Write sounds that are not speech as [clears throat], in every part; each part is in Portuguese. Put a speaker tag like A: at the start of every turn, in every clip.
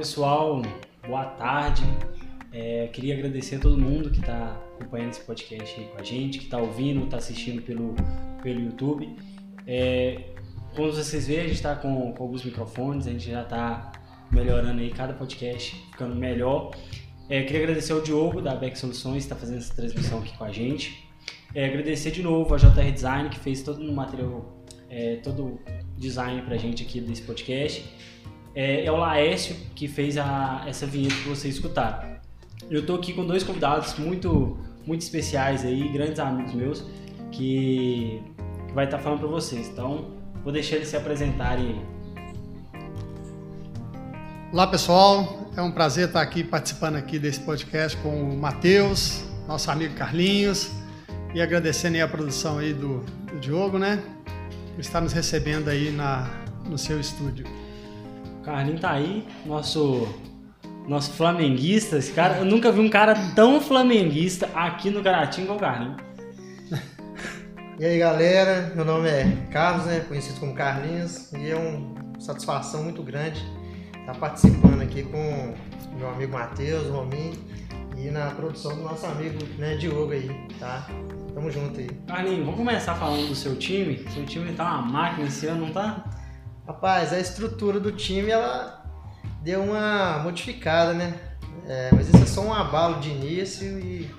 A: Pessoal, boa tarde. É, queria agradecer a todo mundo que está acompanhando esse podcast aí com a gente, que está ouvindo, está assistindo pelo, pelo YouTube. É, como vocês veem, a gente está com, com, alguns microfones, a gente já está melhorando aí cada podcast, ficando melhor. É, queria agradecer ao Diogo da Beck Soluções, que está fazendo essa transmissão aqui com a gente. É, agradecer de novo a JR Design, que fez todo o material, é, todo o design para a gente aqui desse podcast é, é o Laércio que fez a, essa vinheta que vocês escutaram. Eu estou aqui com dois convidados muito, muito especiais aí, grandes amigos meus, que, que vai estar tá falando para vocês. Então, vou deixar eles se apresentarem.
B: Olá pessoal, é um prazer estar aqui participando aqui desse podcast com o Matheus, nosso amigo Carlinhos, e agradecendo aí a produção aí do, do Diogo, né? Por estar nos recebendo aí na, no seu estúdio.
A: Carlinho tá aí, nosso nosso flamenguista. Esse cara, eu nunca vi um cara tão flamenguista aqui no Caratinho igual o Carlinho.
C: E aí galera, meu nome é Carlos, né, conhecido como Carlinhos, e é uma satisfação muito grande estar participando aqui com meu amigo Matheus, Rominho, e na produção do nosso amigo né, Diogo aí, tá? Tamo junto aí.
A: Carlinhos, vamos começar falando do seu time. Seu time tá uma máquina esse ano, não tá?
C: Rapaz, a estrutura do time ela deu uma modificada, né? É, mas isso é só um abalo de início e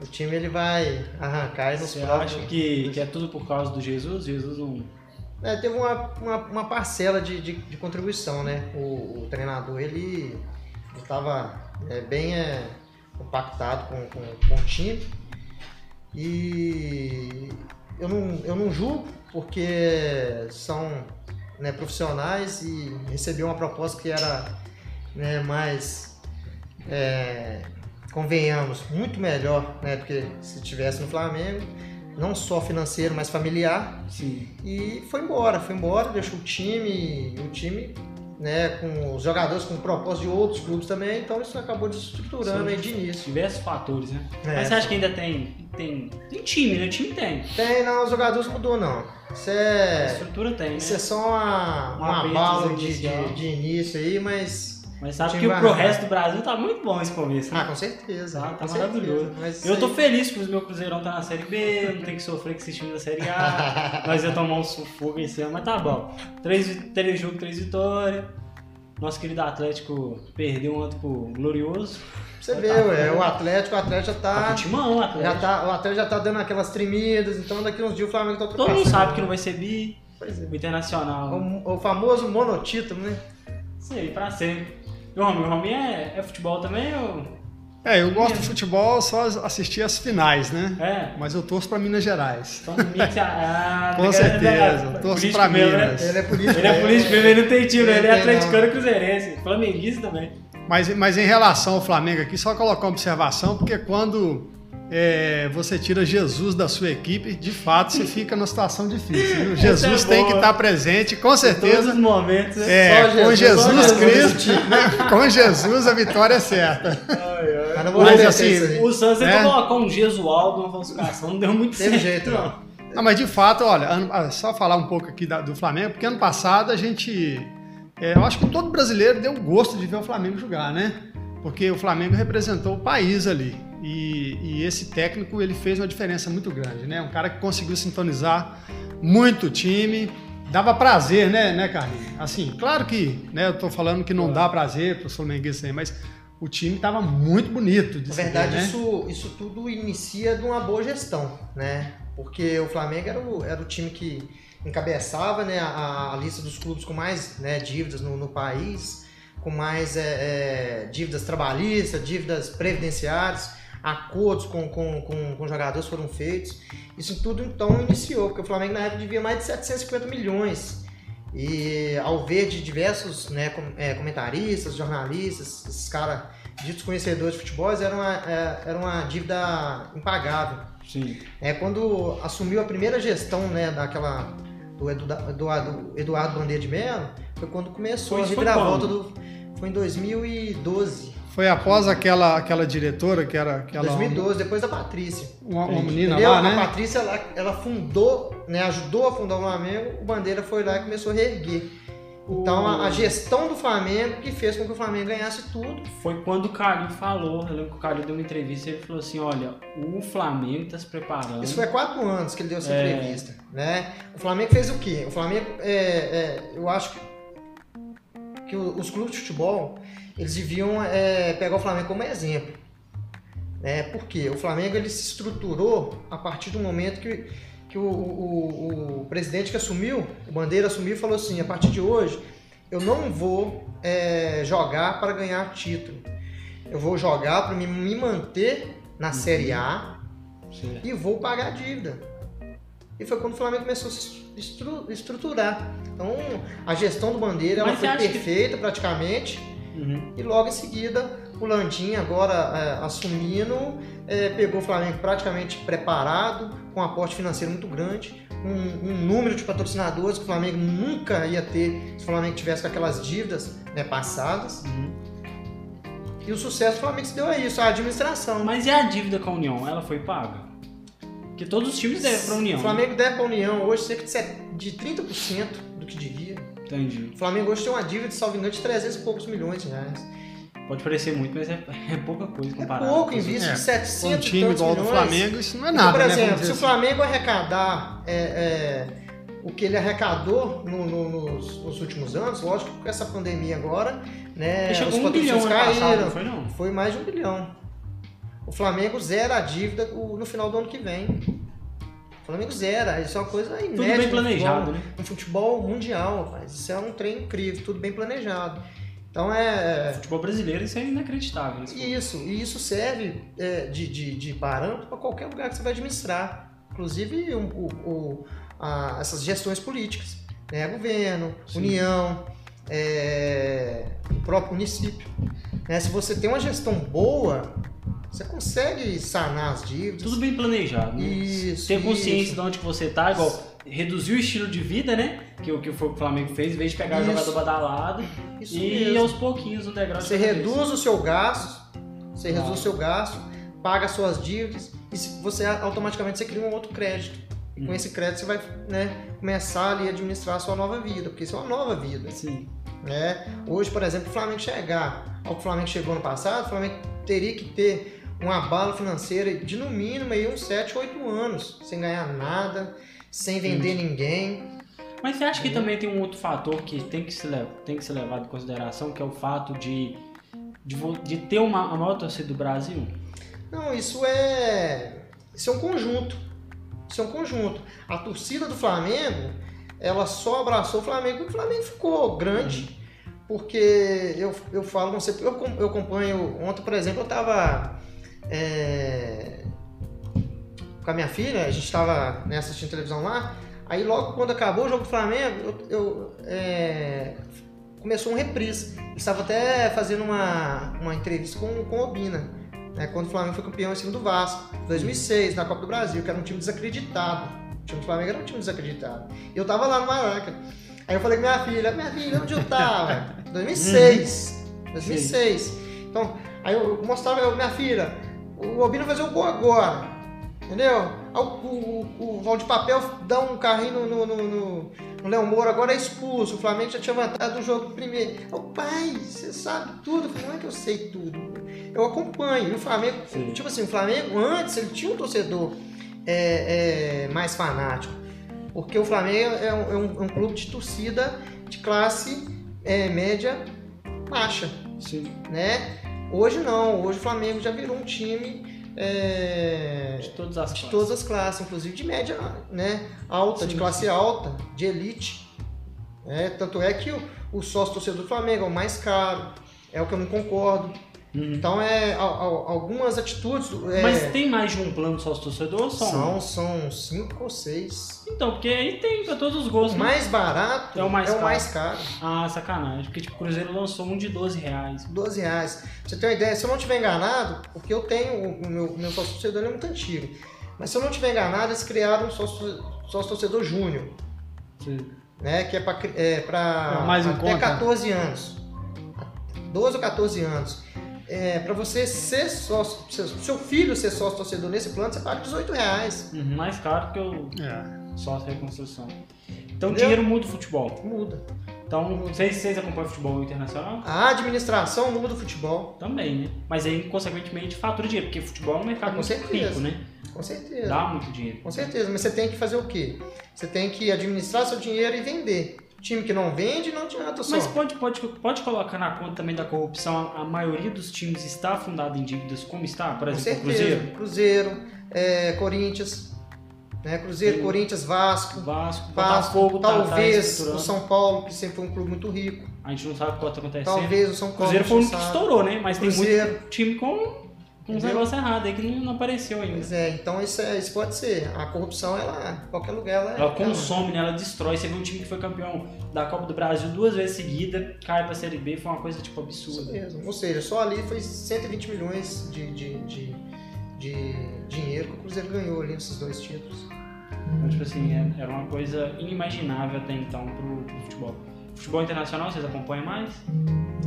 C: o time ele vai arrancar
A: Você próximos... acha que, que é tudo por causa do Jesus? Jesus não.
C: É, teve uma, uma, uma parcela de, de, de, contribuição, né? O, o treinador ele estava é, bem é, compactado com, com, com o time e eu não, eu não julgo porque são né, profissionais e recebi uma proposta que era né, mais, é, convenhamos, muito melhor né, do que se tivesse no Flamengo, não só financeiro, mas familiar.
A: Sim.
C: E foi embora, foi embora, deixou o time, o time né, com os jogadores com propósito de outros clubes também, então isso acabou desestruturando aí de início.
A: Diversos fatores, né? É, Mas você acha que ainda tem, tem, tem time, né? O time tem.
C: Tem, não, os jogadores mudou não. Isso é.
A: A estrutura tem, né?
C: Isso é só uma, uma, uma bala de, de, de, início aí, mas.
A: Mas sabe que pro resto do Brasil tá muito bom esse começo,
C: né? Ah, com certeza.
A: Tá, tá maravilhoso. Certeza, eu tô feliz que o meu Cruzeirão tá na Série B, não tem que sofrer com esse time da Série A. [laughs] nós ia tomar um sufoco em cima, mas tá bom. Três, três jogos, três vitórias. Nosso querido Atlético perdeu um outro pro Glorioso.
C: Você vê, tá, ué, o Atlético, o Atlético já tá.
A: tá timão, o Atlético.
C: Já tá, o Atlético já tá dando aquelas tremidas, então daqui uns dias o Flamengo tá
A: Todo mundo sabe que não vai ser bi. É. O Internacional.
C: O, o famoso monotítulo, né?
A: Sei, pra sempre. E o Rominho, o Rominho é, é futebol também ou.
B: É, eu gosto de futebol, só assistir as finais, né?
A: É.
B: Mas eu torço para Minas Gerais.
A: Então, ah, [laughs]
B: Com certeza, eu torço para
A: né?
B: Minas.
C: Ele é político.
A: Ele é político, ele não tem tiro, ele, ele é atleticano e cruzeirense, flamenguista também.
B: Mas, mas em relação ao Flamengo aqui, só colocar uma observação, porque quando é, você tira Jesus da sua equipe, de fato você fica numa situação difícil. Viu? Jesus é tem que estar presente, com certeza. Em
A: todos os momentos. Né?
B: É, Jesus, com Jesus Cristo, né? com Jesus a vitória é certa.
A: Ai, ai. Mas, assim, o Santos né? tentou colocar um Gesualdo na falsificação, não deu muito
C: Teve
A: certo.
C: jeito, não.
B: não. mas de fato, olha, ah, só falar um pouco aqui do Flamengo, porque ano passado a gente. É, eu acho que todo brasileiro deu gosto de ver o Flamengo jogar, né? Porque o Flamengo representou o país ali. E, e, esse técnico ele fez uma diferença muito grande, né? Um cara que conseguiu sintonizar muito o time, dava prazer, né, né, Carlinhos? Assim, claro que, né, eu tô falando que não dá prazer para os flamenguistas aí, mas o time estava muito bonito.
C: Na verdade, ver, né? isso, isso tudo inicia de uma boa gestão, né? Porque o Flamengo era o, era o time que encabeçava né, a, a, lista dos clubes com mais né, dívidas no, no, país, com mais é, é, dívidas trabalhistas, dívidas previdenciárias, acordos com, com, com, com, jogadores foram feitos. Isso tudo então iniciou, porque o Flamengo na época devia mais de 750 milhões. E ao ver de diversos né, é, comentaristas, jornalistas, esses caras ditos conhecedores de futebol, era uma, é, era uma dívida impagável.
A: Sim.
C: É, quando assumiu a primeira gestão né, daquela do Eduardo, Eduardo Bandeira de Mello, foi quando começou foi, a reviravolta do. Foi em 2012.
B: Foi após aquela, aquela diretora que era. Aquela
C: 2012, depois da Patrícia.
B: Uma, uma menina Entendeu? lá, né?
C: A Patrícia, ela, ela fundou, né, ajudou a fundar o Flamengo, o Bandeira foi lá e começou a reerguer. Então a, a, gestão do Flamengo que fez com que o Flamengo ganhasse tudo.
A: Foi quando o Calil falou, eu lembro que o Calil deu uma entrevista e ele falou assim, olha, o Flamengo está se preparando.
C: Isso foi há quatro anos que ele deu essa é... entrevista. Né? O Flamengo fez o quê? O Flamengo, é, é, eu acho que, que os clubes de futebol, eles deviam é, pegar o Flamengo como exemplo. Né? Por quê? O Flamengo ele se estruturou a partir do momento que que o, o, o, presidente que assumiu, o Bandeira assumiu e falou assim: a partir de hoje eu não vou é, jogar para ganhar título. Eu vou jogar para me, me manter na uhum. Série A Sim. e vou pagar a dívida. E foi quando o Flamengo começou a se estruturar. Então a gestão do Bandeira ela foi perfeita que... praticamente. Uhum. E logo em seguida o Landim agora é, assumindo, é, pegou o Flamengo praticamente preparado, com um aporte financeiro muito grande, um, um, número de patrocinadores que o Flamengo nunca ia ter se o Flamengo tivesse com aquelas dívidas né, passadas. Uhum. E o sucesso do Flamengo se deu a isso, a administração.
A: Mas e a dívida com a União? Ela foi paga? Porque todos os times devem para a União.
C: O Flamengo deve para a União hoje cerca de 30% do que devia.
A: Entendi.
C: O Flamengo hoje tem uma dívida de salvo engano de 300 e poucos milhões de reais.
A: Pode parecer muito, mas é, é pouca coisa comparado.
C: É pouco, em vista é. de 700
B: um time igual do Flamengo, isso não é
C: então,
B: nada,
C: Por
B: né,
C: exemplo, né? se o Flamengo arrecadar é, é, o que ele arrecadou no, no, nos, nos, últimos anos, lógico que com essa pandemia agora, né,
A: os um bilhão caíram, passado, não foi, não?
C: foi mais de um bilhão. O Flamengo zera a dívida no final do ano que vem. Flamengo zera, isso é uma coisa inédita.
A: Tudo bem planejado, futebol,
C: né? No futebol mundial, mas isso é um trem incrível, tudo bem planejado. Então é.
A: O futebol brasileiro isso é inacreditável.
C: Isso, e isso serve é, de, de, de parâmetro para qualquer lugar que você vai administrar. Inclusive um, o, o, a, essas gestões políticas. Né? Governo, Sim. União, é, o próprio município. Né? Se você tem uma gestão boa, você consegue sanar as dívidas.
A: Tudo bem planejado. Né?
C: Isso.
A: Ter consciência
C: isso.
A: de onde que você está, igual reduzir o estilo de vida, né? Que o que o Flamengo fez, em vez de pegar Isso. jogador badalado Isso e mesmo. aos pouquinhos o degrau
C: Você reduz o seu gasto, você claro. reduz o seu gasto, paga as suas dívidas e você automaticamente você cria um outro crédito. E hum. com esse crédito você vai né, começar ali a administrar a sua nova vida, porque isso é uma nova vida.
A: Sim.
C: Né? Hoje, por exemplo, o Flamengo chegar ao que o Flamengo chegou no passado, o Flamengo teria que ter um abalo financeiro de no mínimo aí uns 7, 8 anos, sem ganhar nada sem vender ninguém.
A: Mas você acha que também tem um outro fator que tem que, ser, tem que ser levado em consideração, que é o fato de, de, de ter uma, a maior torcida do Brasil?
C: Não, isso é. Isso é um conjunto. Isso é um conjunto. A torcida do Flamengo, ela só abraçou o Flamengo porque o Flamengo ficou grande. Porque eu, eu falo, você, eu, eu acompanho. Ontem, por exemplo, eu estava. É, com a minha filha, a gente estava né, assistindo televisão lá, aí logo quando acabou o jogo do Flamengo, eu, eu é, começou um reprise. Eu estava até fazendo uma, uma entrevista com, com o Obina, né, quando o Flamengo foi campeão em cima do Vasco, 2006, na Copa do Brasil, que era um time desacreditado. O time do Flamengo era um time desacreditado. E eu tava lá no Maraca. Aí eu falei com minha filha, minha filha, onde eu tava? [laughs] 2006. 2006. Então, aí eu mostrava, eu, minha filha, o vai fazer o gol agora. Entendeu? O, o, o Valdir Papel dá um carrinho no, no, no, no Léo Moura, agora é expulso. O Flamengo já tinha vantagem do jogo primeiro. O pai, você sabe tudo. Não é que eu sei tudo. Eu acompanho. E o Flamengo, Sim. tipo assim, o Flamengo antes ele tinha um torcedor é, é, mais fanático. Porque o Flamengo é um, é um, é um clube de torcida de classe é, média baixa.
A: Sim.
C: Né? Hoje não, hoje o Flamengo já virou um time é,
A: De todas as
C: de
A: classes.
C: todas as classes, inclusive de média né, alta, de
A: Sim.
C: classe alta, de elite. É, tanto é que o, o sócio torcedor do Flamengo é o mais caro, é o que eu não concordo.
A: Uhum.
C: Então, é, al- al- algumas atitudes. é,
A: Mas tem mais de um plano sócio-torcedor ou só um?
C: são, são cinco ou seis.
A: Então, porque aí tem pra todos os
C: O
A: gostos. né?
C: mais barato
A: É o mais caro.
C: caro.
A: Ah, sacanagem. Porque tipo, o Cruzeiro lançou um de 12 reais.
C: 12 reais. Pra você ter uma ideia, se eu não estiver enganado, porque eu tenho, o meu, o meu sócio torcedor é muito antigo, mas se eu não estiver enganado, eles criaram um sócio, sócio torcedor júnior, né? Que é para é pra
B: É o mais
C: até
B: conta.
C: 14 anos. 12 ou 14 anos. É, para você ser sócio, seu, seu filho ser sócio torcedor nesse plano, você paga 18 reais.
A: Uhum, mais caro que o
B: É.
A: sócio reconstrução. Então o
C: Entendeu?
A: dinheiro muda o futebol.
C: Muda.
A: Então, vocês, vocês acompanham futebol internacional?
C: A administração muda o futebol,
A: Também, né? Mas aí, consequentemente, fatura dinheiro, porque futebol é um mercado
C: Com
A: muito
C: certeza.
A: rico, né?
C: com certeza.
A: Dá muito dinheiro.
C: Com certeza, mas você tem que fazer o quê? Você tem que administrar seu dinheiro e vender. Time que não vende, não adianta só.
A: Mas pode, pode, pode colocar na conta também da corrupção, a maioria dos times está fundada em dívidas como está? Por exemplo,
C: certeza.
A: Cruzeiro,
C: Cruzeiro, é, Corinthians, né? Cruzeiro,
A: Sim.
C: Corinthians, Vasco,
A: Vasco,
C: Vasco,
A: Botafogo, tá- tá
C: talvez o São Paulo, que sempre foi um clube muito rico.
A: A gente não sabe o que pode estar acontecendo.
C: Talvez o São Paulo.
A: Cruzeiro foi um que estourou, né? Mas tem
C: Cruzeiro.
A: muito time com uns
C: Entendeu?
A: negócios errados aí que não, apareceu ainda.
C: Pois é, então isso, é, isso pode ser. A corrupção, ela, em qualquer lugar, ela,
A: Ela consome, né? Ela destrói. Você vê um time que foi campeão da Copa do Brasil duas vezes seguida, cai pra Série B, foi uma coisa, tipo,
C: Isso
A: absurda.
C: mesmo. Ou seja, só ali foi 120 milhões de, de, de, de dinheiro que o Cruzeiro ganhou ali nesses dois títulos.
A: Então, tipo assim, é- era uma coisa inimaginável até então pro, pro futebol. Futebol internacional, vocês acompanham mais?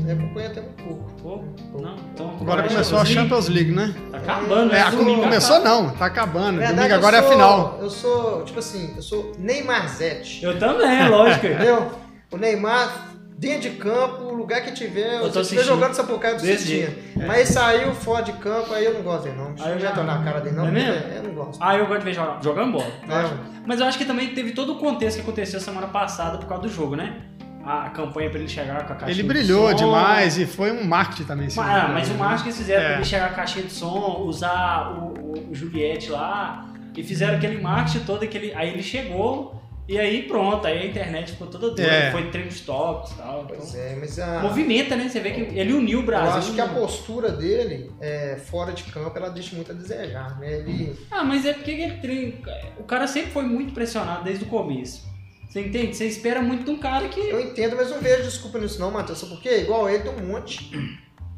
C: Eu acompanho até um pouco.
A: Pouco? Não? Então,
B: Agora
A: acompanha
B: começou a Champions League, né?
A: Tá acabando,
B: É,
A: né?
B: a-
A: Domingo
B: começou não, tá acabando.
C: Verdade,
B: Domingo agora é a
C: sou-
B: final.
C: Eu sou, tipo assim, eu sou Neymarzete.
A: Eu também, lógico.
C: Entendeu? O Neymar, dentro de campo, o lugar que tiver,
A: Eu tô assistindo.
C: jogando Sapucaí, eu tô
A: Desse
C: assistindo. Mas ele saiu fora de campo, aí eu não gosto dele, não.
A: Aí eu já-
C: tô na cara dele, não.
A: É
C: porque
A: mesmo?
C: Eu não gosto.
A: Ah, eu gosto de ver jogar, jogando bola.
C: Não.
A: Mas eu acho que também teve todo o contexto que aconteceu semana passada por causa do jogo, né? A, campanha pra ele chegar com a caixinha
B: Ele
A: de
B: brilhou
A: som.
B: demais e foi um marketing também. esse
A: Mas, ah, mas o
B: né?
A: marketing que eles fizeram
B: É.
A: pra ele chegar com a caixinha de som, usar o, o, o Juliette lá, e fizeram aquele marketing todo, aquele, aí ele chegou, e aí pronto, aí a internet ficou toda doida,
B: É.
A: foi trend tops e tal. Então,
C: Pois é, mas a...
A: Movimenta, né? Você vê que ele uniu o
C: Eu
A: Brasil.
C: acho que a postura dele, é, fora de campo, ela deixa muito a desejar, né? Ele...
A: Ah, mas é porque ele tem- o cara sempre foi muito pressionado desde o começo. Você entende? Você espera muito de um cara que.
C: Eu entendo, mas não vejo desculpa nisso não, Matheus. Sabe por quê? Igual ele, tem um monte.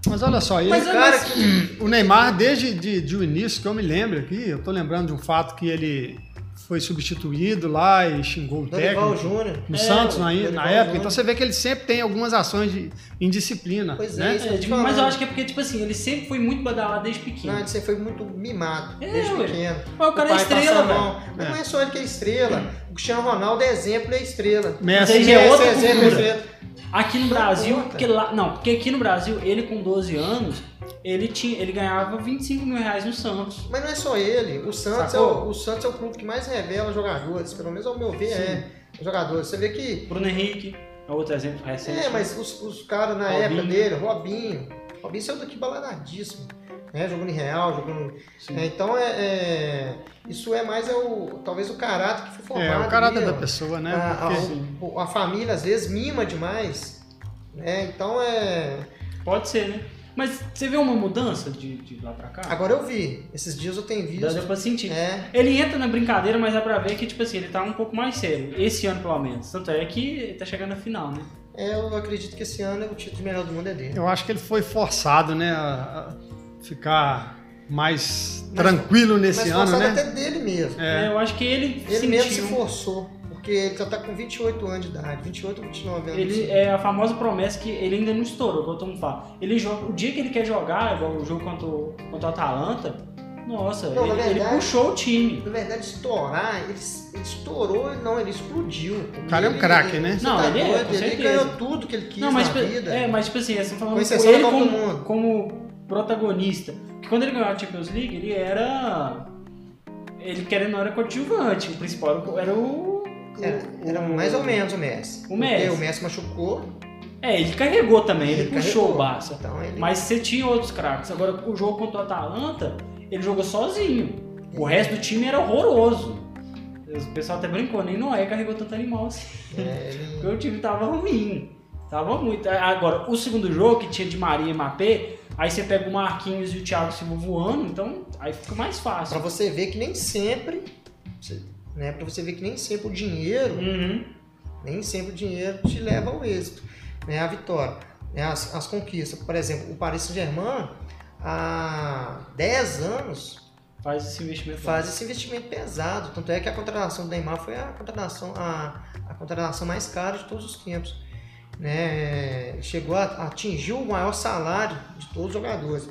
B: Mas olha só, ele,
A: Mas
C: O cara
A: mas-
C: que...
B: o Neymar, desde de, de o início, que eu me lembro aqui, eu tô lembrando de um fato que ele foi substituído lá e xingou o
C: Dorival
B: técnico.
C: Júnior.
B: No
A: É,
B: Santos, na,
C: Dorival
B: na época.
C: Júnior.
B: Então você vê que ele sempre tem algumas ações de indisciplina.
C: Pois é,
B: né?
C: isso que eu
A: É, tipo, mas eu acho que é porque, tipo assim, ele sempre foi muito badalado desde
C: Não,
A: pequeno.
C: ele sempre foi muito mimado,
A: É,
C: desde
A: ué.
C: pequeno.
A: Mas o cara é
C: pai
A: estrela.
C: Mas
B: É.
C: não é só ele que é estrela. O Cristiano Ronaldo é exemplo, é estrela.
B: Messi,
A: é outra
C: Esse exemplo,
A: cultura.
C: exemplo.
A: Aqui no
C: Não
A: Brasil, porque lá. Não, porque aqui no Brasil, ele com 12 anos, ele, tinha, ele ganhava 25 mil reais no Santos.
C: Mas não é só ele. O Santos, é o, o Santos é o clube que mais revela jogadores, pelo menos ao meu ver,
A: Sim.
C: é. Jogadores. Você vê que.
A: Bruno Henrique é outro exemplo recente.
C: É, mas os, os caras na
A: Robinho.
C: época dele, Robinho. Robinho saiu daqui baladadíssimo. Né? Jogando em Real, jogando. É, então é, é- Isso é mais é o. Talvez o caráter que foi formado.
B: É, o caráter
C: ali,
B: da
C: ó.
B: pessoa, né?
C: a, a-
B: Porque-
C: o- a família às vezes mima demais. Né? Então é.
A: Pode ser, né? Mas você vê uma mudança de, de lá pra cá?
C: Agora eu vi. Esses dias eu tenho visto.
A: dá pra sentir.
C: É,
A: Ele entra na brincadeira, mas dá pra ver que, tipo assim, ele tá um pouco mais sério. Esse ano, pelo menos. Tanto é que ele tá chegando na final, né?
C: é, eu acredito que esse ano o título de melhor do mundo é dele.
B: Eu acho que ele foi forçado, né? A, a ficar mais
C: Mas-
B: tranquilo nesse
C: Mas
B: ano,
C: forçado
B: né?
C: até dele mesmo.
B: É.
A: Eu acho que ele,
C: Ele
A: sentiu...
C: mesmo se forçou. Porque ele já tá com 28 anos de idade, 28 ou 29 anos.
A: Ele é a famosa promessa que ele ainda não estourou, que todo mundo fala. Ele joga, o dia que ele quer jogar, igual o jogo contra o, contra o Atalanta, nossa,
C: Não,
A: ele,
C: na
A: ele
C: verdade-
A: puxou o time.
C: Na verdade, estourar, ele, ele estourou, não, ele explodiu.
B: O cara é um
C: Ele-
B: craque, né?
A: Não,
C: tá
A: ele é,
C: doido,
A: com
C: ele
A: certeza.
C: ganhou tudo que ele quis
A: Não, mas,
C: na vida.
A: é, mas tipo assim, vocês estão falando
C: Com
A: ele como,
C: Mundo.
A: como protagonista. Porque quando ele ganhou a Champions League, ele era. Ele querendo não era coadjuvante, o principal era o.
C: Era,
A: o-
C: era mais ou menos o Messi.
A: O Messi.
C: O Messi machucou.
A: É, ele carregou também, ele, puxou
C: carregou.
A: o Barça.
C: Então ele...
A: Mas você tinha outros craques. Agora, o jogo contra o Atalanta, ele jogou sozinho. O resto do time era horroroso. O pessoal até brincou, nem Noé carregou tanto animal assim.
C: É, ele- [laughs]
A: Porque o time tava ruim. Tava muito. Agora, o segundo jogo, que tinha de Maria e Mapê, aí você pega o Marquinhos e o Thiago Silva voando, então aí fica mais
C: Pra
A: fácil.
C: você ver que nem sempre, né, para você ver que nem sempre o dinheiro,
A: Uhum.
C: nem sempre o dinheiro te leva ao êxito, né, a vitória, né, as, as conquistas. Por exemplo, o Paris Saint-Germain há 10 anos
A: Faz esse investimento.
C: faz esse investimento pesado, tanto é que a contratação do Neymar foi a contratação a, a contratação mais cara de todos os tempos, né, chegou a atingir o maior salário de todos os jogadores.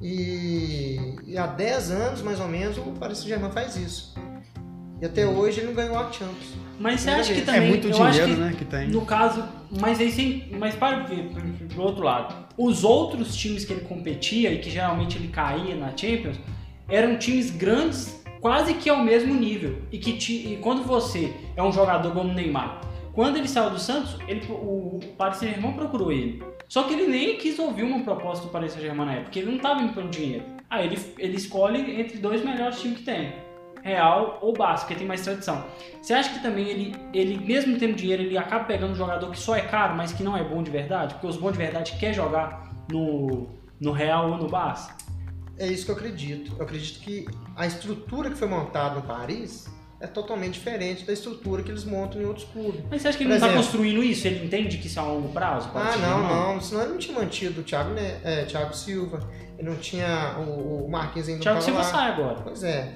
C: E, e há 10 anos, mais ou menos, o Paris Saint-Germain faz isso. E até hoje ele não ganhou a Champions.
A: Mas você acha que
B: É
A: também.
B: muito
A: eu acho
B: dinheiro,
A: que,
B: né, que tem.
A: No caso, mas aí sem. Mas para ver pro, outro lado. Os outros times que ele competia e que geralmente ele caía na Champions eram times grandes, quase que ao mesmo nível. E que ti, e quando você é um jogador como o Neymar, quando ele saiu do Santos, ele, o, o Paris Saint-Germain procurou ele. Só que ele nem quis ouvir uma proposta do Paris Saint-Germain na época, porque ele não estava indo pelo dinheiro. Aí ele, ele escolhe entre dois melhores times que tem. Real ou Barça, porque tem mais tradição. Você acha que também ele, ele, mesmo tendo dinheiro, ele acaba pegando um jogador que só é caro, mas que não é bom de verdade? Porque os bons de verdade quer jogar no, no Real ou no Barça?
C: É isso que eu acredito. Eu acredito que a estrutura que foi montada no Paris é totalmente diferente da estrutura que eles montam em outros clubes.
A: Mas você acha que ele
C: Por
A: não está construindo isso? Ele entende que isso é a longo prazo?
C: Ah, não,
A: que
C: não. Senão ele não tinha mantido o Thiago, né, é, Thiago Silva. Ele não tinha o, o Marquinhos ainda
A: Thiago
C: não
A: Silva
C: lá.
A: sai agora.
C: Pois é.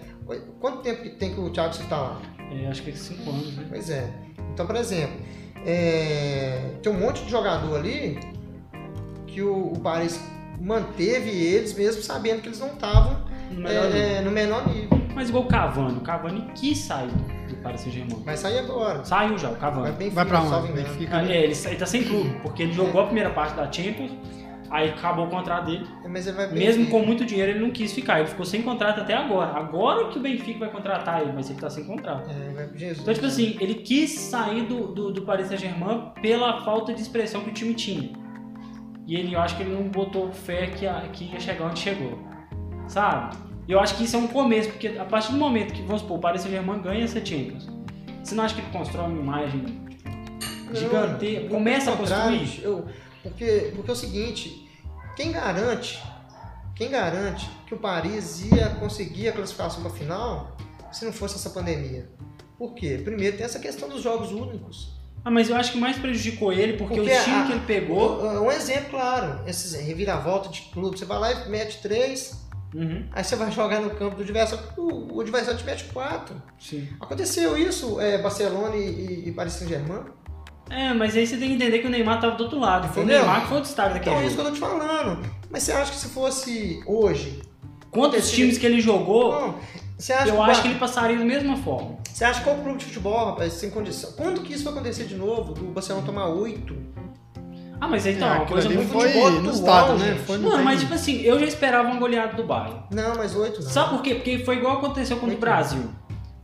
C: Quanto tempo que tem que o Thiago Silva tá lá?
A: É, acho que é 5 anos, né?
C: Pois é. Então, por exemplo, é, tem um monte de jogador ali que o, o Paris manteve eles mesmo sabendo que eles não estavam
A: No nível.
C: é, no menor nível.
A: Mas igual o Cavani. O Cavani quis sair do Paris Saint-Germain.
C: Vai sair agora.
A: Saiu já, o
C: Vai
A: Cavani.
C: bem
B: Vai pra onde? Benfica,
A: Ah,
B: né?
A: É, ele, ele tá sem clube, porque ele jogou a primeira parte da Champions, aí acabou o contrato dele.
C: Mas ele vai bem
A: Mesmo com muito dinheiro, ele não quis ficar. Ele ficou sem contrato até agora. Agora que o Benfica vai contratar ele, mas ele tá sem contrato.
C: É, vai Jesus.
A: Então, tipo assim, ele quis sair do, do, do Paris Saint-Germain pela falta de expressão que o time tinha. E ele, eu acho que ele não botou fé que, a- que ia chegar onde chegou. Sabe? E eu acho que isso é um começo, porque a partir do momento que, vamos supor, o Paris Saint-Germain ganha essa Champions, você não acha que ele constrói uma imagem
C: pelo
A: Começa a construir?
C: Eu, porque, porque é o seguinte, quem garante, quem garante que o Paris ia conseguir a classificação para a final se não fosse essa pandemia? Por quê? Primeiro tem essa questão dos jogos únicos.
A: Ah, mas eu acho que mais prejudicou ele, porque,
C: Porque
A: o time
C: a-
A: que ele pegou.
C: Um um exemplo, claro, esses reviravolta de clube, você vai lá e mete três,
A: Uhum,
C: aí você vai jogar no campo do adversário, o, o adversário te mete quatro.
A: sim.
C: Aconteceu isso, é, Barcelona e, e, Paris Saint-Germain.
A: É, mas aí você tem que entender que o Neymar tava do outro lado. Foi
C: Entendeu?
A: o Neymar que foi o destaque daquele
C: Então é isso que eu tô te falando. Mas você acha que se fosse hoje,
A: Quantos times que ele jogou,
C: Não, você acha
A: eu
C: que,
A: acho que ele passaria da mesma forma.
C: Você acha que qual clube de futebol, rapaz, sem condição? Quando que isso vai acontecer de novo? Do Barcelona tomar oito?
A: Ah, mas aí tá
B: É,
A: uma coisa muito.
B: foi
C: futebol
B: no
C: atual,
B: estado, né? Foi,
A: Mano, mas tipo assim, eu já esperava uma goleada do Bayern.
C: Não, mas oito não.
A: Sabe por quê? Porque foi igual aconteceu contra o. Brasil.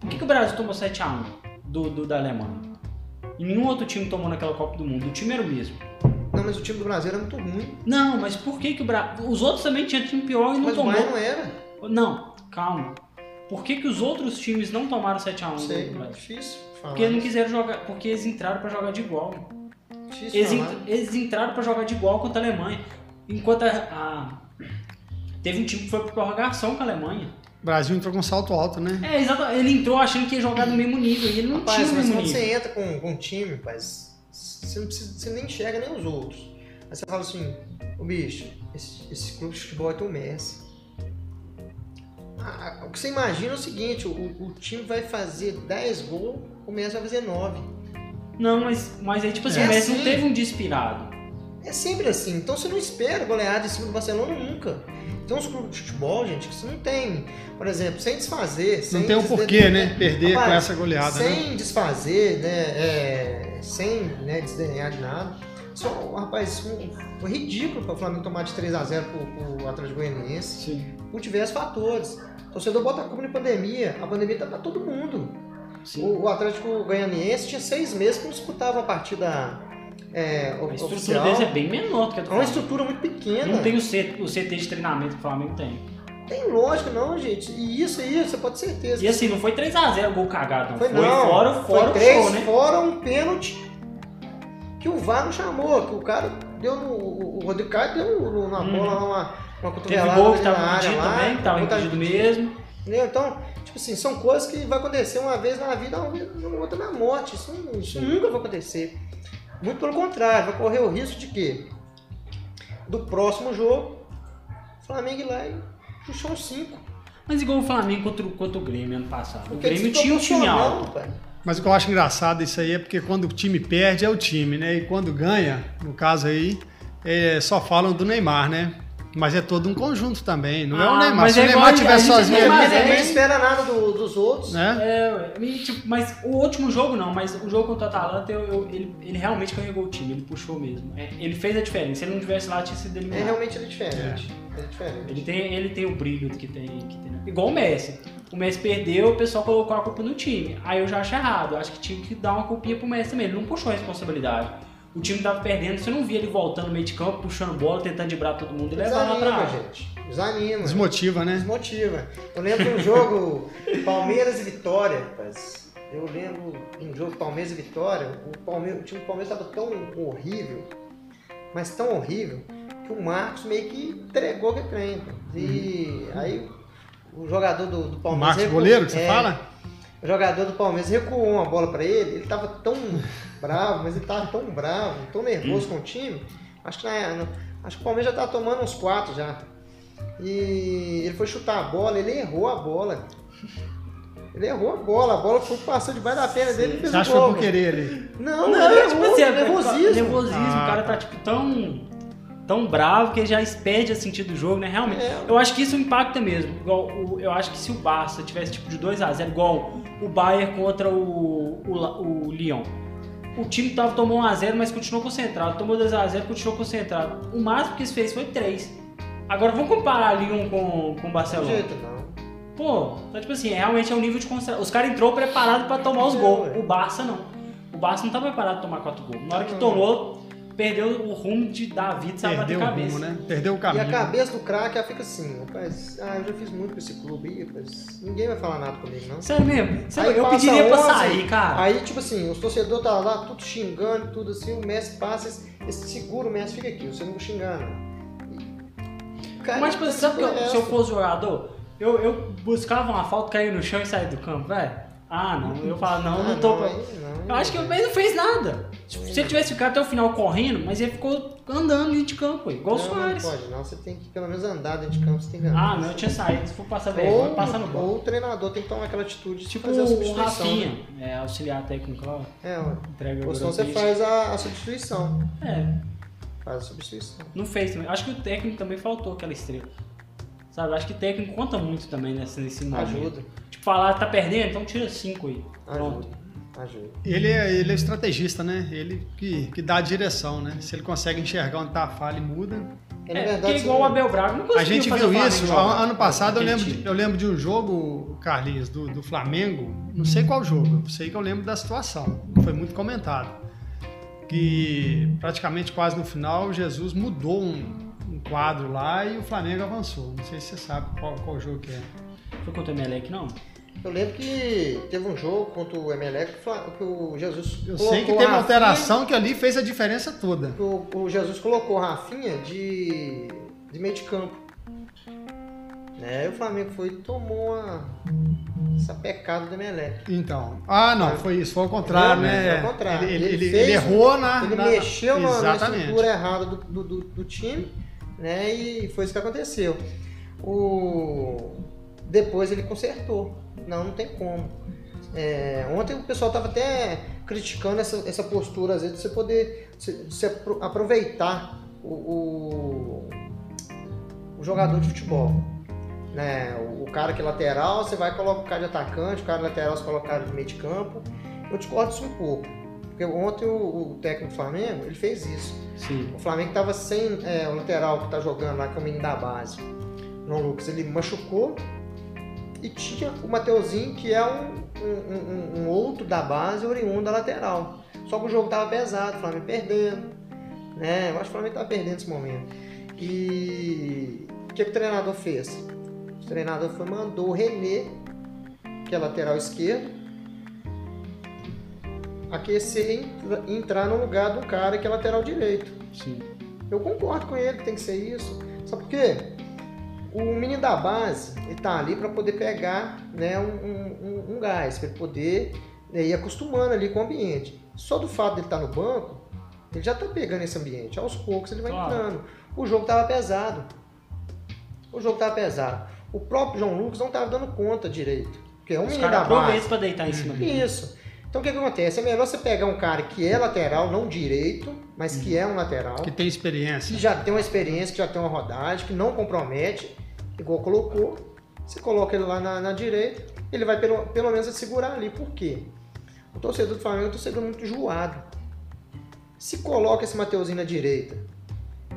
A: Por que, que o Brasil tomou 7x1 do, do- da Alemanha? E nenhum outro time tomou naquela Copa do Mundo. O time era o mesmo.
C: Não, mas o time do Brasil era muito ruim.
A: Não, mas por que, que o Brasil. Os outros também tinham time pior e não
C: mas o
A: tomou.
C: Bayern não era.
A: Não, calma. Por que, que os outros times não tomaram 7x1
C: Não sei,
A: do Brasil?
C: difícil falar.
A: Porque eles não quiseram jogar. Porque eles entraram pra jogar de igual. Eles, ent- eles entraram pra jogar de igual contra a Alemanha. Enquanto a, a- Teve um time que foi por prorrogação com a Alemanha.
B: O Brasil entrou com salto alto, né?
A: É, exato. Ele entrou achando que ia jogar no mesmo nível. E ele não
C: Rapaz,
A: tinha o
C: mas
A: mesmo
C: quando
A: nível.
C: você entra com, com um time, rapaz, você, não precisa, você nem enxerga nem os outros. Aí você fala assim, ô bicho, esse, esse clube de futebol é teu Messi. Ah, o que você imagina é o seguinte, o, o time vai fazer 10 gols, o Messi vai fazer 9.
A: Não, mas, mas aí, tipo assim,
C: É
A: o Messi não
C: assim.
A: teve um dia inspirado.
C: É sempre assim. Então você não espera goleada em cima do Barcelona nunca. Tem uns clubes de futebol, gente, que você não tem. Por exemplo, sem desfazer. sem
B: Não tem um porquê, né? Perder com
C: Rapaz,
B: essa goleada, né?
C: Sem desfazer, né? é, sem né, desdenhar de nada. Só, rapaz, foi ridículo para o Flamengo tomar de 3x0 pro, pro Atlético Goianiense.
A: Sim.
C: Por diversos fatores. O torcedor bota a culpa na pandemia. A pandemia tá pra todo mundo.
A: Sim.
C: O, o Atlético Goianiense tinha seis meses que não disputava a partida é,
A: A estrutura
C: oficial.
A: deles é bem menor do que a do
C: É uma estrutura muito pequena.
A: Não tem o, C, o CT de treinamento que o Flamengo tem.
C: Tem lógica, não, gente. E isso aí, você pode ter certeza.
A: E assim, não foi 3x0 gol cagado, não.
C: Foi,
A: Foi,
C: não.
A: fora,
C: Foi
A: fora o
C: três,
A: show, né?
C: fora um pênalti que o VAR não chamou, que o cara deu no. O o Rodrigo Caio deu no- na
A: Hum.
C: bola uma, uma
A: Teve
C: cotovelada
A: gol que tava impedido também, que tava impedido. mesmo.
C: Entendeu? Então, tipo assim, são coisas que vai acontecer uma vez na vida, uma vez outra na morte. Isso, isso nunca vai acontecer. Muito pelo contrário, vai correr o risco de quê? Do próximo jogo, o Flamengo ir lá e puxar um 5.
A: Mas igual o Flamengo contra, o- contra o Grêmio ano passado.
C: Porque
A: o Grêmio tinha um time alto.
C: pai.
B: Mas o que eu acho engraçado isso aí é porque quando o time perde é o time, né? E quando ganha, no caso aí, é, só falam do Neymar, né? Mas é todo um conjunto também, não é o
A: Ah,
B: Neymar.
A: mas
B: Se
A: é
B: o Neymar estiver
A: gente-
B: sozinho
A: Neymar
B: ali
C: Mas a gente
B: também,
C: espera nada do- dos outros.
B: né?
A: É, e, tipo, mas o último jogo não, mas o jogo contra o Atalanta, eu- eu- ele, ele realmente carregou o time, ele puxou mesmo. É, ele fez a diferença. Se ele não tivesse lá, tinha sido
C: É,
A: eliminado.
C: realmente ele é diferente. Ele é diferente.
A: Ele tem, ele tem o brilho que tem, que tem. Igual o Messi. O Messi perdeu, o pessoal colocou a culpa no time. Aí eu já acho errado. Eu acho que tinha que dar uma culpinha pro Messi também. Ele não puxou a responsabilidade. O time tava perdendo, você não via ele voltando no meio de campo, puxando bola, tentando driblar todo mundo e levar lá pra área.
C: gente. Desanima.
B: Desmotiva, né?
C: Desmotiva. Eu lembro de um jogo Palmeiras e Vitória, rapaz. Eu lembro de um jogo Palmeiras e Vitória. O, Palmeiras, o time do Palmeiras estava tão horrível, mas tão horrível, que o Marcos meio que entregou aquele trem. E aí o jogador do, do
B: O
C: Palmeiras.
B: Marcos
C: recuou-
B: Goleiro, que você
C: é,
B: fala?
C: O jogador do Palmeiras recuou uma bola pra ele, ele tava tão bravo, mas ele tava tão bravo, tão nervoso com o time. Acho que, na- acho que o Palmeiras já tava tomando uns quatro já. E ele foi chutar a bola, ele errou a bola. Ele errou a bola, a bola foi, passou debaixo da perna dele e fez
B: Você
C: o
B: acha que foi por querer ali?
C: Não,
A: Não,
C: ele
A: é tipo assim, é
C: nervosismo.
A: nervosismo.
B: Ah,
A: o cara
B: tá.
A: tá, tipo, tão, tão bravo que ele já perde a sentido do jogo, né? Realmente.
C: É.
A: Eu acho que isso impacta mesmo. Igual eu acho que se o Barça tivesse tipo de 2x0, igual o Bayern contra o, o, o Lyon. O time tava, tomou 1x0, mas continuou concentrado. Tomou 2x0, continuou concentrado. O máximo que eles fez foi 3. Agora vamos comparar Lyon com, com o
C: Não
A: Barcelona.
C: tem jeito, não.
A: Pô, então, tipo assim, realmente é um nível de concentração. Os caras entrou preparado pra tomar os
C: É,
A: gols.
C: ué.
A: O Barça não. O Barça não tá preparado pra tomar quatro gols. Na hora que
C: Não.
A: tomou, perdeu o rumo de dar vida e sabe bater
B: Perdeu o
A: cabeça.
B: rumo, né? Perdeu o
C: E
B: caminho.
C: a cabeça do craque ela fica assim, rapaz, ah, eu já fiz muito com esse clube aí, rapaz. Ninguém vai falar nada comigo, não.
A: Sério mesmo? Sério,
C: Aí
A: eu pediria pra
C: 11,
A: sair, cara.
C: Aí, tipo assim, os torcedores tá lá, tudo xingando, tudo assim, o Messi passa, esse, esse segura o Messi, fica aqui, você não vai xingar, não. E- Cara,
A: Mas, tipo, sabe que eu-
C: é
A: se eu fosse jogador, eu, eu buscava uma falta, caía no chão e saía do campo, velho. Ah, não. Eu falava, não,
C: Ah,
A: não tô.
C: aí não,
A: Eu acho que ele não fez nada. Se se ele tivesse ficado até o final correndo, mas ele ficou andando dentro de campo, igual o Soares.
C: Não pode, não. Você tem que pelo menos andar dentro de campo, você tem que andar.
A: Ah, não, eu tinha saído. Se for passar vergonha, passar no banco.
C: ou o treinador tem que tomar aquela atitude de
A: Tipo
C: fazer a
A: o
C: substituição.
A: Rafinha,
C: né?
A: é, auxiliar técnico lá,
C: É, ué.
A: entrega
C: Ou
A: o
C: senão você faz a, a substituição.
A: É,
C: Faz a substituição.
A: não fez também. Acho que o técnico também faltou aquela estrela. Sabe, acho que o técnico conta muito também nesse, nesse momento.
C: Ajuda.
A: Tipo, falar, tá perdendo, então tira cinco aí. Pronto.
C: Ajuda. Ajuda.
B: Ele é, ele é estrategista, né? Ele que, que dá a direção, né? Se ele consegue enxergar onde tá a falha e muda.
C: É,
A: É,
C: verdade,
A: porque é igual o Abel Braga não
B: A
A: conseguiu
B: gente
A: fazer
B: viu isso.
A: jogar
B: Ano passado eu lembro, de, eu lembro de um jogo, Carlinhos, do, do Flamengo. Não sei qual jogo, eu sei que eu lembro da situação. Foi muito comentado. Que praticamente quase no final, Jesus mudou um quadro lá e o Flamengo avançou. Não sei se você sabe qual, qual jogo que é.
A: Foi contra o Emelec, não?
C: Eu lembro que teve um jogo contra o Emelec que o Jesus
B: Eu
C: colocou
B: sei que teve uma alteração que ali fez a diferença toda.
C: O, o Jesus colocou o Rafinha de, de meio de campo. E o Flamengo foi e tomou uma, essa pecada do Emelec.
B: Então. Ah, não, foi isso, foi ao contrário,
C: Não,
B: né?
C: foi ao contrário.
B: Ele,
C: Ele
B: ele-
C: fez
B: ele errou na.
C: Ele
B: na-
C: mexeu na, na
B: Exatamente.
C: estrutura errada do, do, do- do time, né? E foi isso que aconteceu. O... Depois ele consertou. Não, não tem como. É, ontem o pessoal estava até criticando essa, essa postura, às vezes, de você poder se, apro- aproveitar o, o, o jogador de futebol. Né? O, o cara que é lateral, você vai colocar de atacante, o cara lateral você coloca de meio de campo. Eu discordo disso um pouco. Porque ontem o, o técnico do Flamengo, ele fez isso.
A: Sim.
C: O Flamengo estava sem é, o lateral que tá jogando lá, que é o menino da base. Não, Lucas, ele machucou e tinha o Mateuzinho, que é um, um- um- um outro da base, oriundo da lateral. Só que o jogo tava pesado, o Flamengo perdendo. Né? Eu acho que o Flamengo tava perdendo nesse momento. E o que, que o treinador fez? O treinador foi, mandou o René, que é lateral esquerdo, aquecer e entrar no lugar do cara que é lateral direito.
A: Sim.
C: Eu concordo com ele que tem que ser isso. Sabe por quê? O menino da base, ele tá ali para poder pegar né, um, um, um gás, para ele poder né, ir acostumando ali com o ambiente. Só do fato de ele estar tá no banco, ele já tá pegando esse ambiente. Aos poucos ele vai claro. entrando. O jogo tava pesado. O jogo tava pesado. O próprio João Lucas não tava dando conta direito. Porque é um menino da base.
A: para deitar em cima dele.
C: Isso. Então o que, que acontece? É melhor você pegar um cara que é lateral, não direito, mas que é um lateral.
B: Que tem experiência.
C: Que já tem uma experiência, que já tem uma rodagem, que não compromete, igual colocou. Você coloca ele lá na, na direita, ele vai pelo, pelo menos segurar ali. Por quê? O torcedor do Flamengo é um torcedor muito enjoado. Se coloca esse Mateuzinho na direita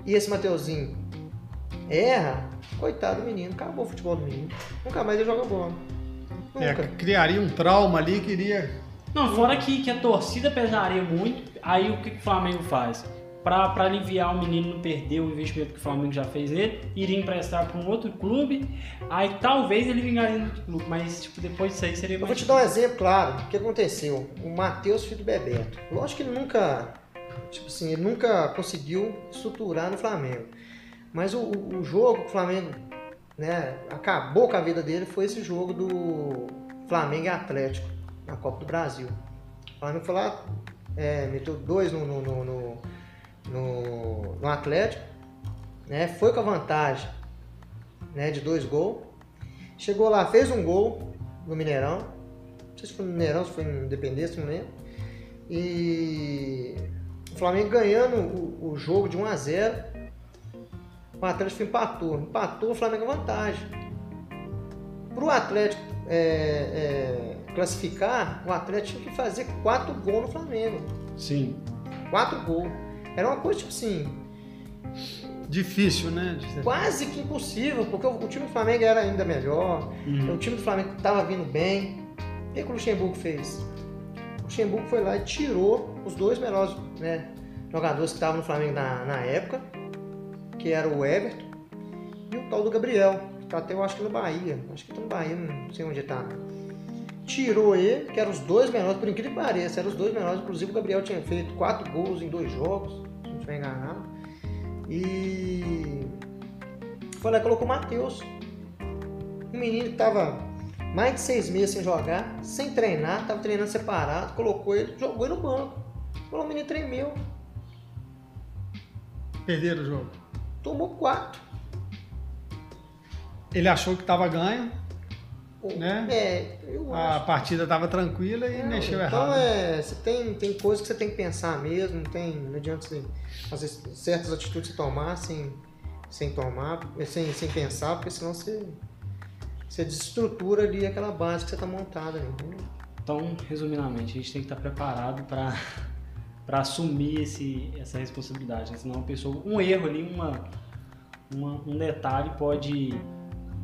C: e esse Mateuzinho erra, coitado do menino, acabou o futebol do menino. Nunca mais ele joga bola.
B: É, criaria um trauma ali, queria
A: não, fora que, que a torcida pesaria muito, aí o que, que o Flamengo faz? Para aliviar o menino não perder o investimento que o Flamengo já fez nele, iria emprestar para um outro clube, aí talvez ele vingaria no outro clube, mas tipo, depois disso aí seria
C: mais. Eu vou te dar um exemplo claro. O que aconteceu? O Matheus, filho do Bebeto. Lógico que ele nunca, tipo assim, ele nunca conseguiu estruturar no Flamengo. Mas o, o jogo que o Flamengo né, acabou com a vida dele foi esse jogo do Flamengo e Atlético na Copa do Brasil. O Flamengo foi lá, é, meteu dois no, no, no, no, no Atlético, né? foi com a vantagem né, de dois gols. Chegou lá, fez um gol no Mineirão. Não sei se foi no Mineirão, se foi no Independência, não lembro. E o Flamengo ganhando o, o jogo de 1 a 0 O Atlético empatou. Empatou, o Flamengo vantagem. Para o Atlético é, é, classificar, o Atlético tinha que fazer quatro gols no Flamengo.
A: Sim.
C: Quatro gols. Era uma coisa tipo assim.
B: Difícil, né?
C: Quase que impossível, porque o, time do Flamengo era ainda melhor, uhum. o time do Flamengo estava vindo bem. O que, que o Luxemburgo fez? O Luxemburgo foi lá e tirou os dois melhores né, jogadores que estavam no Flamengo na, na época, que era o Everton e o tal do Gabriel, que tá até eu acho que no Bahia. Acho que tá no Bahia, não sei onde está tirou ele, que eram os dois melhores, por incrível que pareça, eram os dois melhores. Inclusive o Gabriel tinha feito quatro gols em dois jogos, se não estiver enganado. E foi lá colocou o Matheus. Um menino que estava mais de seis meses sem jogar, sem treinar, estava treinando separado, colocou ele, jogou ele no banco. O menino tremeu.
B: Perderam o jogo.
C: Tomou quatro.
B: Ele achou que estava ganho, né?
C: É,
B: a acho. partida estava tranquila e mexeu
C: então
B: errado.
C: Então é, você tem, tem coisas que você tem que pensar mesmo, tem, não adianta você fazer certas atitudes que tomar sem, sem tomar, sem, sem pensar, porque senão você, você desestrutura ali aquela base que você está montada ali.
A: Então, resumidamente, a gente tem que estar preparado para [laughs] para assumir esse, essa responsabilidade, né? senão uma pessoa, um erro ali, uma, uma um detalhe pode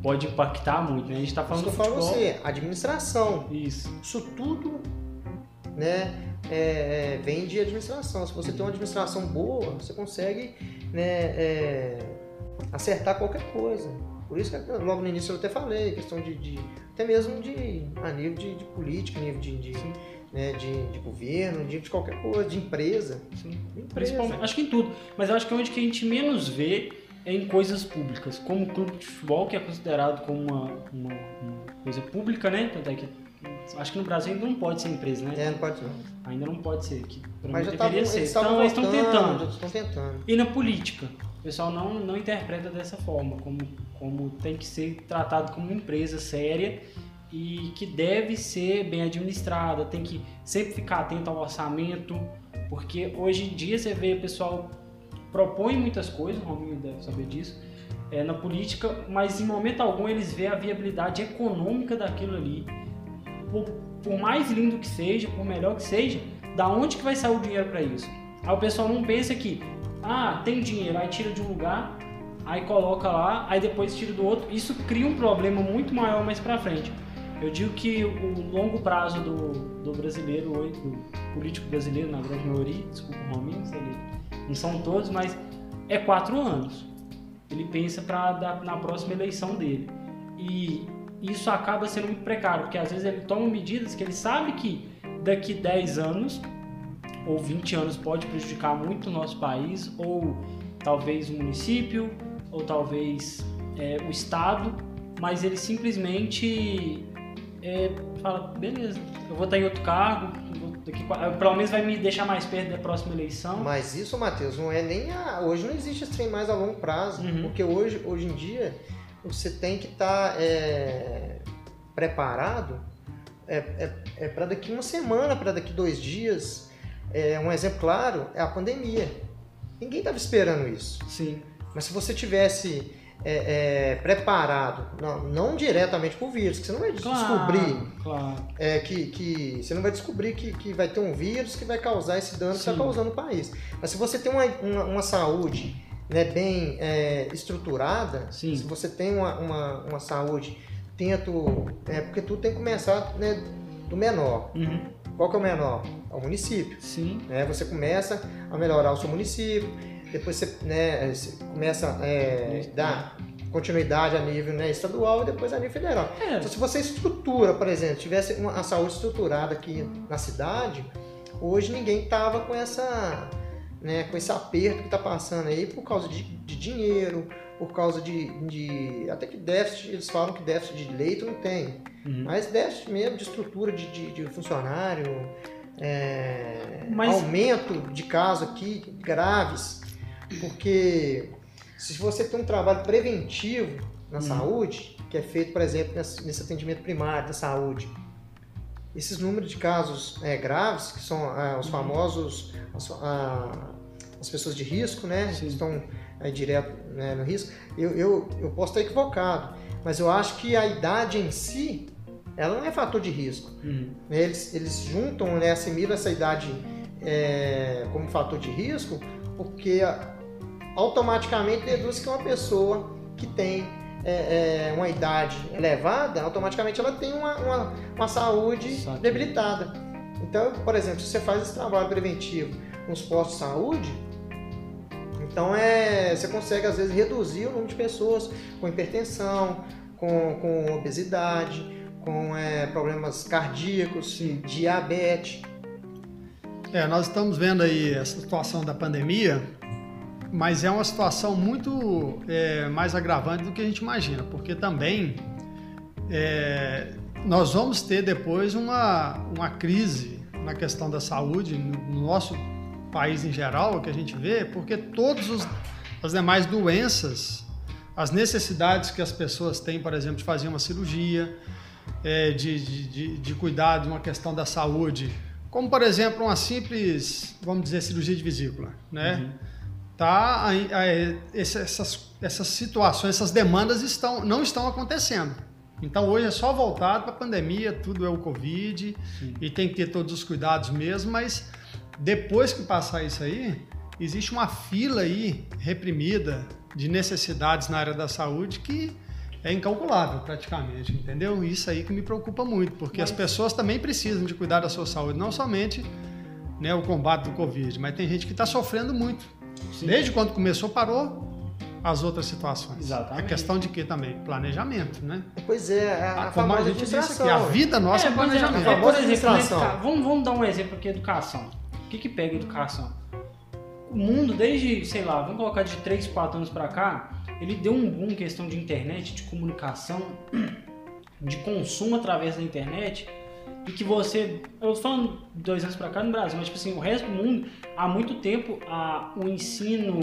A: pode impactar muito, né? A gente está falando
C: Isso que eu falo você, administração.
A: Isso.
C: Isso tudo, né, é, é, vem de administração. Se você tem uma administração boa, você consegue né, é, acertar qualquer coisa. Por isso que logo no início eu até falei, questão de, de até mesmo de a nível de, de política, nível de, de, né, de, de governo, de, de qualquer coisa, de empresa.
A: Sim. empresa. Acho que em tudo. Mas eu acho que é onde que a gente menos vê em coisas públicas, como o clube de futebol, que é considerado como uma, uma, uma coisa pública, né? Tanto é que acho que no Brasil ainda não pode ser empresa, né?
C: É, não pode
A: não. Ainda não pode ser, que
C: Mas já deveria tavam,
A: ser.
C: Eles
A: então eles estão tentando.
C: Estão tentando.
A: E na política, o pessoal não, não interpreta dessa forma, como, como tem que ser tratado como uma empresa séria e que deve ser bem administrada, tem que sempre ficar atento ao orçamento, porque hoje em dia você vê o pessoal propõe muitas coisas, o Rominho deve saber disso, é, na política, mas em momento algum eles vê a viabilidade econômica daquilo ali. Por, por, mais lindo que seja, por melhor que seja, da onde que vai sair o dinheiro para isso? Aí o pessoal não pensa que, ah, tem dinheiro, aí tira de um lugar, aí coloca lá, aí depois tira do outro. Isso cria um problema muito maior mais para frente. Eu digo que o longo prazo do, do brasileiro, do político brasileiro, na grande maioria, desculpa o Rominho, se ele não são todos, mas é quatro anos. Ele pensa para na próxima eleição dele. E isso acaba sendo muito precário, porque às vezes ele toma medidas que ele sabe que daqui 10 anos ou 20 anos pode prejudicar muito o nosso país, ou talvez o município, ou talvez é, o estado, mas ele simplesmente é, fala, beleza, eu vou estar em outro cargo, daqui, pelo menos vai me deixar mais perto da próxima eleição.
C: Mas isso, Matheus, não é nem a, hoje não existe esse trem mais a longo prazo, uhum. porque hoje, hoje em dia você tem que estar tá, é, preparado é, é, é para daqui uma semana, para daqui dois dias. É, um exemplo claro é a pandemia. Ninguém estava esperando isso.
A: Sim.
C: Mas se você tivesse é, é, preparado, não, não diretamente para o vírus, que você não vai claro, descobrir
A: claro.
C: É, que, que você não vai descobrir que, que vai ter um vírus que vai causar esse dano Sim. que está causando no país. Mas se você tem uma, uma, uma saúde né, bem é, estruturada,
A: Sim.
C: se você tem uma, uma, uma saúde, tento. É, porque tudo tem que começar né, do menor.
A: Uhum.
C: Qual que é o menor? É o município.
A: Sim.
C: Né? Você começa a melhorar o seu município, depois você, né, você começa a é, dar continuidade a nível né, estadual e depois a nível federal. É. Então, se você estrutura, por exemplo, tivesse uma, a saúde estruturada aqui na cidade, hoje ninguém tava com essa né, com esse aperto que está passando aí por causa de, de dinheiro, por causa de, de, Até que déficit, eles falam que déficit de leito não tem, uhum. mas déficit mesmo de estrutura de, de, de funcionário, é, mas... aumento de casos aqui graves, porque se você tem um trabalho preventivo na uhum. saúde, que é feito, por exemplo, nesse, nesse atendimento primário da saúde, esses números de casos é, graves, que são ah, os uhum. famosos, as, ah, as, pessoas de risco, né, Sim. estão é, direto né, no risco, eu, eu, eu posso estar equivocado, mas eu acho que a idade em si, ela não é fator de risco.
A: Uhum.
C: Eles, eles juntam, né, assimilam essa idade é, como fator de risco, porque automaticamente deduz que uma pessoa que tem é, é, uma idade elevada, automaticamente ela tem uma, uma, uma saúde debilitada. Então, por exemplo, se você faz esse trabalho preventivo nos postos de saúde, então é, você consegue às vezes reduzir o número de pessoas com hipertensão, com, com obesidade, com é, problemas cardíacos, Sim. diabetes.
B: É, nós estamos vendo aí essa situação da pandemia mas é uma situação muito é, mais agravante do que a gente imagina, porque também é, nós vamos ter depois uma, uma crise na questão da saúde no nosso país em geral, que a gente vê, porque todas as demais doenças, as necessidades que as pessoas têm, por exemplo, de fazer uma cirurgia, é, de, de, de cuidar de uma questão da saúde, como por exemplo uma simples, vamos dizer, cirurgia de vesícula, né? Uhum tá, essas, essas situações, essas demandas estão, não estão acontecendo. Então hoje é só voltado para a pandemia, tudo é o Covid Sim. e tem que ter todos os cuidados mesmo, mas depois que passar isso aí, existe uma fila aí reprimida de necessidades na área da saúde que é incalculável praticamente, entendeu? Isso aí que me preocupa muito, porque mas... as pessoas também precisam de cuidar da sua saúde, não somente né, o combate do Covid, mas tem gente que está sofrendo muito Sim. Desde quando começou, parou as outras situações.
A: Exatamente.
B: A questão de que também? Planejamento, né?
C: Pois é, a,
B: a, como a gente disse aqui, a vida nossa é, é planejamento. É,
A: por exemplo, vamos, vamos dar um exemplo aqui, educação. O que, que pega educação? O mundo, desde, sei lá, vamos colocar de 3, 4 anos para cá, ele deu um boom em questão de internet, de comunicação, [clears throat] de consumo através da internet, e que você. Eu tô falando dois anos pra cá no Brasil, mas tipo assim, o resto do mundo, há muito tempo, a, o ensino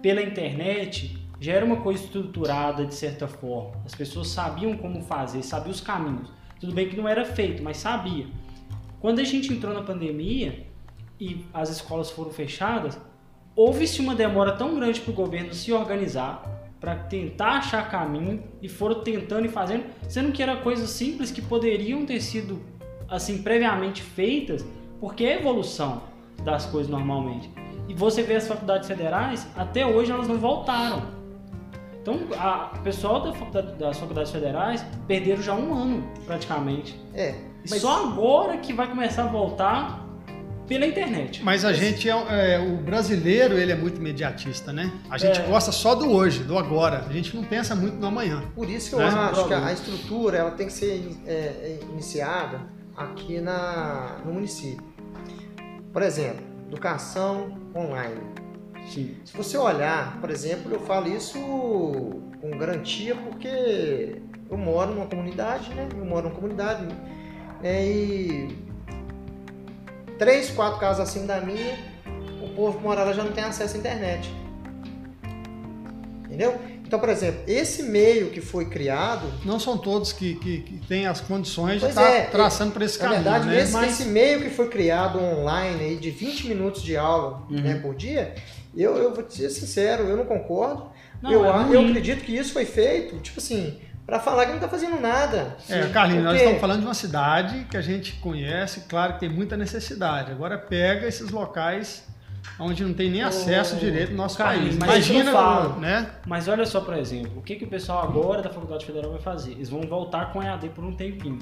A: pela internet já era uma coisa estruturada de certa forma. As pessoas sabiam como fazer, sabiam os caminhos. Tudo bem que não era feito, mas sabia. Quando a gente entrou na pandemia e as escolas foram fechadas, houve-se uma demora tão grande para o governo se organizar para tentar achar caminho e foram tentando e fazendo, sendo que era coisas simples que poderiam ter sido assim previamente feitas, porque é evolução das coisas normalmente. E você vê as faculdades federais, até hoje elas não voltaram. Então, o pessoal da faculdade, das faculdades federais perderam já um ano, praticamente.
C: É.
A: Mas... Só agora que vai começar a voltar pela internet.
B: Mas a gente é, é, o brasileiro ele é muito imediatista, né? A gente
A: É.
B: gosta só do hoje, do agora. A gente não pensa muito no amanhã.
C: Por isso que eu
B: Né?
C: acho que a estrutura ela tem que ser é, é, iniciada aqui na, no município. Por exemplo, educação online.
A: Sim.
C: Se você olhar, por exemplo, eu falo isso com garantia porque eu moro numa comunidade, né? Eu moro numa comunidade né? e três, quatro casas assim da minha, o povo que mora lá já não tem acesso à internet. Entendeu? Então, por exemplo, esse meio que foi criado,
B: Não são todos que, que, que têm as condições de estar
C: é,
B: traçando para esse
C: na
B: caminho,
C: verdade,
B: né?
C: esse,
A: Mas-
C: esse meio que foi criado online aí de 20 minutos de aula
A: Uhum.
C: né, por dia, eu, eu vou te ser sincero, eu não concordo.
A: Não,
C: eu,
A: é
C: eu acredito que isso foi feito, tipo assim, para falar que não tá fazendo nada.
B: É, Carlinhos, nós
C: porque-
B: estamos falando de uma cidade que a gente conhece, claro que tem muita necessidade. Agora pega esses locais onde não tem nem acesso direito no nosso
A: Carlinhos,
B: país.
A: mas
B: Imagina,
A: falo.
B: né?
A: Mas olha só, por exemplo, o que, que o pessoal agora da Faculdade Federal vai fazer? Eles vão voltar com EAD por um tempinho.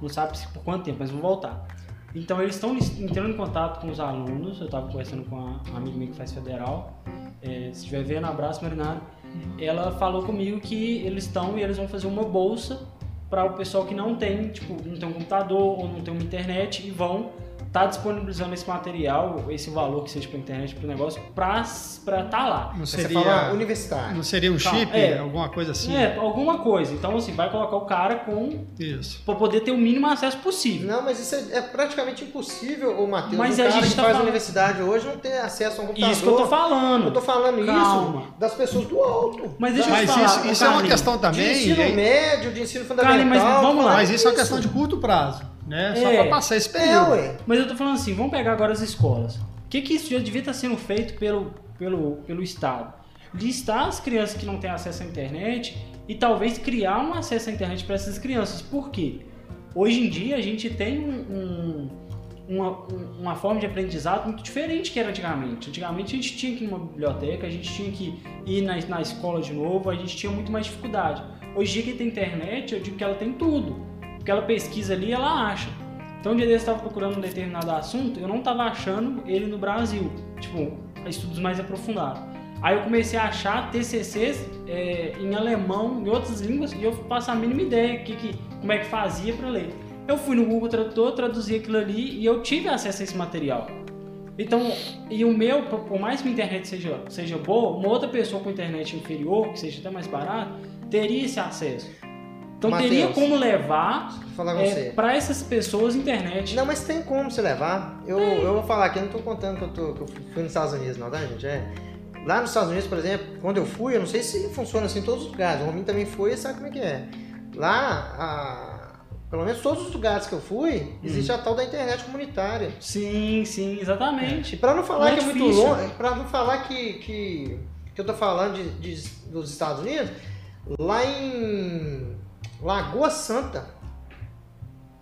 A: Não sabe por quanto tempo, mas vão voltar. Então eles estão entrando em contato com os alunos. Eu estava conversando com a uma amiga minha que faz federal. É, se estiver vendo, abraço, Marinara. Ela falou comigo que eles estão e eles vão fazer uma bolsa para o pessoal que não tem, tipo, não tem um computador ou não tem uma internet e vão estar disponibilizando esse material, esse valor que seja para internet, para o negócio, para estar lá.
B: Não
C: Você
B: seria,
C: fala universitário.
B: não seria um
A: Calma,
B: chip,
A: é.
B: alguma coisa assim?
A: É, alguma coisa. Então, assim, vai colocar o cara com.
B: Isso.
A: pra poder ter o mínimo acesso possível.
C: Não, mas isso é, é praticamente impossível, ô Matheus.
A: Mas
C: um
A: a
C: cara
A: gente
C: que
A: tá
C: faz
A: falando-
C: universidade hoje não tem acesso a um computador.
A: Isso que eu tô falando.
C: Eu tô falando
A: Calma.
C: isso das pessoas do alto.
A: Mas deixa
C: da-
A: eu
B: Mas
A: falar,
B: isso, isso é uma questão
C: de
B: também.
C: ensino
B: hein?
C: médio, de ensino fundamental.
A: Carlinhos, mas vamos lá.
B: Mas isso é uma questão de curto prazo, né? Só
A: É.
B: para passar esse
C: É,
B: período.
C: ué.
A: Mas eu tô falando assim, vamos pegar agora as escolas. O que, que isso já devia estar sendo feito pelo, pelo, pelo Estado? Listar as crianças que não têm acesso à internet e talvez criar um acesso à internet para essas crianças. Por quê? Hoje em dia a gente tem um- um- uma, um- uma forma de aprendizado muito diferente que era antigamente. Antigamente a gente tinha que ir numa biblioteca, a gente tinha que ir na, na escola de novo, a gente tinha muito mais dificuldade. Hoje em dia que tem internet, eu digo que ela tem tudo. Porque ela pesquisa ali ela acha. Então, um dia desse eu estava procurando um determinado assunto, eu não estava achando ele no Brasil, tipo, estudos mais aprofundados. Aí eu comecei a achar TCCs é, em alemão, em outras línguas, e eu faço a mínima ideia que, que, como é que fazia para ler. Eu fui no Google Tradutor, traduzi aquilo ali e eu tive acesso a esse material. Então, e o meu, por mais que a internet seja, seja boa, uma outra pessoa com internet inferior, que seja até mais barato, teria esse acesso. Então teria
C: Mateus,
A: como levar é, para essas pessoas internet.
C: Não, mas tem como você levar. Eu, eu vou falar aqui, eu não tô contando que eu, tô, que eu fui nos Estados Unidos, não, tá, gente? É. Lá nos Estados Unidos, por exemplo, quando eu fui, eu não sei se funciona assim em todos os lugares. O Rominho também foi e sabe como é que é. Lá, a- pelo menos todos os lugares que eu fui, existe a tal da internet comunitária.
A: Sim, sim, exatamente.
C: pra não falar
A: Não é
C: que é muito longe, pra não falar que, que, que eu tô falando de, de- dos Estados Unidos, lá em Lagoa Santa,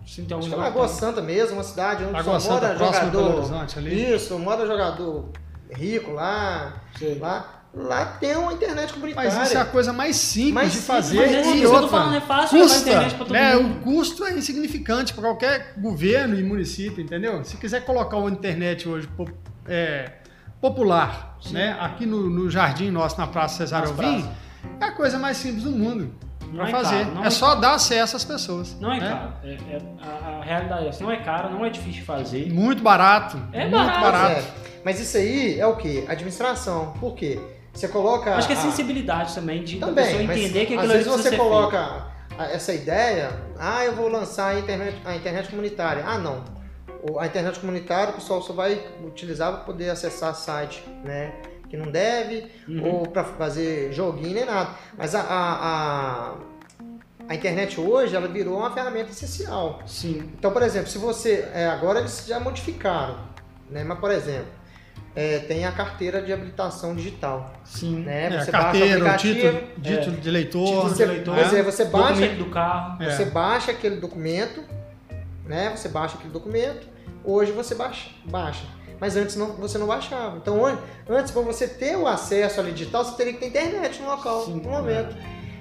A: Sim, tem
C: acho que é Lagoa Santa mesmo, uma cidade onde
B: Lagoa
C: só mora
B: Santa, próximo a Belo
C: jogador.
B: Horizonte ali.
C: Isso, mora jogador rico lá,
A: Sei.
C: lá. Lá tem uma internet comunitária.
B: Mas isso é a coisa mais simples
C: Mais
B: de
C: simples,
B: fazer.
A: Mas é
B: e
A: isso que eu tô
B: outra,
A: falando, é fácil
B: custa,
A: internet pra todo
B: né?
A: mundo.
B: O custo é insignificante para qualquer governo e município, entendeu? Se quiser colocar uma internet hoje é, popular, né? Aqui no, no jardim nosso, na Praça Cesário Alvim, é a coisa mais simples do mundo
A: Não
B: para
A: é
B: fazer.
A: caro, não
B: é,
A: é
B: só dar acesso às pessoas.
A: Não é
B: né?
A: caro. É, é- a, a realidade é essa. Não é caro, não é difícil de fazer.
B: Muito barato.
A: É
B: muito
A: barato,
B: barato.
C: É. Mas isso aí é o quê? Administração. Por quê? Você coloca.
A: Acho que é
C: a-
A: sensibilidade também de
C: Também,
A: pessoa
C: mas
A: entender que
C: às
A: aquilo ali
C: vezes você coloca a- essa ideia, ah, eu vou lançar a internet, a internet comunitária. Ah, não. A internet comunitária o pessoal só vai utilizar para poder acessar site, né? Que não deve,
A: Uhum.
C: ou para fazer joguinho nem nada. Mas a, a, a, a internet hoje, ela virou uma ferramenta essencial.
A: Sim.
C: Então, por exemplo, se você. é, agora eles já modificaram, né? Mas, por exemplo, é, tem a carteira de habilitação digital.
A: Sim.
C: Né?
B: É,
C: Você
B: carteira, o
C: o
B: título, título de leitor.
A: Título de
C: você,
A: eleitor,
C: pois é, você baixa,
A: Documento do carro.
B: É.
C: você baixa aquele documento, né? Você baixa aquele documento. Hoje você baixa, baixa. Mas antes não, você não baixava. Então, an- antes, para você ter o acesso ali digital, você teria que ter internet no local,
A: Sim,
C: no momento.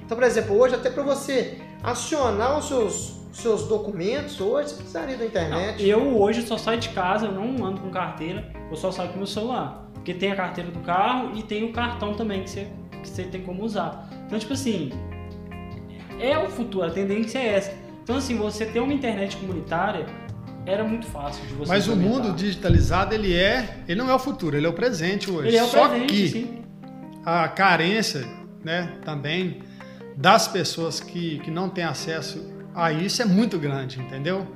C: Então, por exemplo, hoje, até para você acionar os seus, seus documentos hoje, você precisaria da internet.
A: Não, eu hoje só saio de casa, eu não ando com carteira, eu só saio com meu celular. Porque tem a carteira do carro e tem o cartão também que você, que você tem como usar. Então, tipo assim, é o futuro, a tendência é essa. Então, assim, você ter uma internet comunitária era muito fácil de você
B: Mas o mundo digitalizado, ele é, ele não é o futuro, ele é o presente hoje.
A: Ele é o
B: Só
A: presente,
B: que
A: sim.
B: a carência, né, também das pessoas que, que não têm acesso a isso é muito grande, entendeu?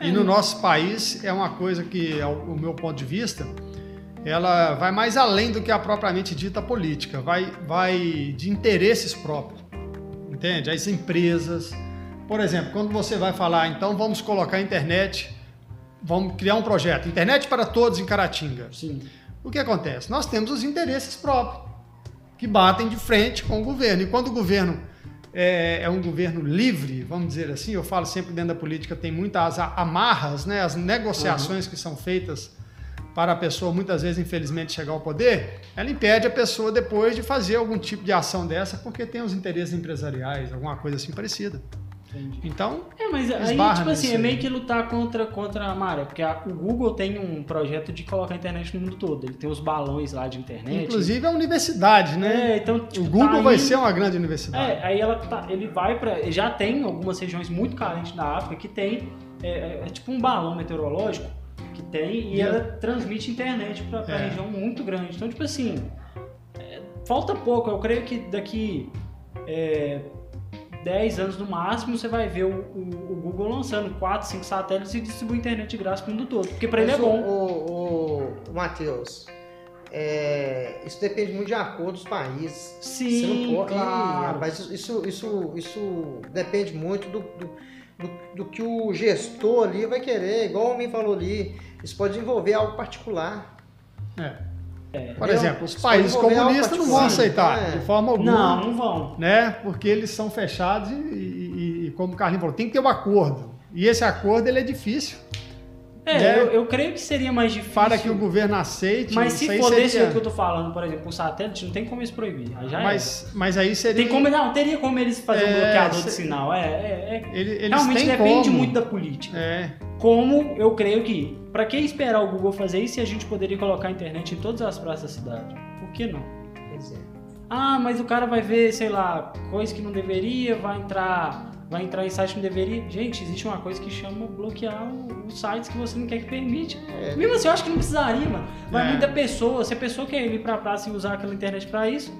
B: E
A: É.
B: no nosso país é uma coisa que, ao o meu ponto de vista, ela vai mais além do que a propriamente dita política, vai, vai de interesses próprios, entende? As empresas, por exemplo, quando você vai falar, então vamos colocar a internet, vamos criar um projeto, internet para todos em Caratinga.
A: Sim.
B: O que acontece? Nós temos os interesses próprios que batem de frente com o governo. E quando o governo é, é um governo livre, vamos dizer assim, eu falo sempre dentro da política, tem muitas amarras, né, as negociações que são feitas para a pessoa, muitas vezes, infelizmente, chegar ao poder, ela impede a pessoa depois de fazer algum tipo de ação dessa, porque tem os interesses empresariais, alguma coisa assim parecida.
A: Entendi.
B: Então,
A: É, mas aí, tipo assim, é meio que lutar contra, contra a maré, porque a- o Google tem um projeto de colocar a internet no mundo todo. Ele tem os balões lá de internet.
B: inclusive a universidade, né?
A: É, então, tipo,
B: o Google
A: tá
B: vai
A: indo-
B: ser uma grande universidade.
A: É, aí ela tá, ele vai pra. Já tem algumas regiões muito carentes da África que tem. É, é- é tipo um balão meteorológico que tem e
B: E
A: ela transmite internet pra, pra
B: É.
A: região muito grande. Então, tipo assim, é, falta pouco. Eu creio que daqui é, 10 anos no máximo você vai ver o, o- o Google lançando 4, 5 satélites e distribuir internet de graça pro mundo todo. Porque pra ele é
C: Mas o-
A: bom.
C: O, o, o Matheus, é, isso depende muito de acordo dos países. Você
A: Sim,
C: não pode.
A: Claro.
C: rapaz, isso, isso, isso depende muito do, do, do, do que o gestor ali vai querer, igual o me falou ali. Isso pode envolver algo particular.
B: É. Por
C: Entendeu?
B: exemplo, os países
C: algo
B: comunistas não vão
C: particular.
B: aceitar
C: É.
B: de forma alguma.
A: Não, não vão.
B: né? Porque eles são fechados e, e- e, como o Carlinhos falou, tem que ter um acordo. E esse acordo ele é difícil
A: É,
B: Né?
A: eu, eu creio que seria mais difícil.
B: para que o governo aceite.
A: Mas se for desse
B: seria-
A: jeito que eu tô falando, por exemplo, o satélite, não tem como eles proibir.
B: Mas, mas aí
A: é.
B: seria.
A: Tem como, não, teria como eles fazer um
B: É,
A: bloqueador de
B: se-
A: sinal. É, é, é.
B: Ele- eles
A: Realmente
B: têm
A: depende
B: como.
A: muito da política.
B: É,
A: Como eu creio que, pra que esperar o Google fazer isso se a gente poderia colocar a internet em todas as praças da cidade? Por que não?
C: Pois é.
A: Ah, mas o cara vai ver, sei lá, coisa que não deveria, vai entrar, vai entrar em site que não deveria. Gente, existe uma coisa que chama bloquear os sites que você não quer que permite.
C: É.
A: Mesmo assim, eu acho que não precisaria, mano. Vai
B: É.
A: muito da pessoa. Se a pessoa quer ir pra praça e usar aquela internet pra isso,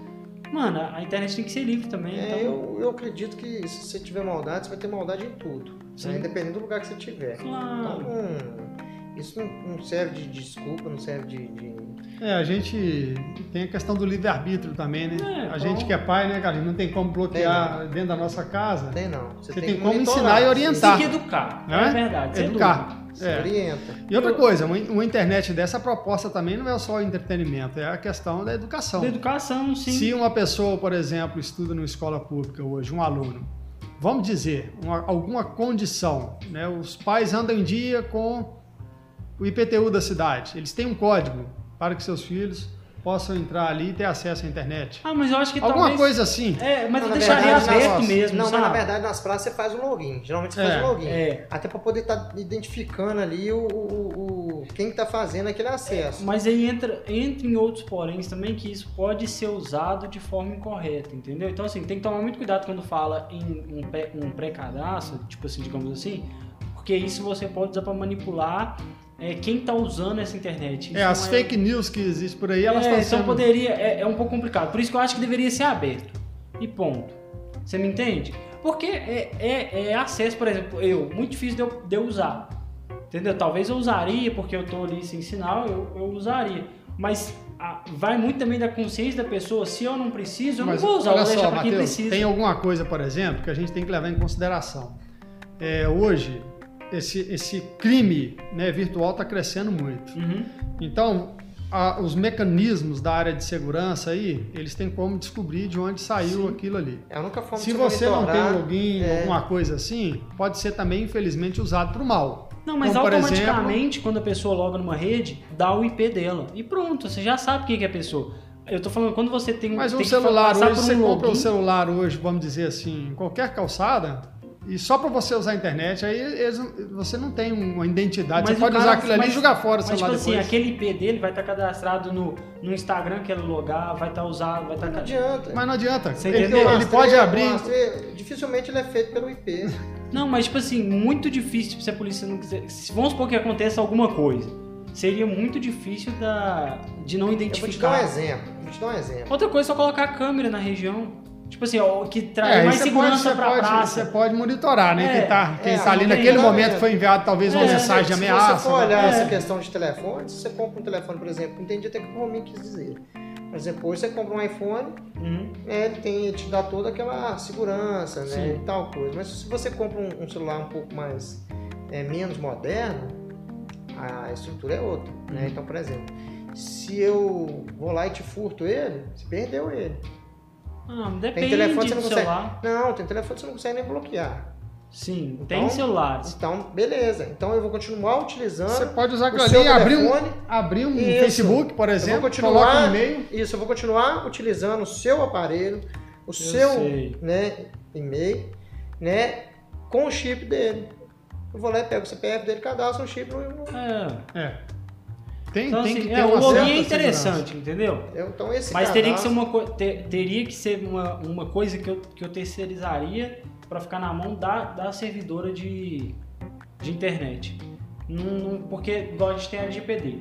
A: mano, a internet tem que ser livre também.
C: É,
A: então...
C: eu, eu acredito que se você tiver maldade, você vai ter maldade em tudo. Né? Independente do lugar que você tiver.
A: Claro.
C: Então, hum, isso não, não serve de desculpa, não serve de. de-
B: é, a gente tem a questão do livre-arbítrio também, né?
A: É,
B: a
A: bom.
B: gente que é pai, né, Carlinhos? Não tem como bloquear dentro da nossa casa.
C: Tem não.
B: Você
C: tem
B: tem
C: que
B: como ensinar e
C: você
B: orientar.
A: Tem que educar.
B: Não é?
A: Verdade.
B: Educar. É.
C: orienta.
B: E outra coisa, uma, uma internet dessa, a proposta também não é só o entretenimento, é a questão da educação.
A: Da educação, sim.
B: Se uma pessoa, por exemplo, estuda numa escola pública hoje, um aluno, vamos dizer, uma- alguma condição, né? os pais andam em dia com o IPTU da cidade, eles têm um código para que seus filhos possam entrar ali e ter acesso à internet.
A: Ah, mas eu acho que
B: Alguma
A: talvez...
B: coisa assim.
A: É, mas
C: Não,
A: eu
C: na
A: deixaria
C: verdade,
A: aberto mesmo,
C: Não,
A: sabe?
C: mas na verdade nas praças você faz um login. Geralmente você
B: É,
C: faz um login.
A: é.
C: Até para poder estar identificando ali o, o, o- quem está fazendo aquele acesso.
A: Mas aí entra, entra em outros poréns também que isso pode ser usado de forma incorreta, entendeu? Então, assim, tem que tomar muito cuidado quando fala em um, um pré-cadastro, tipo assim, digamos assim, porque isso você pode usar para manipular é, quem está usando essa internet. Isso
B: É, as
A: não
B: fake news que existem por aí, elas
A: é,
B: estão
A: então
B: sendo...
A: poderia, é, é um pouco complicado. Por isso que eu acho que deveria ser aberto. E ponto. Você me entende? Porque é, é, é acesso, por exemplo, eu, muito difícil de eu, de eu usar. Entendeu? Talvez eu usaria, porque eu tô ali sem sinal, eu, eu usaria. Mas ah, vai muito também da consciência da pessoa. Se eu não preciso, eu
B: Mas
A: não vou usar,
B: olha
A: vou deixar
B: só,
A: pra quem precisa.
B: tem alguma coisa, por exemplo, que a gente tem que levar em consideração. É, hoje, esse, esse crime né, virtual está crescendo muito.
A: Uhum.
B: Então, a- os mecanismos da área de segurança aí, eles têm como descobrir de onde saiu
A: Sim.
B: aquilo ali.
C: É a única forma
B: Se você não tem um login,
C: é.
B: alguma coisa assim, pode ser também, infelizmente, usado para o mal.
A: Não, mas
B: Como, por
A: automaticamente, quando a pessoa loga numa rede, dá o IP dela. E pronto, você já sabe quem que é a pessoa. Eu tô falando, quando você tem,
B: Mas
A: tem
B: um celular hoje,
A: por
B: você
A: um
B: compra um
A: login,
B: celular hoje, vamos dizer assim, em qualquer calçada, e só para você usar a internet, aí eles, você não tem uma identidade.
A: Mas
B: você pode
A: cara-
B: usar aquilo ali
A: mas-
B: e jogar fora o
A: Mas, tipo
B: celular
A: assim, aquele IP dele vai estar cadastrado no, no Instagram que ele logar, vai estar usado, vai
C: Não
A: estar.
C: adianta.
B: Mas não adianta.
A: Você
B: Ele,
A: entendeu?
B: ele
C: Rastreio,
B: pode abrir.
C: rastreio, dificilmente ele é feito pelo IP. [laughs]
A: Não, mas tipo assim, muito difícil tipo, se a polícia não quiser. se- Vamos supor que aconteça alguma coisa. Seria muito difícil da, de não
C: Eu vou te dar um
A: identificar.
C: exemplo. Vou te dar um exemplo.
A: Outra coisa é só colocar a câmera na região. Tipo assim, ó, que
B: É,
A: traz
B: aí
A: mais segurança pra
B: pode,
A: praça.
B: Você pode monitorar, né?
A: É,
B: quem tá, quem
C: é,
B: tá ali naquele
C: tem-
B: momento foi enviado talvez uma
A: É,
B: mensagem de
C: se
B: ameaça.
C: você for olhar
A: É.
C: essa questão de telefone, se você compra um telefone, por exemplo, entendi até o que o Rominho quis dizer. Por exemplo, hoje você compra um iPhone,
A: Uhum.
C: né, ele tem, ele te dá toda aquela segurança, né,
A: Sim.
C: e tal coisa. Mas se você compra um, um celular um pouco mais, é, menos moderno, a estrutura é outra, né?
A: Uhum.
C: Então, por exemplo, se eu vou lá e te furto ele, você perdeu ele.
A: Ah, depende
C: telefone, você
A: do
C: não consegue-
A: celular.
C: Não, tem telefone que você não consegue nem bloquear.
A: Sim,
C: Então-
A: tem celulares.
C: Então, beleza. Então eu vou continuar utilizando.
B: Você pode usar
C: o seu
B: ali e abrir um,
C: telefone.
B: abrir um
C: Isso.
B: Facebook, por
C: Eu vou
B: exemplo,
C: continuar-
B: coloca um e-mail.
C: Isso, eu vou continuar utilizando o seu aparelho, o seu
A: sei.
C: né, e-mail, né, com o chip dele. Eu vou lá e pego o CPF dele, cadastro um chip no. no-
A: É.
B: É. Tem,
A: Então,
B: tem
A: assim,
B: que ter
A: é, o login é interessante,
B: segurança.
A: entendeu?
C: eu- Então esse
A: Mas teria que ser
C: cadastro-
A: uma, co- te- teria que ser uma, uma coisa que eu, que eu terceirizaria para ficar na mão da, da servidora de, de internet. Não- porque igual a gente tem a LGPD.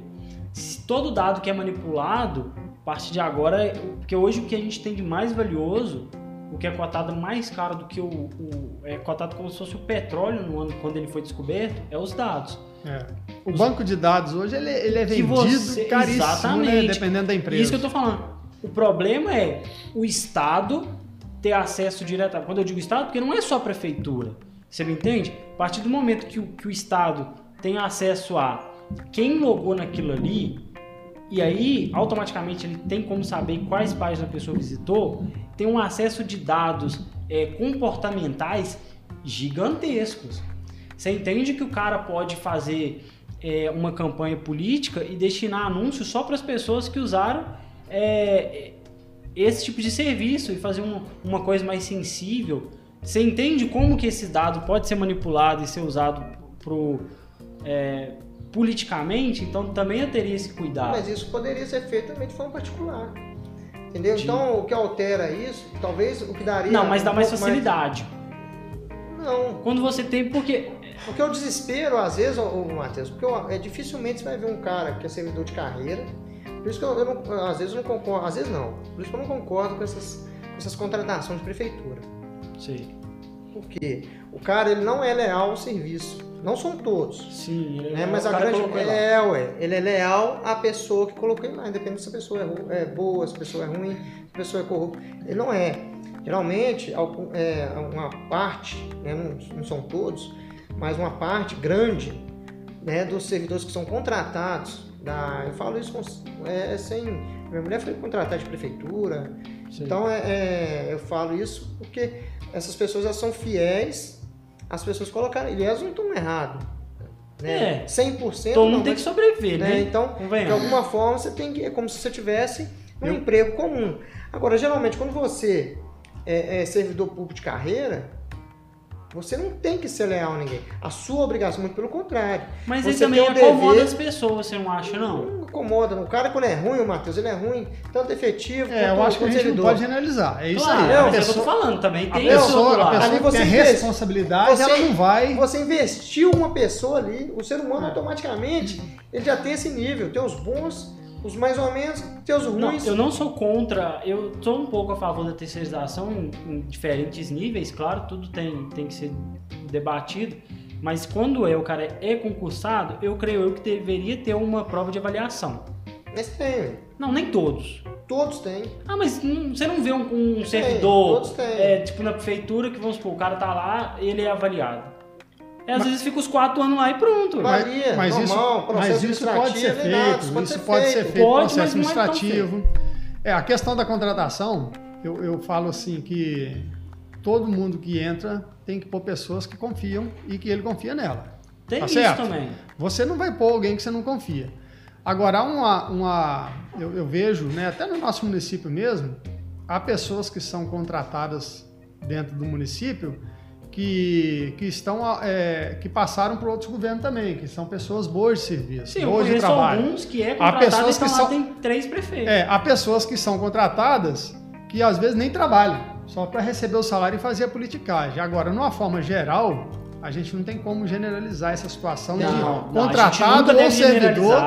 A: Se todo dado que é manipulado, a partir de agora, é- porque hoje o que a gente tem de mais valioso, o que é cotado mais caro do que o, o- é cotado como se fosse o petróleo no ano quando ele foi descoberto, é os dados.
B: É. O banco de dados hoje ele, ele é vendido
A: você-
B: caríssimo, né? Dependendo da empresa.
A: Isso que eu tô falando. O problema é o Estado ter acesso direto. Quando eu digo Estado, porque não é só a prefeitura. Você me entende? A partir do momento que o, que o Estado tem acesso a quem logou naquilo ali, e aí automaticamente ele tem como saber quais páginas a pessoa visitou, tem um acesso de dados é, comportamentais gigantescos. Você entende que o cara pode fazer é, uma campanha política e destinar anúncios só para as pessoas que usaram é, esse tipo de serviço e fazer um- uma coisa mais sensível. Você entende como que esse dado pode ser manipulado e ser usado pro, é, politicamente? Então também eu teria esse cuidado.
C: Mas isso poderia ser feito também de forma particular. Entendeu?
A: De-
C: Então o que altera isso, talvez o que daria.
A: Não, mas dá
C: um
A: mais facilidade.
C: Não,
A: Quando você tem, porque
C: Porque o desespero, às vezes, ô, ô, Matheus, porque ó, é, dificilmente você vai ver um cara que é servidor de carreira. Por isso que eu, eu não, às vezes eu não concordo, às vezes não. Por isso que eu não concordo com essas, com essas contratações de prefeitura.
A: sei,
C: Porque o cara ele não é leal ao serviço. Não são todos.
A: sim, ele
C: Né?
A: é
C: Mas
A: o
C: a grande é, ué, ele é leal à pessoa que colocou ele lá, independente se a pessoa é, é boa, se a pessoa é ruim, se a pessoa é corrupta. Ele não é. Geralmente, é, uma parte, né, não, não são todos, mas uma parte grande né, dos servidores que são contratados, da, eu falo isso com, é, sem. Minha mulher foi contratada de prefeitura,
A: Sei.
C: então é, é, eu falo isso porque essas pessoas elas são fiéis às pessoas colocaram. E elas não estão erradas. Né?
A: É.
C: 100%
A: Todo
C: não,
A: mundo tem que sobreviver,
C: né?
A: né?
C: Então, de alguma forma, você tem que. É como se você tivesse um
B: Eu-
C: emprego comum. Agora, geralmente, quando você é, é servidor público de carreira, você não tem que ser leal a ninguém. A sua obrigação, muito pelo contrário.
A: Mas
C: você
A: ele também
C: o
A: acomoda
C: dever-
A: as pessoas, você não acha, não?
C: Não incomoda. não. O cara, quando é ruim, o Matheus, ele é ruim, tanto efetivo
B: É, eu
C: quanto,
B: acho que a gente não pode generalizar. É isso
A: claro,
B: aí.
A: não,
B: A
A: é o que eu tô falando também.
B: a
A: Tem esse
B: pessoa, a pessoa
C: Ali
B: que
C: você
B: tem
C: investe.
B: responsabilidade,
C: Você-
B: ela não vai.
C: Você investiu uma pessoa ali, o ser humano
B: É.
C: automaticamente, ele já tem esse nível. Tem os bons, os mais ou menos, tem os
A: Não,
C: ruins.
A: eu não sou contra, eu sou um pouco a favor da terceirização em, em diferentes níveis, claro, tudo tem, tem que ser debatido, mas quando é o cara é concursado, eu creio eu que deveria ter uma prova de avaliação.
C: Mas tem,
A: Não, nem todos.
C: todos têm.
A: Ah, mas não- você não vê um, um
C: Tem,
A: servidor,
C: todos têm.
A: é, tipo na prefeitura, que vamos supor, o cara tá lá, ele é avaliado. E às vezes fica os quatro anos lá e pronto.
C: Mas- Varia,
B: mas isso,
C: normal, processo
B: mas isso pode ser feito.
C: nada, isso pode
B: isso
C: ser
B: pode ser
C: feito.
B: feito
A: Pode,
B: processo
A: mas não é tão
B: administrativo. É, a questão da contratação, eu, eu falo assim que todo mundo que entra tem que pôr pessoas que confiam e que ele confia nela.
A: Tem
B: Tá
A: isso
B: certo?
A: também.
B: Você não vai pôr alguém que você não confia. Agora, há uma, uma eu, eu vejo, né, até no nosso município mesmo, há pessoas que são contratadas dentro do município que, que estão é, que passaram por outros governos também, que são pessoas boas de serviço,
A: Sim,
B: boas de trabalho.
A: alguns que é
B: Há
A: contratado
B: pessoas
A: então
B: que
A: lá
B: são-
A: tem três prefeitos.
B: É, há pessoas que são contratadas que às vezes nem trabalham, só para receber o salário e fazer a politicagem. Agora, numa forma geral, a gente não tem como generalizar essa situação de
C: Não,
A: não, a gente
B: contratado ou servidor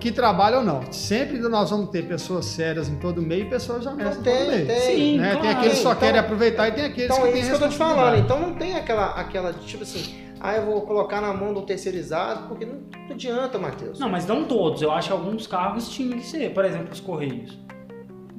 B: que trabalha ou não. Sempre nós vamos ter pessoas sérias em todo meio e pessoas honestas
C: Não
B: em todo
C: tem,
B: meio.
C: tem.
A: Sim,
B: né? Tem
A: claro.
B: aqueles que só
C: Então-
B: querem aproveitar e tem aqueles
C: Então
B: que
C: é
B: têm
C: isso que eu tô te falando. Então não tem aquela, aquela tipo assim, ah, eu vou colocar na mão do terceirizado, porque não, não adianta, Matheus.
A: Não, mas não todos. Eu acho que alguns cargos tinham que ser. Por exemplo, os Correios.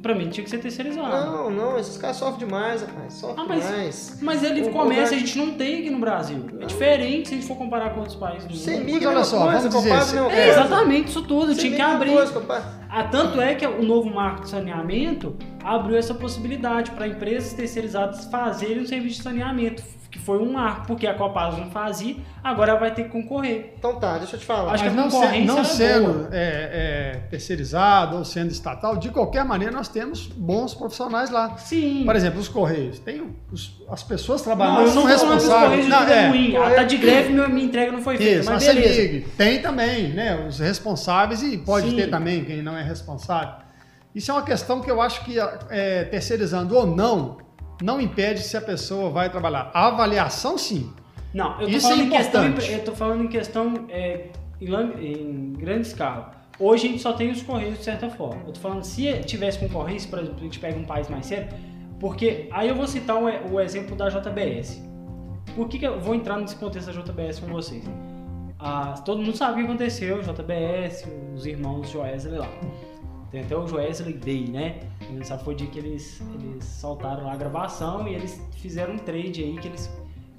A: Pra mim tinha que ser terceirizado.
C: Não, não, esses caras sofrem demais, rapaz. Sofrem
A: Ah, mas-
C: demais.
A: Mas ele
C: O
A: começa,
C: Congresso-
A: a gente não tem aqui no Brasil. É diferente se a gente for comparar com outros países do
C: Você
A: mundo.
C: migra
B: olha
C: é a
B: só,
C: coisa,
B: vamos dizer,
C: compadre,
A: É,
C: coisa.
A: exatamente, isso tudo.
C: Você
A: tinha que abrir.
C: coisa.
A: Ah, tanto é que o novo marco de saneamento abriu essa possibilidade para empresas terceirizadas fazerem o serviço de saneamento, foi um marco, porque a Copasa não fazia, agora vai ter que concorrer.
C: Então tá, deixa eu te falar.
A: Acho que
B: Mas
A: a
B: não, se-
A: concorrência
B: não sendo é, é, terceirizado ou sendo estatal, de qualquer maneira nós temos bons profissionais lá.
A: Sim.
B: Por exemplo, os Correios. Tem os- as pessoas trabalhando
A: Não, eu
B: são
A: não que os
B: responsáveis.
A: Correios
B: Não,
A: não, é ruim. Ah, tá de greve, minha, minha entrega não foi feita,
B: Isso,
A: mas beleza.
B: CEMIG. Tem também, né? Os responsáveis e pode
A: Sim.
B: ter também quem não é responsável. Isso é uma questão que eu acho que é, terceirizando ou não, não impede se a pessoa vai trabalhar. A avaliação, sim.
A: Não, eu tô
B: Isso
A: falando
B: é
A: em questão,
B: importante.
A: eu tô falando em questão é, em, em grande escala. Hoje a gente só tem os correios de certa forma. Eu tô falando se tivesse concorrência, por exemplo, a gente pega um país mais sério, porque aí eu vou citar o, o exemplo da JBS. Por que, que eu vou entrar nesse contexto da JBS com vocês? Ah, todo mundo sabe o que aconteceu, JBS, os irmãos Joesley lá. Tem até o Joesley Day, né? Sabe foi o dia que eles, eles soltaram lá a gravação e eles fizeram um trade aí que eles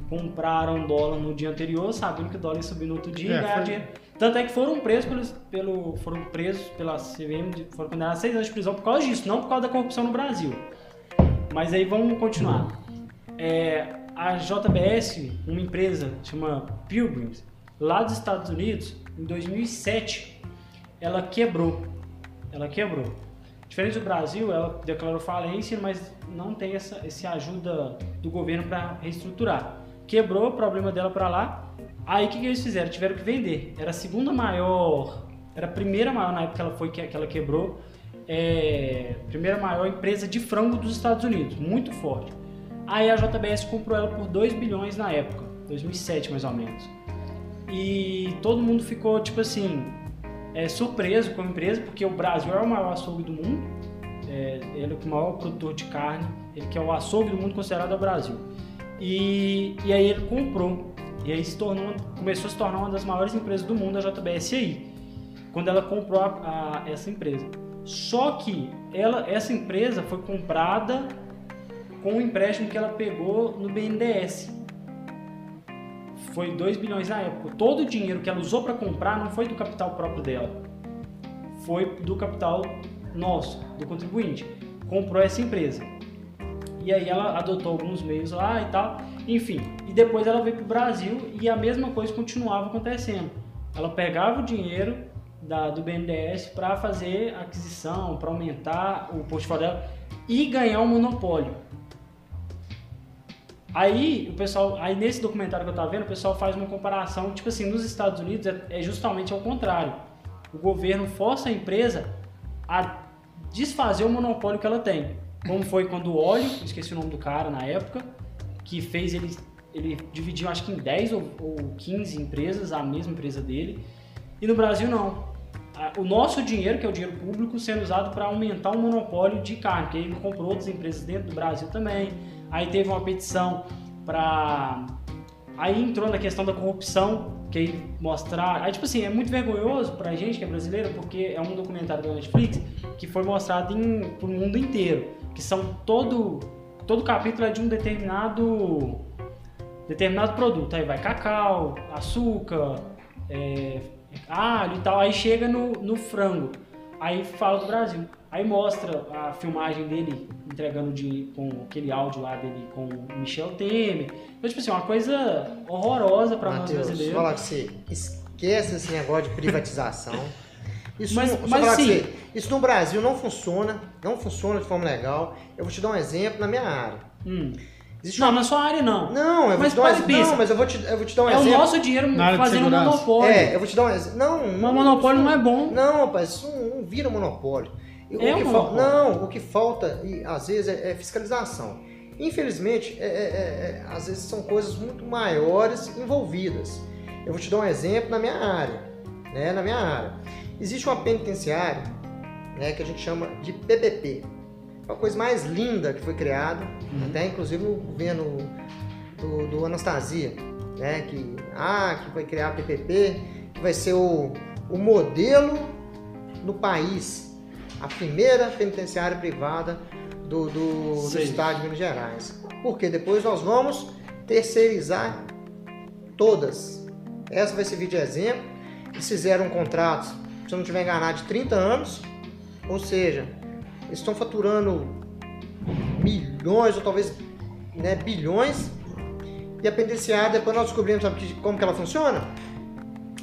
A: compraram dólar no dia anterior, sabendo que o dólar ia subir no outro dia
B: É,
A: e ganhar dinheiro. Tanto é que foram presos pelos, pelo, foram presos pela CVM, foram condenados a seis anos de prisão por causa disso, não por causa da corrupção no Brasil. Mas aí vamos continuar. É, a JBS, uma empresa chama Pilgrims, lá dos Estados Unidos, em 2007, ela quebrou. Ela quebrou. Diferente do Brasil, ela declarou falência, mas não tem essa, essa ajuda do governo para reestruturar. Quebrou, problema dela para lá. Aí o que, que eles fizeram? Tiveram que vender. Era a segunda maior, era a primeira maior na época que ela foi que, que ela quebrou. É, primeira maior empresa de frango dos Estados Unidos, muito forte. Aí a JBS comprou ela por 2 bilhões na época, 2007 mais ou menos. E todo mundo ficou tipo assim, é, surpreso com a empresa, porque o Brasil é o maior açougue do mundo. É, ele é o maior produtor de carne, ele que é o açougue do mundo considerado o Brasil. E, e aí ele comprou. E aí se tornou, começou a se tornar uma das maiores empresas do mundo, a JBS aí. Quando ela comprou a- a- essa empresa. Só que ela, essa empresa foi comprada com o empréstimo que ela pegou no BNDES. Foi 2 bilhões na época. Todo o dinheiro que ela usou para comprar não foi do capital próprio dela. Foi do capital nosso, do contribuinte. Comprou essa empresa. E aí ela adotou alguns meios lá e tal. Enfim, e depois ela veio para o Brasil e a mesma coisa continuava acontecendo. Ela pegava o dinheiro da, do BNDES para fazer aquisição, para aumentar o portfólio dela e ganhar um monopólio. Aí o pessoal, aí nesse documentário que eu tava vendo, o pessoal faz uma comparação, tipo assim, nos Estados Unidos é, é justamente ao contrário. O governo força a empresa a desfazer o monopólio que ela tem. Como foi quando o óleo, esqueci o nome do cara na época, que fez ele, ele dividiu acho que em 10 ou, ou 15 empresas, a mesma empresa dele. E no Brasil não. O nosso dinheiro, que é o dinheiro público, sendo usado para aumentar o monopólio de carne, que ele comprou outras empresas dentro do Brasil também. Aí teve uma petição para. Aí entrou na questão da corrupção, que aí mostrar. Aí, tipo assim, é muito vergonhoso pra gente que é brasileiro, porque é um documentário da Netflix que foi mostrado em, pro mundo inteiro. Que são todo. Todo capítulo é de um determinado. Determinado produto. Aí vai cacau, açúcar, é, alho e tal. Aí chega no, no frango. Aí fala do Brasil. Aí mostra a filmagem dele entregando de, com aquele áudio lá dele com o Michel Temer. Então, tipo assim, uma coisa horrorosa pra nós brasileiros.
C: falar com você, esquece esse negócio de privatização. [laughs] Isso,
A: Mas-
C: não-
A: mas sim.
C: você, isso no Brasil não funciona, não funciona de forma legal. Eu vou te dar um exemplo na minha área.
A: Hum,
C: Existe
A: Não,
C: uma-
A: na sua área não.
C: Não, eu vou
A: Mas
C: te dar um
A: para
C: exemplo. Não, mas eu vou te, eu vou te dar um
A: é o
C: exemplo.
A: nosso dinheiro
B: Na área de
A: fazendo um monopólio.
C: É, eu vou te dar um exemplo. Não,
A: Mas monopólio não é bom.
C: Não, rapaz, isso não, não vira monopólio. E o
A: É
C: que fal-. Não, o que falta, e, às vezes, é, é fiscalização. Infelizmente, é- é- é- é, às vezes são coisas muito maiores envolvidas. Eu vou te dar um exemplo na minha área. Né, na minha área. Existe uma penitenciária né, que a gente chama de PPP. É uma coisa mais linda que foi criada,
A: Uhum.
C: até inclusive no governo do, do Anastasia, né, que, ah, que vai criar a PPP, que vai ser o, o modelo no país, a primeira penitenciária privada do, do, do estado de Minas Gerais. Porque depois nós vamos terceirizar todas. Essa vai servir de exemplo. Eles fizeram um contrato, se eu não estiver enganado, de 30 anos, ou seja, eles estão faturando milhões ou talvez né, bilhões. E a penitenciária, depois nós descobrimos sabe, como que ela funciona?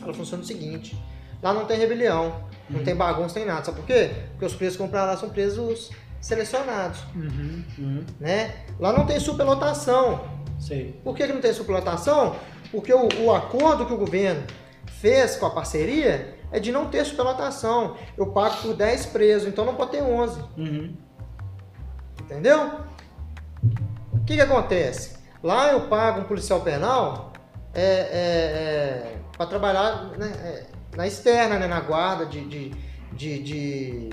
C: Ela funciona o seguinte: lá não tem rebelião, não tem bagunça, nem nada. Sabe por quê? Porque os presos que compram lá são presos selecionados,
B: Uhum.
A: Uhum.
C: né? Lá não tem superlotação.
A: Sei.
C: Por que, que não tem superlotação? Porque o, o acordo que o governo fez com a parceria é de não ter superlotação. Eu pago por 10 presos, então não pode ter 11.
A: Uhum.
C: Entendeu? O que, que acontece? Lá eu pago um policial penal é, para trabalhar né, é, na externa, né, na guarda de, de, de, de,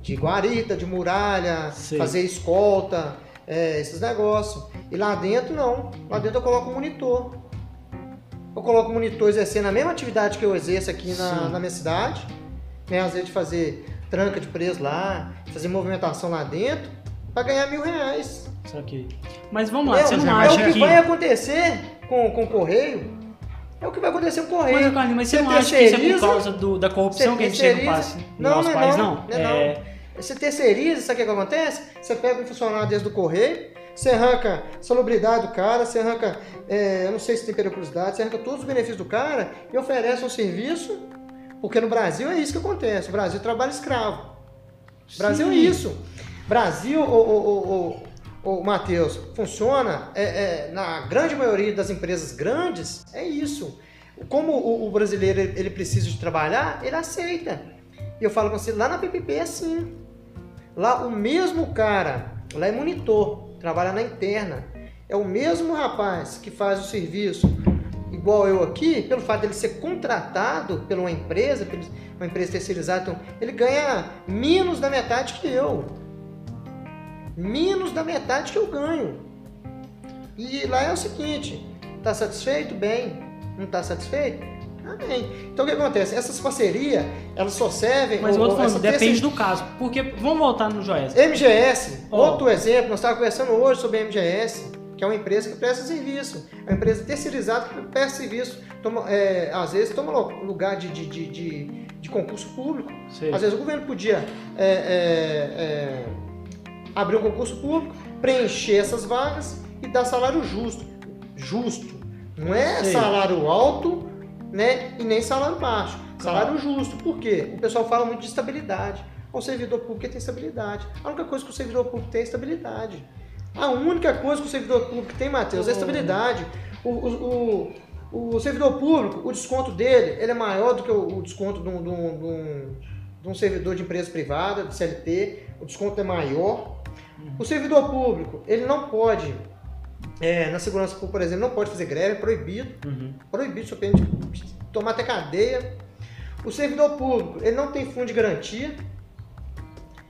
C: de guarita, de muralha,
A: Sei.
C: fazer escolta, é, esses negócios. E lá dentro não. Lá dentro eu coloco um monitor. Eu coloco um monitor exercendo a mesma atividade que eu exerço aqui na,
A: Sim.
C: na minha cidade. Né, às vezes de fazer tranca de preso lá, fazer movimentação lá dentro, para ganhar mil reais.
A: Saquei. Mas vamos lá,
C: Meu,
A: você não
C: é
A: acha
C: o que,
A: que.
C: vai acontecer com, com o Correio. É o que vai acontecer com o Correio.
A: Mas, Carlinhos, mas você
C: Você
A: não acha que isso é por causa do- da corrupção que a gente chega no,
C: Não,
A: nosso
C: não é
A: país,
C: não,
A: não?
C: não é
A: É,
C: Você terceiriza, sabe o que, acontece? Você pega um funcionário desde do Correio, você arranca a salubridade do cara, você arranca, é, eu não sei se tem periculosidade, você arranca todos os benefícios do cara e oferece um serviço, porque no Brasil é isso que acontece. O Brasil trabalha escravo. Brasil é
A: Sim.
C: isso. Brasil, o, o, o, o, Matheus, funciona é, é, na grande maioria das empresas grandes, é isso. Como o, o brasileiro ele precisa de trabalhar, ele aceita. E eu falo com você, lá na PPP é assim. Lá o mesmo cara, lá é monitor, trabalha na interna. É o mesmo rapaz que faz o serviço igual eu aqui, pelo fato dele ser contratado por uma empresa, uma empresa terceirizada, então, ele ganha menos da metade que eu. Menos da metade que eu ganho. E lá é o seguinte, tá satisfeito? Bem. Não tá satisfeito? Bem. Então o que acontece? Essas parcerias, elas só servem...
A: mas
C: ou-
A: outro
C: ou
A: falando, depende do caso. Porque, vamos voltar no Joés.
C: MGS,
A: Ó.
C: outro exemplo, nós estávamos conversando hoje sobre MGS, que é uma empresa que presta serviço, é uma empresa terceirizada que presta serviço, toma, é, às vezes toma lugar de, de, de, de, de concurso público.
A: Sei.
C: Às vezes o governo podia é, é, é, abrir um concurso público, preencher essas vagas e dar salário justo. Justo. Não é
A: Sei.
C: salário alto né, e nem salário baixo. Salário justo. Por quê? O pessoal fala muito de estabilidade. O servidor público tem estabilidade. A única coisa que o servidor público tem é estabilidade. A única coisa que o servidor público tem, Matheus, é estabilidade. O, o, o, o servidor público, o desconto dele, ele é maior do que o, desconto de um, de, um, de um- de um servidor de empresa privada, de CLT. O desconto é maior. O servidor público, ele não pode, é, na segurança pública, por exemplo, não pode fazer greve, é proibido
A: Uhum.
C: proibido, só pena de tomar até cadeia. O servidor público, ele não tem fundo de garantia,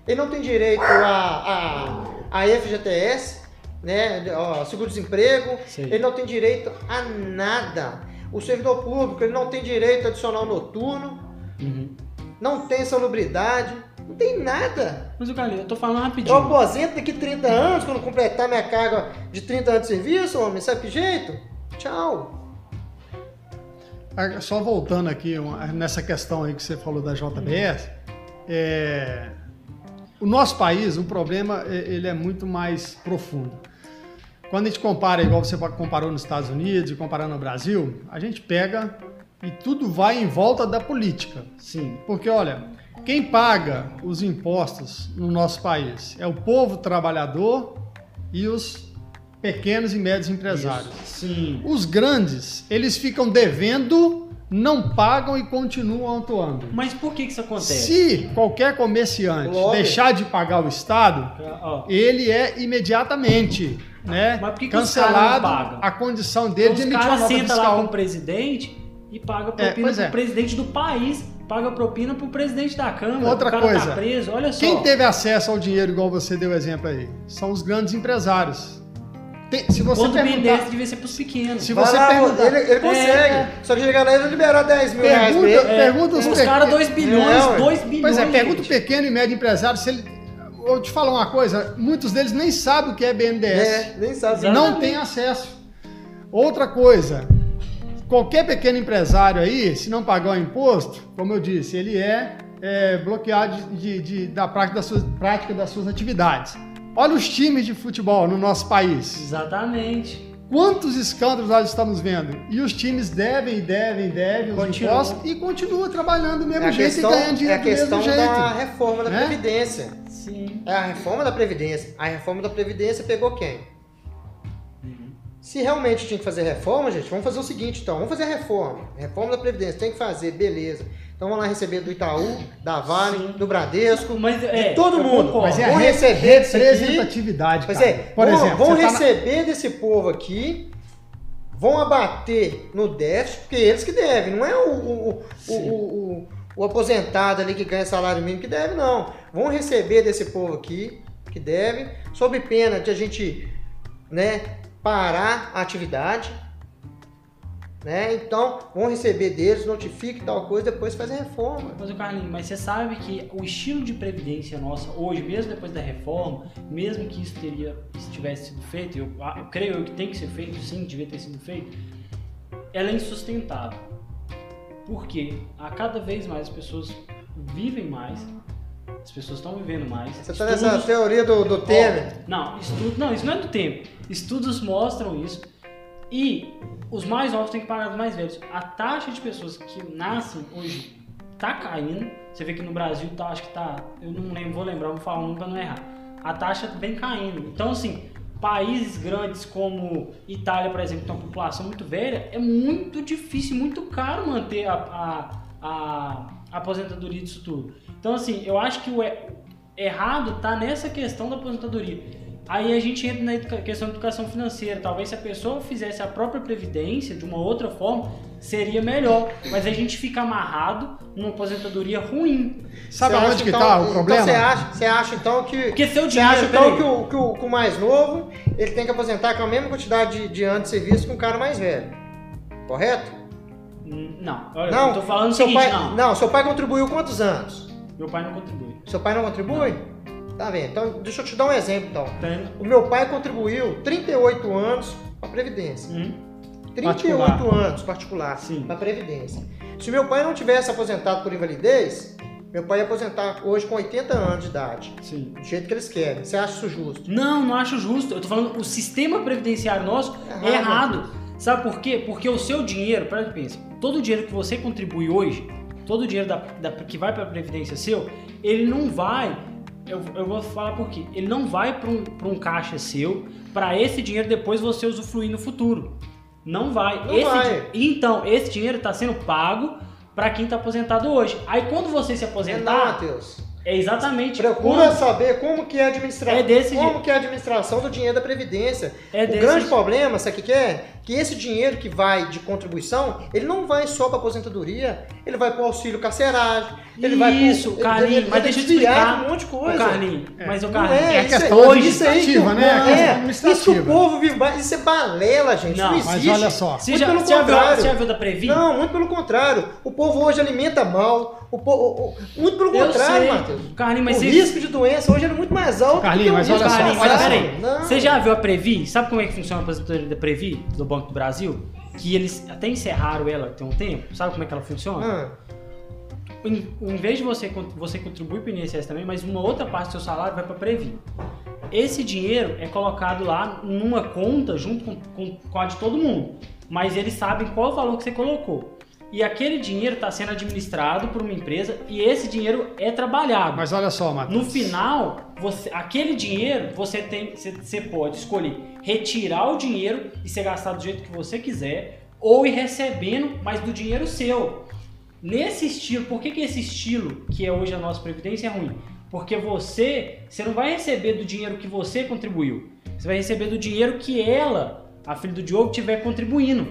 C: ele não tem direito a, a, a FGTS, né, seguro-desemprego, ele não tem direito a nada. O servidor público, ele não tem direito adicional noturno,
A: Uhum.
C: não tem salubridade, não tem nada.
A: Mas o Carlinhos, eu tô falando
C: Eu
A: rapidinho.
C: aposento daqui 30 anos, quando completar minha carga de 30 anos de serviço, homem, sabe que jeito? Tchau.
B: Ah, Só voltando aqui nessa questão aí que você falou da JBS, é, o nosso país, o problema é- ele é muito mais profundo. Quando a gente compara, igual você comparou nos Estados Unidos e comparando no Brasil, a gente pega e tudo vai em volta da política.
A: Sim.
B: Porque, olha, quem paga os impostos no nosso país é o povo trabalhador e os pequenos e médios empresários.
A: Isso. Sim.
B: Os grandes, eles ficam devendo, não pagam e continuam atuando.
A: Mas por que que isso acontece?
B: Se qualquer comerciante deixar de pagar o Estado,
A: Ó,
B: ele é imediatamente né,
A: Mas por que que
B: cancelado
A: pagam?
B: a condição dele de
A: os
B: emitir uma nota
A: sentam lá
B: fiscal.
A: com o presidente e paga
B: É,
A: propina
B: pois
A: pro
B: é.
A: presidente do país, paga propina pro presidente da Câmara.
B: Outra
A: o cara
B: coisa.
A: tá preso, olha só.
B: Quem teve acesso ao dinheiro, igual você deu exemplo aí, são os grandes empresários. Tem- se você
A: Quando bem
B: perguntar,
A: desse, devia ser pros pequenos.
B: Se
C: Vai
B: você
C: lá,
B: perguntar-
C: ele, ele consegue.
A: É.
C: Só que chegar lá ele liberar 10 mil reais pra
B: pergunta,
C: ele.
B: pergunta os,
A: Os caras 2 bilhões,
C: É, ué.
A: 2 bilhões.
B: Pois é, pergunta o pequeno e médio empresário se ele. Eu te falar uma coisa, muitos deles nem sabem o que é BNDES.
C: É, nem sabe.
A: Exato.
B: não tem acesso. Outra coisa, qualquer pequeno empresário aí, se não pagar o imposto, como eu disse, ele é, é, bloqueado de, de- de- da prática das, suas, prática das suas atividades. Olha os times de futebol no nosso país.
A: Exatamente.
B: Quantos escândalos nós estamos vendo? E os times devem, e devem, e devem os impostos e continuam trabalhando do mesmo
C: É a
B: jeito
C: questão,
B: e ganhando
C: é
B: dinheiro
C: a
B: do mesmo
C: questão
B: jeito.
C: da reforma da
B: Né?
C: Previdência.
A: Sim.
C: É a reforma da Previdência. A reforma da Previdência pegou quem? Se realmente tinha que fazer reforma, gente, vamos fazer o seguinte, então. Vamos fazer a reforma. Reforma da Previdência. Tem que fazer, beleza. Então vamos lá receber do Itaú, da Vale,
A: Sim.
C: do Bradesco,
A: Mas, é,
C: de todo mundo.
A: concordo.
B: Mas é a
C: receber disso aqui.
B: representatividade,
C: Pois
B: cara.
C: é,
B: Por
C: vão,
B: exemplo,
C: vão
B: você tá na-
C: receber desse povo aqui, vão abater no déficit, porque eles que devem, não é o, o, o, o, o- o aposentado ali que ganha salário mínimo que deve, não. Vão receber desse povo aqui, que deve, sob pena de a gente né, parar a atividade. Né? Então, vão receber deles, notifique tal coisa, depois faz a reforma.
A: Mas, Carlinhos, mas você sabe que o estilo de previdência nossa hoje, mesmo depois da reforma, mesmo que isso teria, isso tivesse sido feito, eu, eu creio que tem que ser feito, sim, devia ter sido feito, ela é insustentável. Por quê? A cada vez mais as pessoas vivem mais, as pessoas estão vivendo mais.
C: Você está nessa teoria do, do Temer?
A: Não, estudo, não, isso não é do tempo. Estudos mostram isso. E os mais novos têm que pagar os mais velhos. A taxa de pessoas que nascem hoje tá caindo. Você vê que no Brasil tá, acho que tá. Eu não lembro, vou lembrar, vou falar um pra não errar. A taxa vem caindo. Então, assim, países grandes como Itália, por exemplo, que tem uma população muito velha, é muito difícil, muito caro manter a, a, a aposentadoria disso tudo. Então, assim, eu acho que o errado tá nessa questão da aposentadoria. Aí a gente entra na questão da educação financeira. Talvez se a pessoa fizesse a própria previdência de uma outra forma, seria melhor. Mas a gente fica amarrado numa aposentadoria ruim.
B: Sabe
C: Você
B: aonde que
C: então-
B: tá o problema?
C: Então você acha, você acha então que.
A: Porque seu
C: Você
A: dinheiro.
C: acha então que o, que, o, que o mais novo ele tem que aposentar com a mesma quantidade de, de anos de serviço que um cara mais velho? Correto?
A: Não, olha,
C: Não,
A: eu tô falando o
C: seu
A: seguinte,
C: pai,
A: não.
C: seu pai contribuiu quantos anos?
A: Meu pai não contribui.
C: Seu pai não contribui? Tá vendo? Então deixa eu te dar um exemplo então.
A: Tá?
C: O meu pai contribuiu 38 anos para a Previdência.
A: Hum,
C: 38
B: Particular.
C: anos particular para Previdência. Se meu pai não tivesse aposentado por invalidez, meu pai ia aposentar hoje com 80 anos de idade.
A: sim.
C: Do jeito que eles querem. Você acha isso justo?
A: Não, não acho justo. Eu tô falando o sistema previdenciário nosso
C: Errado.
A: é errado. Sabe por quê? Porque o seu dinheiro, para pensa, todo o dinheiro que você contribui hoje, todo o dinheiro da, da- que vai para a previdência seu, ele não vai. Eu, eu vou falar por quê. Ele não vai para um, pra um caixa seu, para esse dinheiro depois você usufruir no futuro. Não vai.
C: Não
A: esse
C: vai.
A: Então, esse dinheiro está sendo pago para quem está aposentado hoje. Aí quando você se aposentar,
C: Matheus.
A: é exatamente
C: Procura
A: quando-
C: saber como que é a administração.
A: É desse
C: como
A: jeito.
C: que é a administração do dinheiro da Previdência.
A: É
C: o
A: desse
C: grande
A: jeito.
C: problema, sabe o que é? Que esse dinheiro que vai de contribuição, ele não vai só para aposentadoria, ele vai para o auxílio carceragem, ele vai pro-
A: Isso, Carlinhos,
C: ele-
A: mas deixa eu te explicar.
C: um monte de
A: O
C: coisa.
A: Carlinhos, mas o Carlinhos.
C: é,
B: É
C: isso
B: questão
C: hoje que-
B: administrativa, né? É
C: É,
B: administrativa.
C: isso o povo vive, isso é balela, gente,
A: Não,
C: não,
A: mas
C: existe.
B: olha só.
C: Muito
A: já,
C: pelo contrário.
A: você já viu da Previ?
C: Não, muito pelo contrário. O povo hoje alimenta mal. O po- o- o- muito pelo
A: Eu
C: contrário. Matheus.
A: Carlinhos, mas
C: o risco de doença hoje é muito mais alto
B: Carlinhos, mas
C: o
B: olha só,
A: Carlinhos,
B: olha
A: mas
B: só.
A: peraí. Você já viu a Previ? Sabe como é que funciona a aposentadoria da Previ, do Banco do Brasil? Que eles até encerraram ela tem um tempo. Sabe como é que ela funciona?
C: Ah,
A: Em, em vez de você, você contribuir para o INSS também, mas uma outra parte do seu salário vai para Previ. Esse dinheiro é colocado lá numa conta junto com, com, com a de todo mundo. Mas eles sabem qual o valor que você colocou. E aquele dinheiro está sendo administrado por uma empresa e esse dinheiro é trabalhado.
B: Mas olha só, Matheus.
A: No final, você, aquele dinheiro você tem, você, você pode escolher retirar o dinheiro e ser gastado do jeito que você quiser, ou ir recebendo, mas do dinheiro seu. Nesse estilo, por que, que esse estilo, que é hoje a nossa previdência, é ruim? Porque você, você não vai receber do dinheiro que você contribuiu. Você vai receber do dinheiro que ela, a filha do Diogo, tiver contribuindo.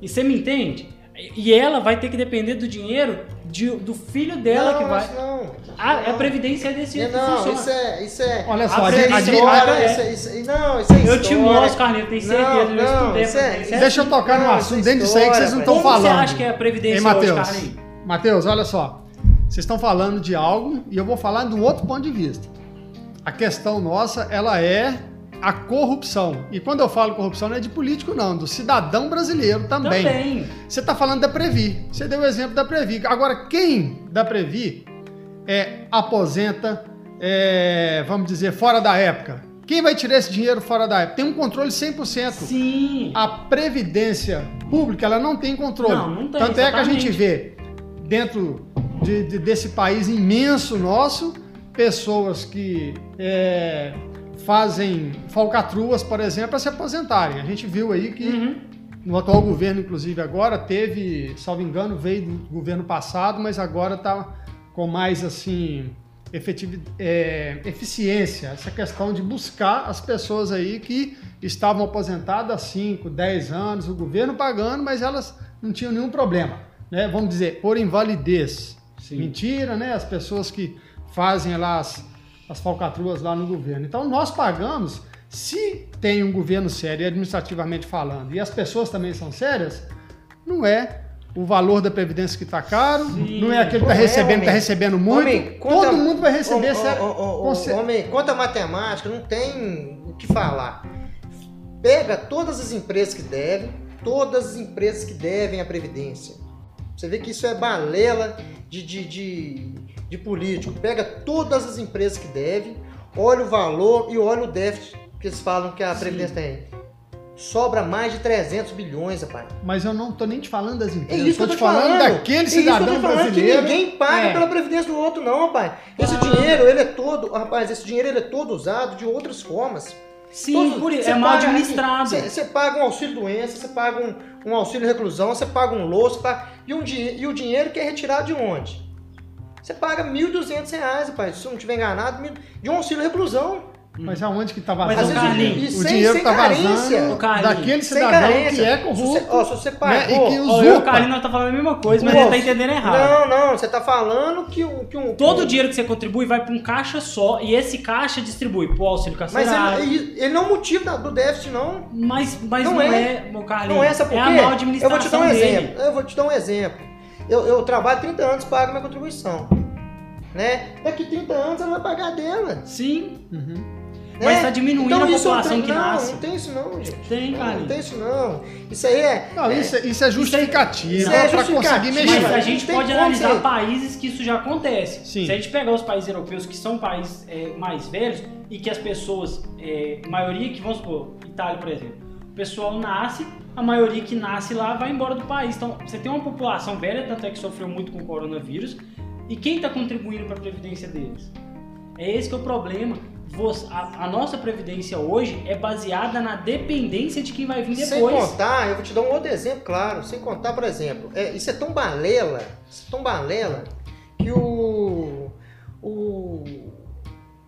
A: E você me entende? E ela vai ter que depender do dinheiro de, do filho dela
C: não,
A: que vai.
C: Não,
A: A,
C: não.
A: a previdência é desse jeito
C: Não,
A: funciona.
C: isso é, isso é.
B: Olha só,
A: A
B: a
C: isso é
B: a
A: a-
C: isso é- isso é- não, isso é
A: Eu te mostro, Carlinhos, eu tenho certeza,
C: Não,
A: eu
C: não,
A: estudei a
C: isso é-
A: previdência.
B: Deixa eu tocar no assunto
C: isso é
B: dentro disso aí que vocês não estão
A: Como
B: falando.
A: você acha que é a previdência
B: Ei,
A: hoje? Carlinhos?
B: Matheus, olha só. Vocês estão falando de algo e eu vou falar de um outro ponto de vista. A questão nossa, ela é a corrupção. E quando eu falo corrupção, não é de político, não, do cidadão brasileiro também.
A: Também.
B: Você está falando da Previ. Você deu o exemplo da Previ. Agora, quem da Previ é, aposenta, é, vamos dizer, fora da época? Quem vai tirar esse dinheiro fora da época? Tem um controle 100%.
A: Sim.
B: A Previdência Pública, ela não tem controle.
A: Não, não tem,
B: Tanto é que a
A: exatamente.
B: gente vê, dentro de- de- desse país imenso nosso, pessoas que é, fazem falcatruas, por exemplo, para se aposentarem. A gente viu aí que
A: Uhum.
B: no atual governo, inclusive agora, teve, salvo engano, veio do governo passado, mas agora está com mais assim efetiv- é, eficiência, essa questão de buscar as pessoas aí que estavam aposentadas há 5, 10 anos, o governo pagando, mas elas não tinham nenhum problema, né? Vamos dizer, por invalidez.
A: Sim.
B: Mentira, né? As pessoas que fazem lá as, as falcatruas lá no governo. Então nós pagamos, se tem um governo sério, administrativamente falando, e as pessoas também são sérias, não é o valor da previdência que está caro,
A: Sim.
B: não é aquele que está
C: é,
B: recebendo, está
C: homem.
B: recebendo muito.
C: Homem,
B: Todo
C: conta-
B: mundo vai receber.
C: Ô, ô, ô, Homem, quanto a matemática, não tem o que falar. Pega todas as empresas que devem, todas as empresas que devem a Previdência. Você vê que isso é balela de, de, de, de político. Pega todas as empresas que devem, olha o valor e olha o déficit que eles falam que a
A: Sim.
C: Previdência tem. Sobra mais de 300 bilhões, rapaz.
B: Mas eu não estou nem te falando das
C: É
B: empresas,
C: isso que
B: eu
C: eu
B: tô
C: tô
B: te falando
C: falando.
B: daquele
C: É isso que eu tô
B: cidadão
C: falando,
B: brasileiro.
C: Que ninguém paga
B: É.
C: pela previdência do outro, não, rapaz. Esse
A: Ah.
C: dinheiro, ele é todo, rapaz, esse dinheiro ele é todo usado de outras formas.
A: Sim,
C: Todo-
A: por isso. É mal administrado.
C: Você, você paga um auxílio doença, você paga um, um auxílio reclusão, você paga um louço, paga- e, um, e o dinheiro que é retirado de onde? Você paga 1.200 reais, rapaz, se não estiver enganado, de um auxílio reclusão.
B: Mas aonde que
A: Mas,
B: vazando?
C: e
B: o
C: sem-
B: dinheiro
C: sem carência.
B: vazando daquele cidadão que é
C: Se
B: corrupto.
C: você, ó, se você
B: né,
C: pagou...
B: e que
A: Ó, eu e o
B: usurpa.
A: Carlinhos tá falando a mesma coisa, mas
C: Pô,
A: ele tá entendendo errado.
C: Não, não, você tá falando que um... Que um
A: Todo o
C: um-
A: dinheiro que você contribui vai para um caixa só e esse caixa distribui pro auxílio
C: Mas
A: carcerário.
C: ele, ele não é o motivo do déficit, não.
A: Mas, mas
C: Não
A: não,
C: é.
A: é, meu Carlinhos.
C: Não é, sabe por
A: é a mal
C: Eu
A: administração
C: vou te dar um
A: dele.
C: exemplo. Eu vou te dar um exemplo. Eu, eu trabalho 30 anos, pago minha contribuição. Né? Daqui 30 anos ela vai pagar dela.
A: Sim,
B: Uhum.
C: Né?
A: mas tá diminuindo
C: Então,
A: a
C: isso é
A: população
C: tre-
A: que
C: não,
A: nasce.
C: Não tem isso não, gente.
A: Tem,
C: não,
A: Carlinhos.
C: não tem isso não. Isso aí é...
B: Não, isso, é- isso é justificativa
C: Isso é
B: para conseguir mexer.
A: Mas a
C: Não
A: gente
C: tem
A: pode analisar
C: você-
A: países que isso já acontece.
B: Sim.
A: Se a gente pegar os países europeus, que são países é, mais velhos, e que as pessoas, é, maioria que, vamos supor, Itália, por exemplo, o pessoal nasce, a maioria que nasce lá vai embora do país. Então, você tem uma população velha, tanto é que sofreu muito com o coronavírus, e quem está contribuindo para a previdência deles? É esse que é o problema. A, a nossa previdência hoje é baseada na dependência de quem vai vir
C: Sem
A: depois.
C: contar, eu vou te dar um outro exemplo, claro. Sem contar, por exemplo, é, isso é tão balela, isso é tão balela, que o, o.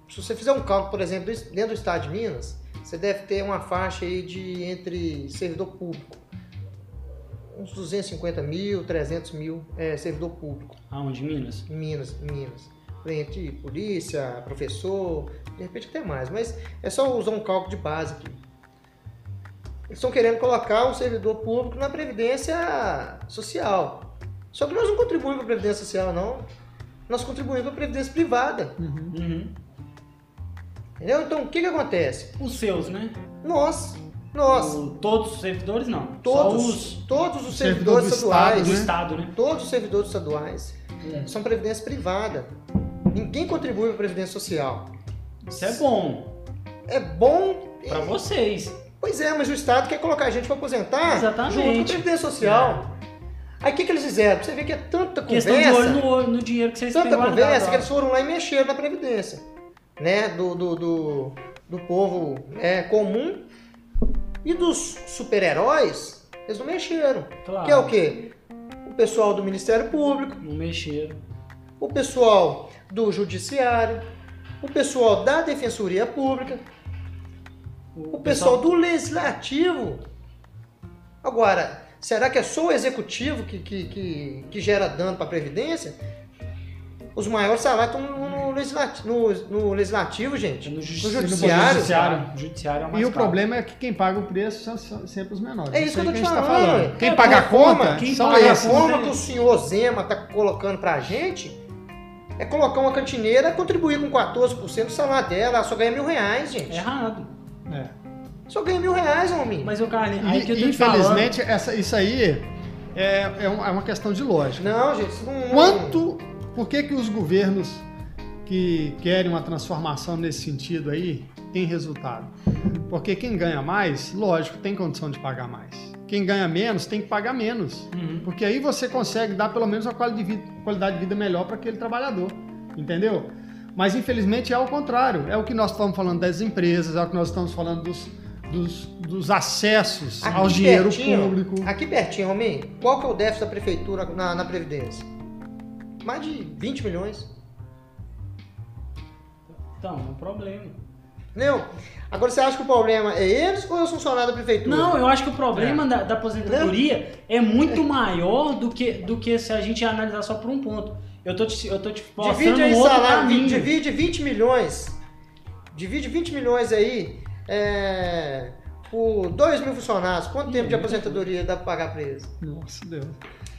C: Se você fizer um cálculo, por exemplo, dentro do estado de Minas, você deve ter uma faixa aí de entre servidor público. Uns 250 mil, 300 mil é, servidor público
A: Aonde, em Minas?
C: em Minas, em Minas. Entre polícia, professor, de repente até mais, mas é só usar um cálculo de base aqui. Eles estão querendo colocar o servidor público na previdência social. Só que nós não contribuímos para a previdência social, não. Nós contribuímos para a previdência privada.
B: Uhum.
A: Uhum.
C: Entendeu? Então, o que, que acontece?
A: Os seus, né?
C: Nós, nós,
A: O- todos os servidores, não.
C: todos,
A: Só os
C: todos os
B: servidor
C: servidores
B: do
C: estaduais,
A: do
B: né?
A: Estado, né?
C: todos os servidores estaduais são previdência privada. Ninguém contribui para a previdência social.
A: Isso é bom
C: É bom
A: pra vocês.
C: Pois é, mas o Estado quer colocar a gente para aposentar
A: Exatamente.
C: junto com a Previdência Social. Aí o que, que eles fizeram? Você ver que é tanta
A: Questão de
C: conversa.
A: olho no, olho- no dinheiro que vocês têm
C: Tanta conversa que eles foram lá e mexeram na Previdência. Né? Do, do, do, do povo é, comum e dos super-heróis, eles não mexeram.
A: Claro.
C: Que é o quê? O pessoal do Ministério Público,
A: Não mexeram.
C: o pessoal do Judiciário, o pessoal da Defensoria Pública, o pessoal do Legislativo. Agora, será que é só o Executivo que, que, que, que gera dano para a Previdência? Os maiores salários estão no, no legislativo, no, no legislativo, gente.
A: No
C: No,
A: justi-
C: judiciário.
A: judiciário. Judiciário é o mais
B: E o
A: caro.
B: problema é que quem paga o preço são, sempre os menores.
C: É isso que eu tô
B: aí
C: te
B: a gente tá
C: falando.
B: falando. Quem
A: É,
B: paga a conta
A: quem
B: são
C: A
A: paga a
B: esses.
C: reforma que o senhor Zema está colocando para a gente é colocar uma cantineira e contribuir com 14% do salário dela. Ela só ganha mil reais, gente.
A: É errado.
B: É.
C: Só ganha mil reais, homem.
A: Mas o Carlinhos, aí que eu tô falando.
B: infelizmente, essa, isso aí é, é, um- é uma questão de lógica.
C: Não, gente, isso não.
B: Quanto. Por que, que os governos que querem uma transformação nesse sentido aí têm resultado? Porque quem ganha mais, lógico, tem condição de pagar mais. Quem ganha menos tem que pagar menos.
A: Uhum.
B: Porque aí você consegue dar pelo menos uma qualidade de vida melhor para aquele trabalhador. Entendeu? Mas infelizmente é ao contrário. É o que nós estamos falando das empresas, é o que nós estamos falando dos, dos, dos acessos
C: Aqui
B: ao dinheiro
C: pertinho,
B: público.
C: Aqui pertinho, Rominho, qual que é o déficit da prefeitura na, na Previdência? Mais de 20 milhões.
A: Então, é um problema.
C: Entendeu? Agora você acha que o problema é eles ou é os funcionários da prefeitura?
A: Não, eu acho que o problema da, da aposentadoria é muito maior do que, do que se a gente analisar só por um ponto. Eu tô te, eu tô te mostrando
C: Divide aí
A: um outro
C: salário,
A: caminho.
C: divide 20 milhões. Divide 20 milhões aí é, por 2 mil funcionários. Quanto tempo de aposentadoria dá pra pagar pra eles?
B: Nossa Deus.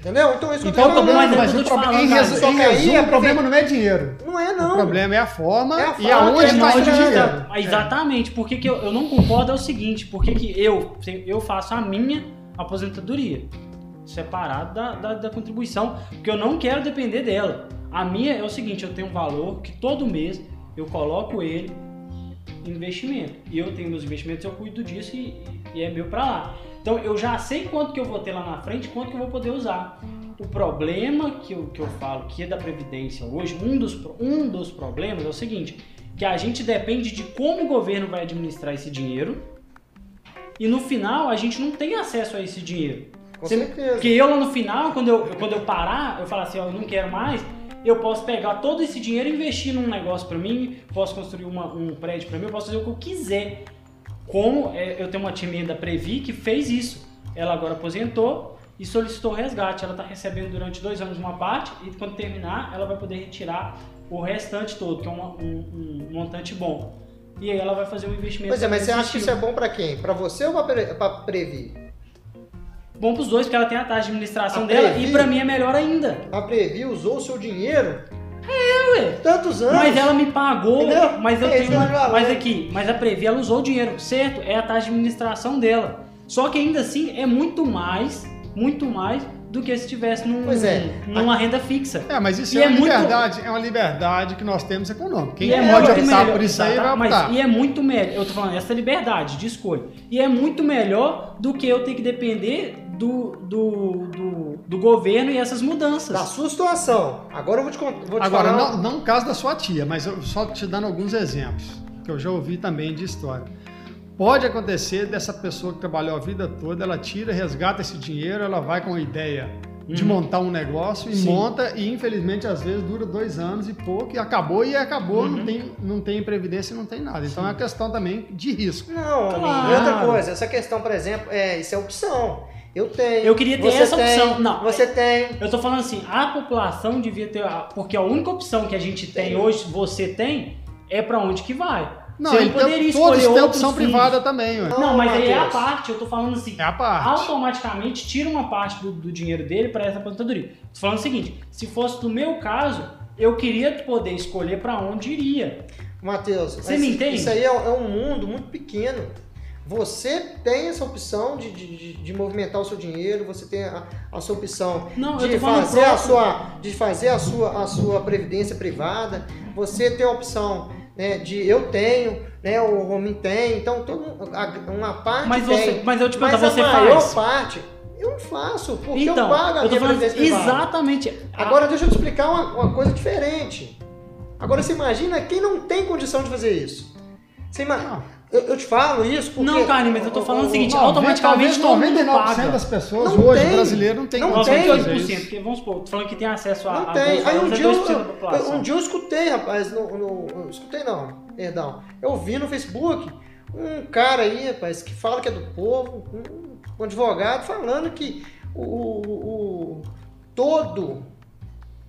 C: Entendeu? Então isso que
B: Então,
C: eu
B: o
C: tô
B: problema,
C: falando.
A: mas é
B: mas
A: o que eu
B: o
A: tô te
B: problema,
A: falando,
B: em,
A: cara.
B: resu-
C: Só
B: em
C: que aí
B: resumo,
C: a
B: o problema não é dinheiro.
C: Não é
B: O
C: não.
B: problema é a forma
C: É a
B: e
C: forma
B: aonde
C: que
B: está
C: temos-
B: dinheiro.
A: Exatamente, porque que eu, eu não concordo é o seguinte, porque que eu, eu faço a minha aposentadoria separado da, da, da contribuição, porque eu não quero depender dela. A minha é o seguinte, eu tenho um valor que todo mês eu coloco ele em investimento. E eu tenho meus investimentos, eu cuido disso e, e é meu pra lá. Então eu já sei quanto que eu vou ter lá na frente, quanto que eu vou poder usar. O problema que eu, que eu falo que é da Previdência hoje, um dos, um dos problemas é o seguinte, que a gente depende de como o governo vai administrar esse dinheiro e no final a gente não tem acesso a esse dinheiro.
C: Com
A: Você-
C: certeza.
A: Porque eu lá no final, quando eu, quando eu parar, eu falar assim, ó, eu não quero mais, eu posso pegar todo esse dinheiro e investir num negócio pra mim, posso construir uma- um prédio pra mim, eu posso fazer o que eu quiser. Como é, eu tenho uma minha da Previ que fez isso. Ela agora aposentou e solicitou resgate. Ela está recebendo durante dois anos uma parte e quando terminar ela vai poder retirar o restante todo, que é uma- um, um montante bom. E aí ela vai fazer um investimento.
C: Pois é, mas você acha que isso é bom pra quem? Pra você ou pra Previ?
A: bom pros dois, porque ela tem a taxa de administração
C: A
A: dela
C: Previ-
A: e pra mim é melhor ainda.
C: A Previ usou o seu dinheiro
A: É, ué.
C: tantos anos.
A: Mas ela me pagou,
C: Entendeu?
A: mas eu
C: É
A: tenho. Mas aqui, mas a Previ ela usou o dinheiro, certo? É a taxa de administração dela. Só que ainda assim é muito mais, muito mais do que se tivesse num,
C: Pois é.
A: numa renda fixa.
B: É, mas isso
A: E
B: é,
A: é
B: uma
A: muito-
B: liberdade, é uma liberdade que nós temos econômica. Quem
A: é
B: pode
A: muito
B: optar
A: melhor,
B: por isso aí vai
A: exata-
B: optar.
A: Mas, e é muito melhor, eu tô falando essa liberdade de escolha. E é muito melhor do que eu ter que depender do, do, do, do governo e essas mudanças.
C: Da sua situação. Agora eu vou te, vou te
B: Agora,
C: falar.
B: não, não o caso da sua tia, mas eu só te dando alguns exemplos, que eu já ouvi também de história. Pode acontecer dessa pessoa que trabalhou a vida toda, ela tira, resgata esse dinheiro, ela vai com a ideia de
A: Uhum.
B: montar um negócio e
A: Sim.
B: monta, e infelizmente às vezes dura dois anos e pouco, e acabou e acabou, não,
A: Uhum.
B: tem, não tem previdência, não tem nada. Então é uma questão também de risco.
C: Não.
A: Claro.
C: E outra coisa, essa questão, por exemplo, é, isso é opção. Eu tenho.
A: Eu queria ter
C: você
A: essa
C: tem,
A: opção. Não,
C: Você tem.
A: Eu tô falando assim, a população devia ter. Porque a única opção que a gente tem,
C: Tem.
A: hoje, você tem, é pra onde que vai.
B: Não, ele
A: não poderia
B: tem, todos
A: escolher
B: têm opção privada também, ué.
C: Não,
A: mas aí é a parte, eu tô falando assim.
B: É a parte.
A: Automaticamente tira uma parte do, do dinheiro dele para essa aposentadoria. Tô falando o seguinte: se fosse no meu caso, eu queria poder escolher pra onde iria.
C: Matheus,
A: Você me entende?
C: Isso aí é, é um mundo muito pequeno. Você tem essa opção de, de, de- movimentar o seu dinheiro, você tem a, a sua opção
A: Não,
C: de fazer, a sua, de fazer a sua, a sua previdência privada, você tem a opção né, de eu tenho, né, o homem tem, então todo, a- uma parte
A: Mas,
C: tem.
A: você, mas eu te
C: Mas
A: pergunto,
C: a
A: você
C: maior
A: faz?
C: parte, Eu não faço, porque
A: então,
C: eu pago a
A: eu
C: minha
A: falando
C: previdência privada.
A: exatamente.
C: Agora deixa eu te explicar uma, uma coisa diferente. Agora você imagina quem não tem condição de fazer isso. Você ima-
B: Não.
C: Eu, eu te falo isso porque.
A: Não, Carlinhos, mas eu tô falando o seguinte,
B: Não,
A: automaticamente todo mundo
B: 99%
A: paga.
B: das pessoas
C: Não
B: hoje,
C: tem.
B: brasileiro, não tem
C: Não
B: condição
C: tem.
B: de fazer
A: 98%,
B: isso.
A: porque vamos supor, tô falando que tem acesso a.
C: Não
A: a
C: tem. Aí um
A: é
C: dia, eu,
A: 2% da população.
C: um dia eu escutei, rapaz, no, no- eu escutei não, perdão. Eu vi no Facebook um cara aí, rapaz, que fala que é do povo, um, um advogado falando que o, o- o- todo,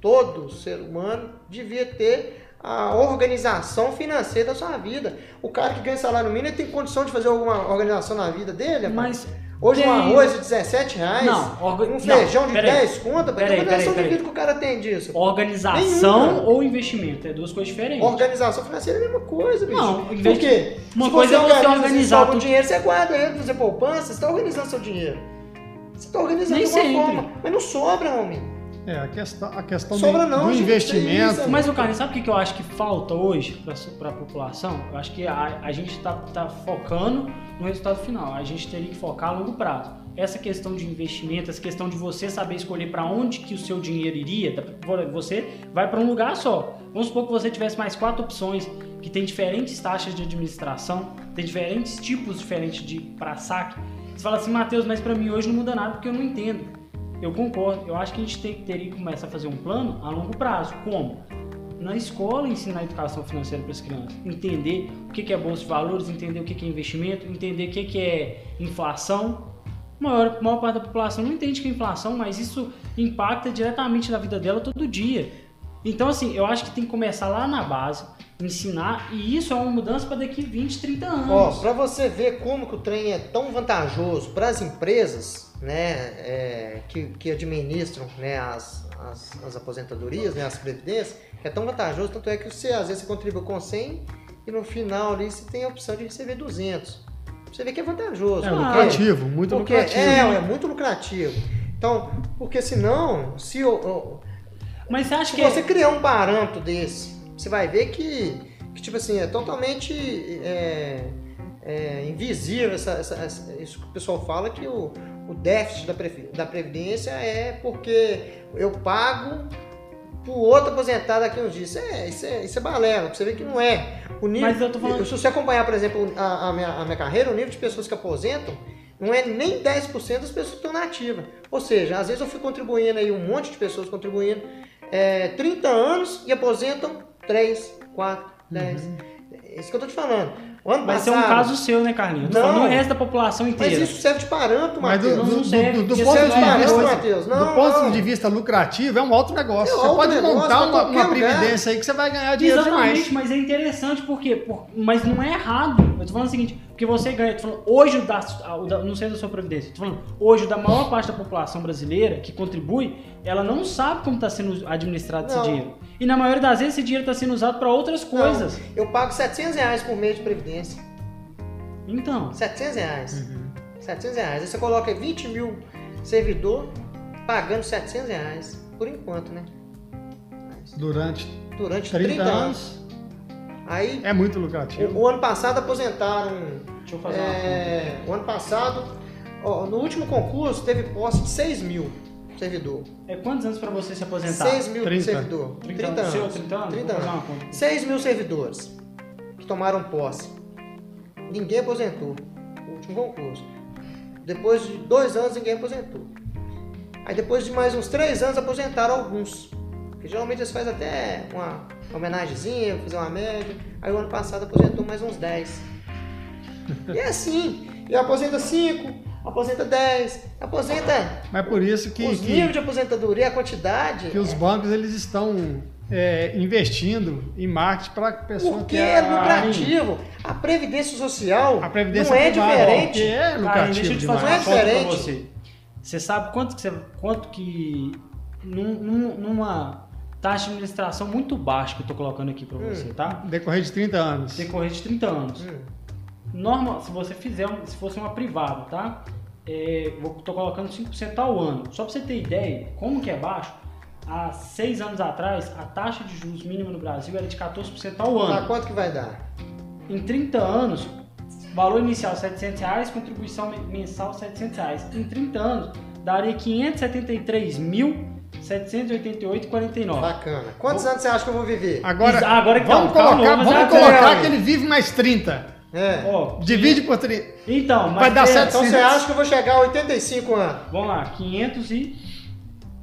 C: todo ser humano devia ter a organização financeira da sua vida. O cara que ganha salário mínimo tem condição de fazer alguma organização na vida dele, rapaz?
A: Mas.
C: Hoje um
A: tem-
C: arroz de 17 reais,
A: Não, orga-
C: um
A: não,
C: feijão de
A: peraí.
C: 10 conta,
A: Peraí,
C: que organização
A: peraí,
C: de
A: peraí.
C: vida que o cara tem disso?
A: Organização
C: Nenhuma.
A: ou investimento? É duas coisas diferentes.
C: Organização financeira é a mesma coisa, bicho.
A: Não,
C: Por quê?
A: uma
C: Se
A: coisa é você
C: organiza,
A: organizar
C: o dinheiro, você guarda ele, fazer poupança, você está organizando seu dinheiro. Você está organizando
A: Nem
C: de uma
A: sempre.
C: forma. Mas não sobra, homem.
B: É, a questão, a questão
C: Sobra
B: do,
C: não,
B: do
C: gente,
B: investimento.
C: isso
A: Mas o cara, sabe o que eu acho que falta hoje para a população? Eu acho que a, a gente está tá focando no resultado final. A gente teria que focar a longo prazo. Essa questão de investimento, essa questão de você saber escolher para onde que o seu dinheiro iria, você vai para um lugar só. Vamos supor que você tivesse mais quatro opções que tem diferentes taxas de administração, tem diferentes tipos diferentes de para saque. Você fala assim, Matheus, mas para mim hoje não muda nada porque eu não entendo. Eu concordo. Eu acho que a gente tem, teria que começar a fazer um plano a longo prazo. Como? Na escola ensinar a educação financeira para as crianças. Entender o que é bolsa de valores, entender o que é investimento, entender o que é inflação. A maior, maior parte da população não entende que é inflação, mas isso impacta diretamente na vida dela todo dia. Então, assim, eu acho que tem que começar lá na base, ensinar, e isso é uma mudança para daqui 20, 30 anos.
C: Ó, para você ver como que o trem é tão vantajoso para as empresas, né, é, que, que administram, né, as, as, as aposentadorias, né, as previdências, é tão vantajoso, tanto é que você às vezes você contribui com 100 e no final ali você tem a opção de receber 200. Você vê que é vantajoso.
B: É
C: Por quê?
B: lucrativo, muito
C: porque
B: lucrativo.
C: É, é muito lucrativo. Então, porque senão, se, o,
A: Mas você acha
C: se
A: que
C: você criar um parâmetro desse, você vai ver que, que tipo assim, é totalmente é, é, invisível essa, essa- essa- isso que o pessoal fala que o, o déficit da, previ- da Previdência é porque eu pago pro outro aposentar daqui uns dias. Isso é, isso é, isso é balela, você ver que não é. O nível,
A: Mas eu tô falando-
C: Se você acompanhar, por exemplo, a, a minha, a minha carreira, o nível de pessoas que aposentam não é nem 10% das pessoas que estão na ativa. Ou seja, às vezes eu fui contribuindo aí, um monte de pessoas contribuindo é, 30 anos e aposentam 3, 4, 10. É isso que eu tô te falando. O ano
A: vai ser um
C: passado-
A: caso seu, né, Carlinhos?
C: Não.
A: falando do resto da população
C: Mas
A: inteira.
C: isso serve de parâmetro,
B: Mas do,
C: Matheus.
B: do-
A: não
B: do-
A: serve.
B: do- do
A: Isso
B: ponto
C: serve
B: de
C: de parâmetro,
B: vista,
C: Matheus. Não,
B: do ponto
C: não.
B: de vista lucrativo, é um outro negócio.
C: É
B: Você pode
C: negócio
B: montar uma, uma previdência aí que você vai ganhar dinheiro
A: Exatamente,
B: demais.
A: mas é interessante porque, por- mas não é errado. Eu tô falando o seguinte, porque você ganha, eu tô falando, hoje o da, o da- não sei da sua previdência, eu tô falando, hoje o da maior parte da população brasileira que contribui, ela não sabe como está sendo administrado
C: Não.
A: esse dinheiro. E na maioria das vezes esse dinheiro está sendo usado para outras coisas.
C: Não, eu pago 700 reais por mês de previdência.
A: Então,
C: 700 reais.
B: Uhum.
C: 700 reais. Aí você coloca 20 mil servidor pagando 700 reais. Por enquanto, né?
B: Durante
C: Durante
B: 30,
C: 30,
B: anos,
C: anos. Aí,
B: é muito lucrativo.
C: o, o ano passado aposentaram.
A: deixa eu fazer uma
C: é, o ano passado, ó, no último concurso, teve posse de 6 mil servidor.
A: É quantos anos para você se aposentar?
C: 6 mil
B: 30.
C: servidor.
A: 30,
C: 30
A: anos. Seu,
C: anos.
A: 30 anos?
C: 30
A: Vou fazer
C: anos.
A: uma conta.
C: 6 mil servidores que tomaram posse. Ninguém aposentou no último concurso. Depois de dois anos, ninguém aposentou. Aí depois de mais uns três anos, aposentaram alguns. Porque geralmente eles fazem até uma homenagemzinha, fazer uma média. Aí o ano passado aposentou mais uns 10. E é assim. E aposenta 5, aposenta 10, aposenta
B: Mas por isso que,
C: os
B: que,
C: níveis de aposentadoria, a quantidade.
B: que os bancos eles estão é, investindo em marketing para a pessoa
C: Porque é
B: a,
C: lucrativo. A Previdência Social
B: a previdência
C: não é
B: privada,
C: diferente.
B: porque é
A: Cara,
B: lucrativo
A: deixa eu te
B: demais.
A: fazer
C: Não é
A: uma
C: diferente.
A: você. Você sabe quanto que, você, quanto que num- num- numa taxa de administração muito baixa que eu tô colocando aqui
C: Hum.
A: você, tá?
B: Decorrer de 30 anos.
A: Decorrer de 30 anos.
C: Hum.
A: Normal, se você fizer, se fosse uma privada, tá? É, vou, tô colocando 5% ao ano. Só pra você ter ideia, como que é baixo, há seis anos atrás, a taxa de juros mínima no Brasil era de 14% ao
C: Tá,
A: ano.
C: quanto que vai dar?
A: Em 30 anos, valor inicial 700 reais, contribuição me- mensal 700 reais. Em 30 anos, daria 573.788,49.
C: Bacana. Quantos anos você acha que eu vou viver?
B: Agora,
A: Isso, agora então,
B: vamos
A: calma,
B: colocar,
A: vamos
B: vamos colocar que ele vive mais 30.
C: É.
A: Ó,
B: Divide por 30.
A: Então, mas
B: Vai dar certo
C: Então você acha que eu vou chegar a 85 anos?
A: Vamos lá, 500 e...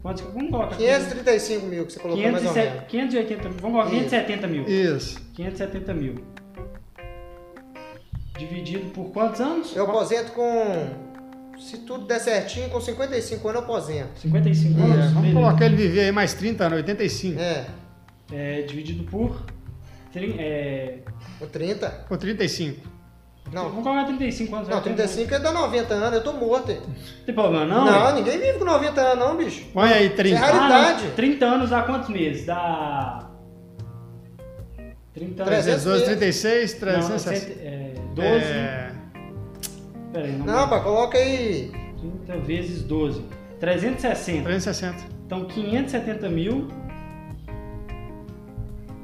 A: Quantos, vamos colocar aqui.
C: 535 mil que você colocou mais ou
A: 507
C: menos.
A: 580 mil. Vamos colocar
C: Isso.
A: 570 mil.
B: Isso.
A: 570 mil. Dividido por quantos anos?
C: Eu aposento com. Se tudo der certinho, com 55 anos eu aposento.
A: 55
B: É,
A: anos?
B: vamos
A: beleza.
B: colocar ele viver aí mais 30 anos, 85.
C: É.
A: É, dividido por... É,
C: Com 30?
B: Por 35.
C: Não.
A: vamos colocar 35 anos.
C: Não,
A: vai ter
C: 35 é dar 90 anos, eu tô morto.
A: Não tem problema não?
C: Não, ninguém vive com 90 anos, não, bicho.
B: Põe aí 30.
C: É raridade.
A: não. 30 anos dá quantos meses? Dá... 30 anos...
C: 300
B: 312,
C: meses.
B: 36,
A: Não,
B: 360.
A: cento- é, 12...
B: É,
A: Peraí, não.
C: Não, pá, coloca aí.
A: 30 vezes 12. 360.
B: 360.
A: Então 570 mil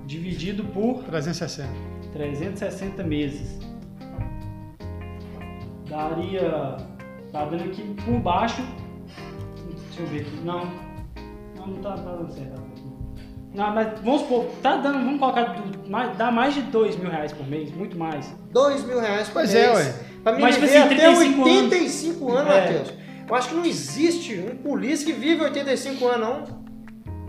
A: dividido por
B: 360.
A: 360 meses. Daria. Tá dando aqui por baixo. Deixa eu ver aqui. Não. Não, não tá, tá dando certo. Não, mas vamos supor, tá dando, vamos colocar, mais, dá mais de 2 mil reais por mês, muito mais.
C: 2 mil reais por
B: Pois
C: mês.
B: é, ué.
C: Pra mim
A: Mas, tipo
C: viver
A: assim,
C: até
A: 35 anos.
C: 85 anos,
A: É.
C: Matheus. Eu acho que não existe um polícia que vive 85 anos, não.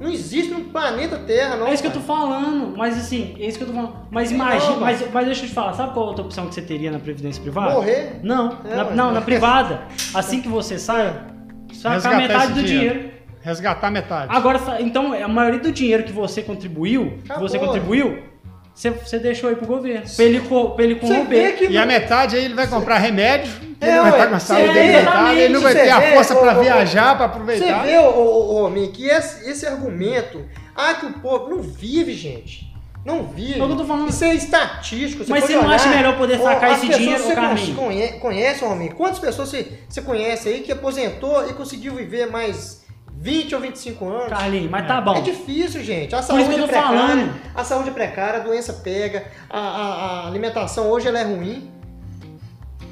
C: Não existe no planeta Terra, não.
A: É isso que eu tô falando, mas assim, é isso que eu tô falando. Mas imagina,
C: mas-
A: mas, mas deixa eu te falar, sabe qual outra opção que você teria na Previdência Privada?
C: Morrer?
A: Não,
C: É,
A: na,
C: ué.
A: não, na privada. Assim que você sai, saca
B: Resgatar
A: metade do
B: dinheiro.
A: dinheiro.
B: Resgatar metade.
A: Agora, então, a maioria do dinheiro que você contribuiu, que
C: Acabou.
A: você contribuiu, você, você deixou aí pro governo. Pra ele, pra ele
C: Você
A: corromper.
C: que.
B: E a metade aí ele vai comprar remédio, ele
C: É,
B: não vai estar com a saúde debilitada, ele não vai ter a
C: você
B: força para viajar, para
C: Você
B: aproveitar.
C: vê, ô, ô, Mick, que esse, esse argumento. Ah, que o povo não vive, gente. Não vive.
A: É eu tô falando.
C: Isso é estatístico.
A: Mas
C: pode
A: você não
C: olhar.
A: acha melhor poder sacar
C: as
A: esse
C: pessoas
A: dinheiro,
C: que você
A: Carlinhos?
C: conhe- conhece, homem? Quantas pessoas você, você conhece aí que aposentou e conseguiu viver mais 20 ou 25 anos?
A: Carlinhos, mas tá
C: É
A: bom.
C: difícil, gente. A saúde é precária.
A: falando.
C: A saúde é precária, a doença pega, a, a- a alimentação hoje ela é ruim.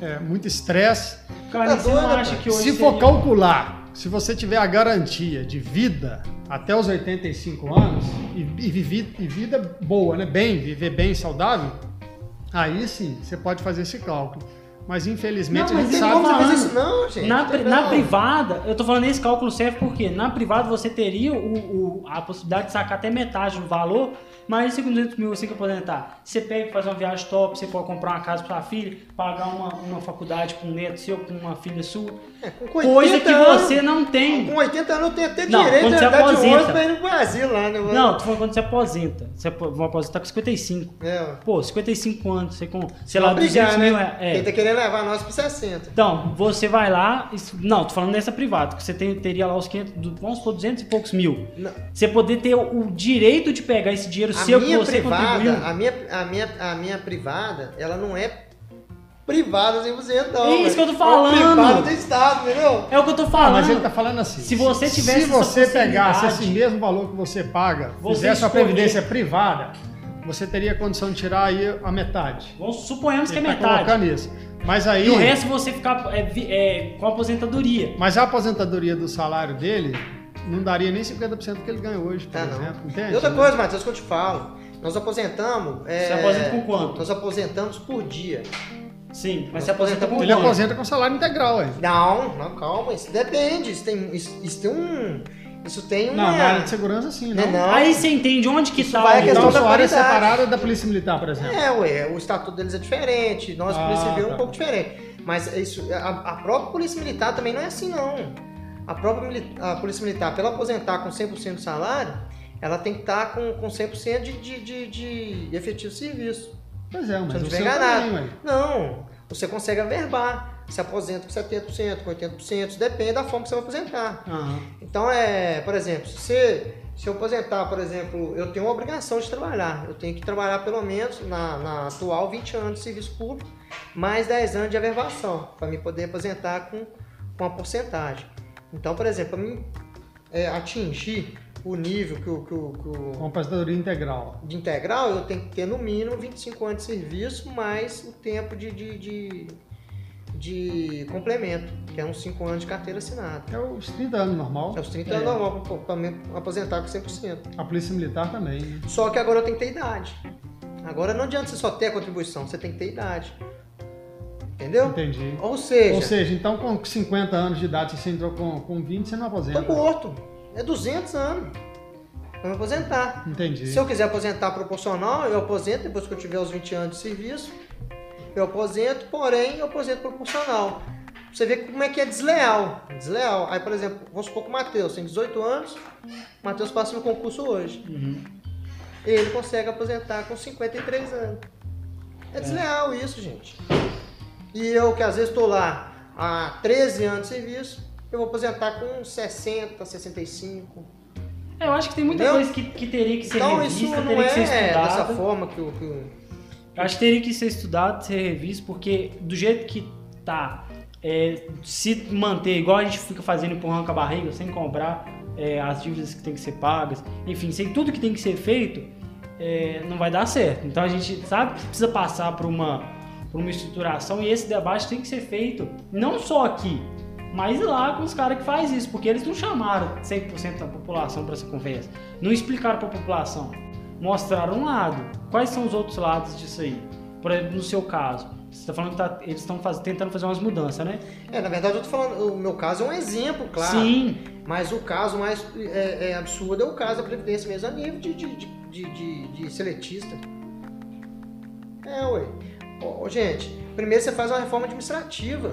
B: É, muito estresse.
A: Carlinhos,
C: Tá
A: você não acha que hoje
B: Se
A: seria-
B: for calcular, se você tiver a garantia de vida até os 85 anos, e, e, vivi- e vida boa, né? Bem, viver bem, saudável, aí sim, você pode fazer esse cálculo. Mas infelizmente
A: Não,
B: a
A: mas
B: gente
C: Não tem
B: sabe.
A: falando.
C: fazer isso, não, gente.
A: Na,
C: Não
A: pri- na
C: não.
A: privada, eu tô falando esse cálculo serve porque na privada você teria o, o- a possibilidade de sacar até metade do valor, mas esses 200 mil assim que aposentar, você pega e faz uma viagem top, você pode comprar uma casa pra sua filha, pagar uma, uma faculdade com um neto seu, com uma filha sua,
C: É, com
A: coisa
C: 80
A: que
C: anos-
A: você não tem.
C: Com 80 anos eu tenho até
A: Não,
C: direito de
A: você
C: andar de ônibus pra ir no Brasil lá, né?
A: Não, tô falando quando você aposenta. Você vão aposentar com 55.
C: É, ó.
A: Pô, 55 anos, você com, sei lá,
C: Vamos
A: 200
C: brigar,
A: mil
C: né?
A: reais. É.
C: Ele tá querendo levar nós pro 60.
A: Então, você vai lá. isso- Não, tô falando nessa privada, que você tem- teria lá os 500, do- vamos supor, 200 e poucos mil.
C: Não.
A: Você poder ter o, o direito de pegar esse dinheiro seu que
C: minha
A: você
C: privada,
A: contribuiu.
C: a minha, a, minha, a minha privada, ela não é privada 100%, não.
A: É isso que eu tô
C: velho.
A: falando.
C: É privada do Estado, entendeu?
A: É o que eu tô falando.
B: mas ele tá falando assim.
A: Se você tivesse
B: Se
A: essa
B: você pegasse esse mesmo valor que você paga,
A: Você
B: fizesse uma
A: escolher-
B: previdência privada, você teria condição de tirar aí a metade.
A: Vamos suponhamos que é
B: Ele tá
A: metade.
B: colocando isso. Mas aí.
A: E o resto você ficar é, é, com aposentadoria.
B: Mas a aposentadoria do salário dele não daria nem 50% do que ele ganha hoje, por
C: Tá, não.
B: exemplo. Entende?
C: E outra coisa, Matheus, que eu te falo. Nós aposentamos. é,
A: Você aposenta com quanto?
C: Nós aposentamos por dia.
A: Sim, mas você aposenta com
B: Ele
A: quanto?
B: aposenta com salário integral, ué.
C: Não, não, calma. Isso depende. Isso tem, isso, isso tem um. Isso tem uma.
B: Não, na área de segurança sim,
C: Não,
B: não.
C: não.
A: Aí você entende onde que
C: Isso
A: tá
C: vai a questão
B: Então
C: da
B: sua área é separada da Polícia Militar, por exemplo.
C: É, ué, o estatuto deles é diferente, nós,
B: Ah,
C: Polícia Civil, é
B: tá.
C: um pouco diferente. Mas isso, a, a própria Polícia Militar também não é assim, não. A própria a Polícia Militar, para ela aposentar com 100% do salário, ela tem que estar com, com 100% de, de, de, de efetivo serviço.
B: Pois é, mas
C: eu não tiver
B: seu
C: enganado.
B: também.
C: Não, você consegue averbar. Se aposenta com 70%, com 80%, isso depende da forma que você vai aposentar.
B: Aham.
C: Então, é, por exemplo, se, você- se eu aposentar, por exemplo, eu tenho uma obrigação de trabalhar. Eu tenho que trabalhar pelo menos na, na atual 20 anos de serviço público, mais 10 anos de averbação, para me poder aposentar com, com uma porcentagem. Então, por exemplo, para mim é, atingir o nível que o, que o- que o-
B: aposentadoria integral.
C: de integral, eu tenho que ter no mínimo 25 anos de serviço, mais o tempo de, de, de, de complemento, que é uns 5 anos de carteira assinada.
B: É os 30 anos normal.
C: É os 30 anos normal para me aposentar com 100%.
B: A Polícia Militar também. né?
C: Só que agora eu tenho que ter idade. Agora não adianta você só ter a contribuição, você tem que ter idade. Entendeu?
B: Entendi.
C: Ou seja,
B: Ou seja, então com 50 anos de idade, você entrou com, com 20, você não aposenta.
C: tô morto. É 200 anos para me aposentar.
B: Entendi.
C: Se eu quiser aposentar proporcional, eu aposento depois que eu tiver os 20 anos de serviço. Eu aposento, porém, eu aposento proporcional. Você vê como é que é desleal. Desleal. Aí, por exemplo, vamos supor que o Matheus tem 18 anos, o Matheus passa no concurso hoje.
A: Uhum.
C: Ele consegue aposentar com 53 anos. É desleal isso, gente. E eu, que às vezes estou lá há 13 anos de serviço, eu vou aposentar com 60, 65.
A: É, eu acho que tem muita
C: Entendeu?
A: coisa que, que teria que ser
C: Então
A: revista,
C: isso não
A: teria
C: é
A: que ser estudada.
C: dessa forma que o. Que o
A: Eu acho que teria que ser estudado, ser revisto, porque do jeito que tá, é, se manter igual a gente fica fazendo empurrando com a barriga, sem cobrar é, as dívidas que tem que ser pagas, enfim, sem tudo que tem que ser feito, é, não vai dar certo. Então a gente sabe que precisa passar por uma, por uma estruturação e esse debate tem que ser feito não só aqui, mas lá com os caras que faz isso, porque eles não chamaram 100% da população para essa conversa, não explicaram para a população, mostraram um lado. Quais são os outros lados disso aí? Por exemplo, no seu caso, você está falando que tá- eles estão tentando fazer umas mudanças, né?
C: É, na verdade eu tô falando, o meu caso é um exemplo, claro.
A: Sim,
C: Mas o caso mais é, é absurdo é o caso da Previdência mesmo, a nível de, de, de, de, de- de seletista. É, ué. Ô, gente, primeiro você faz uma reforma administrativa,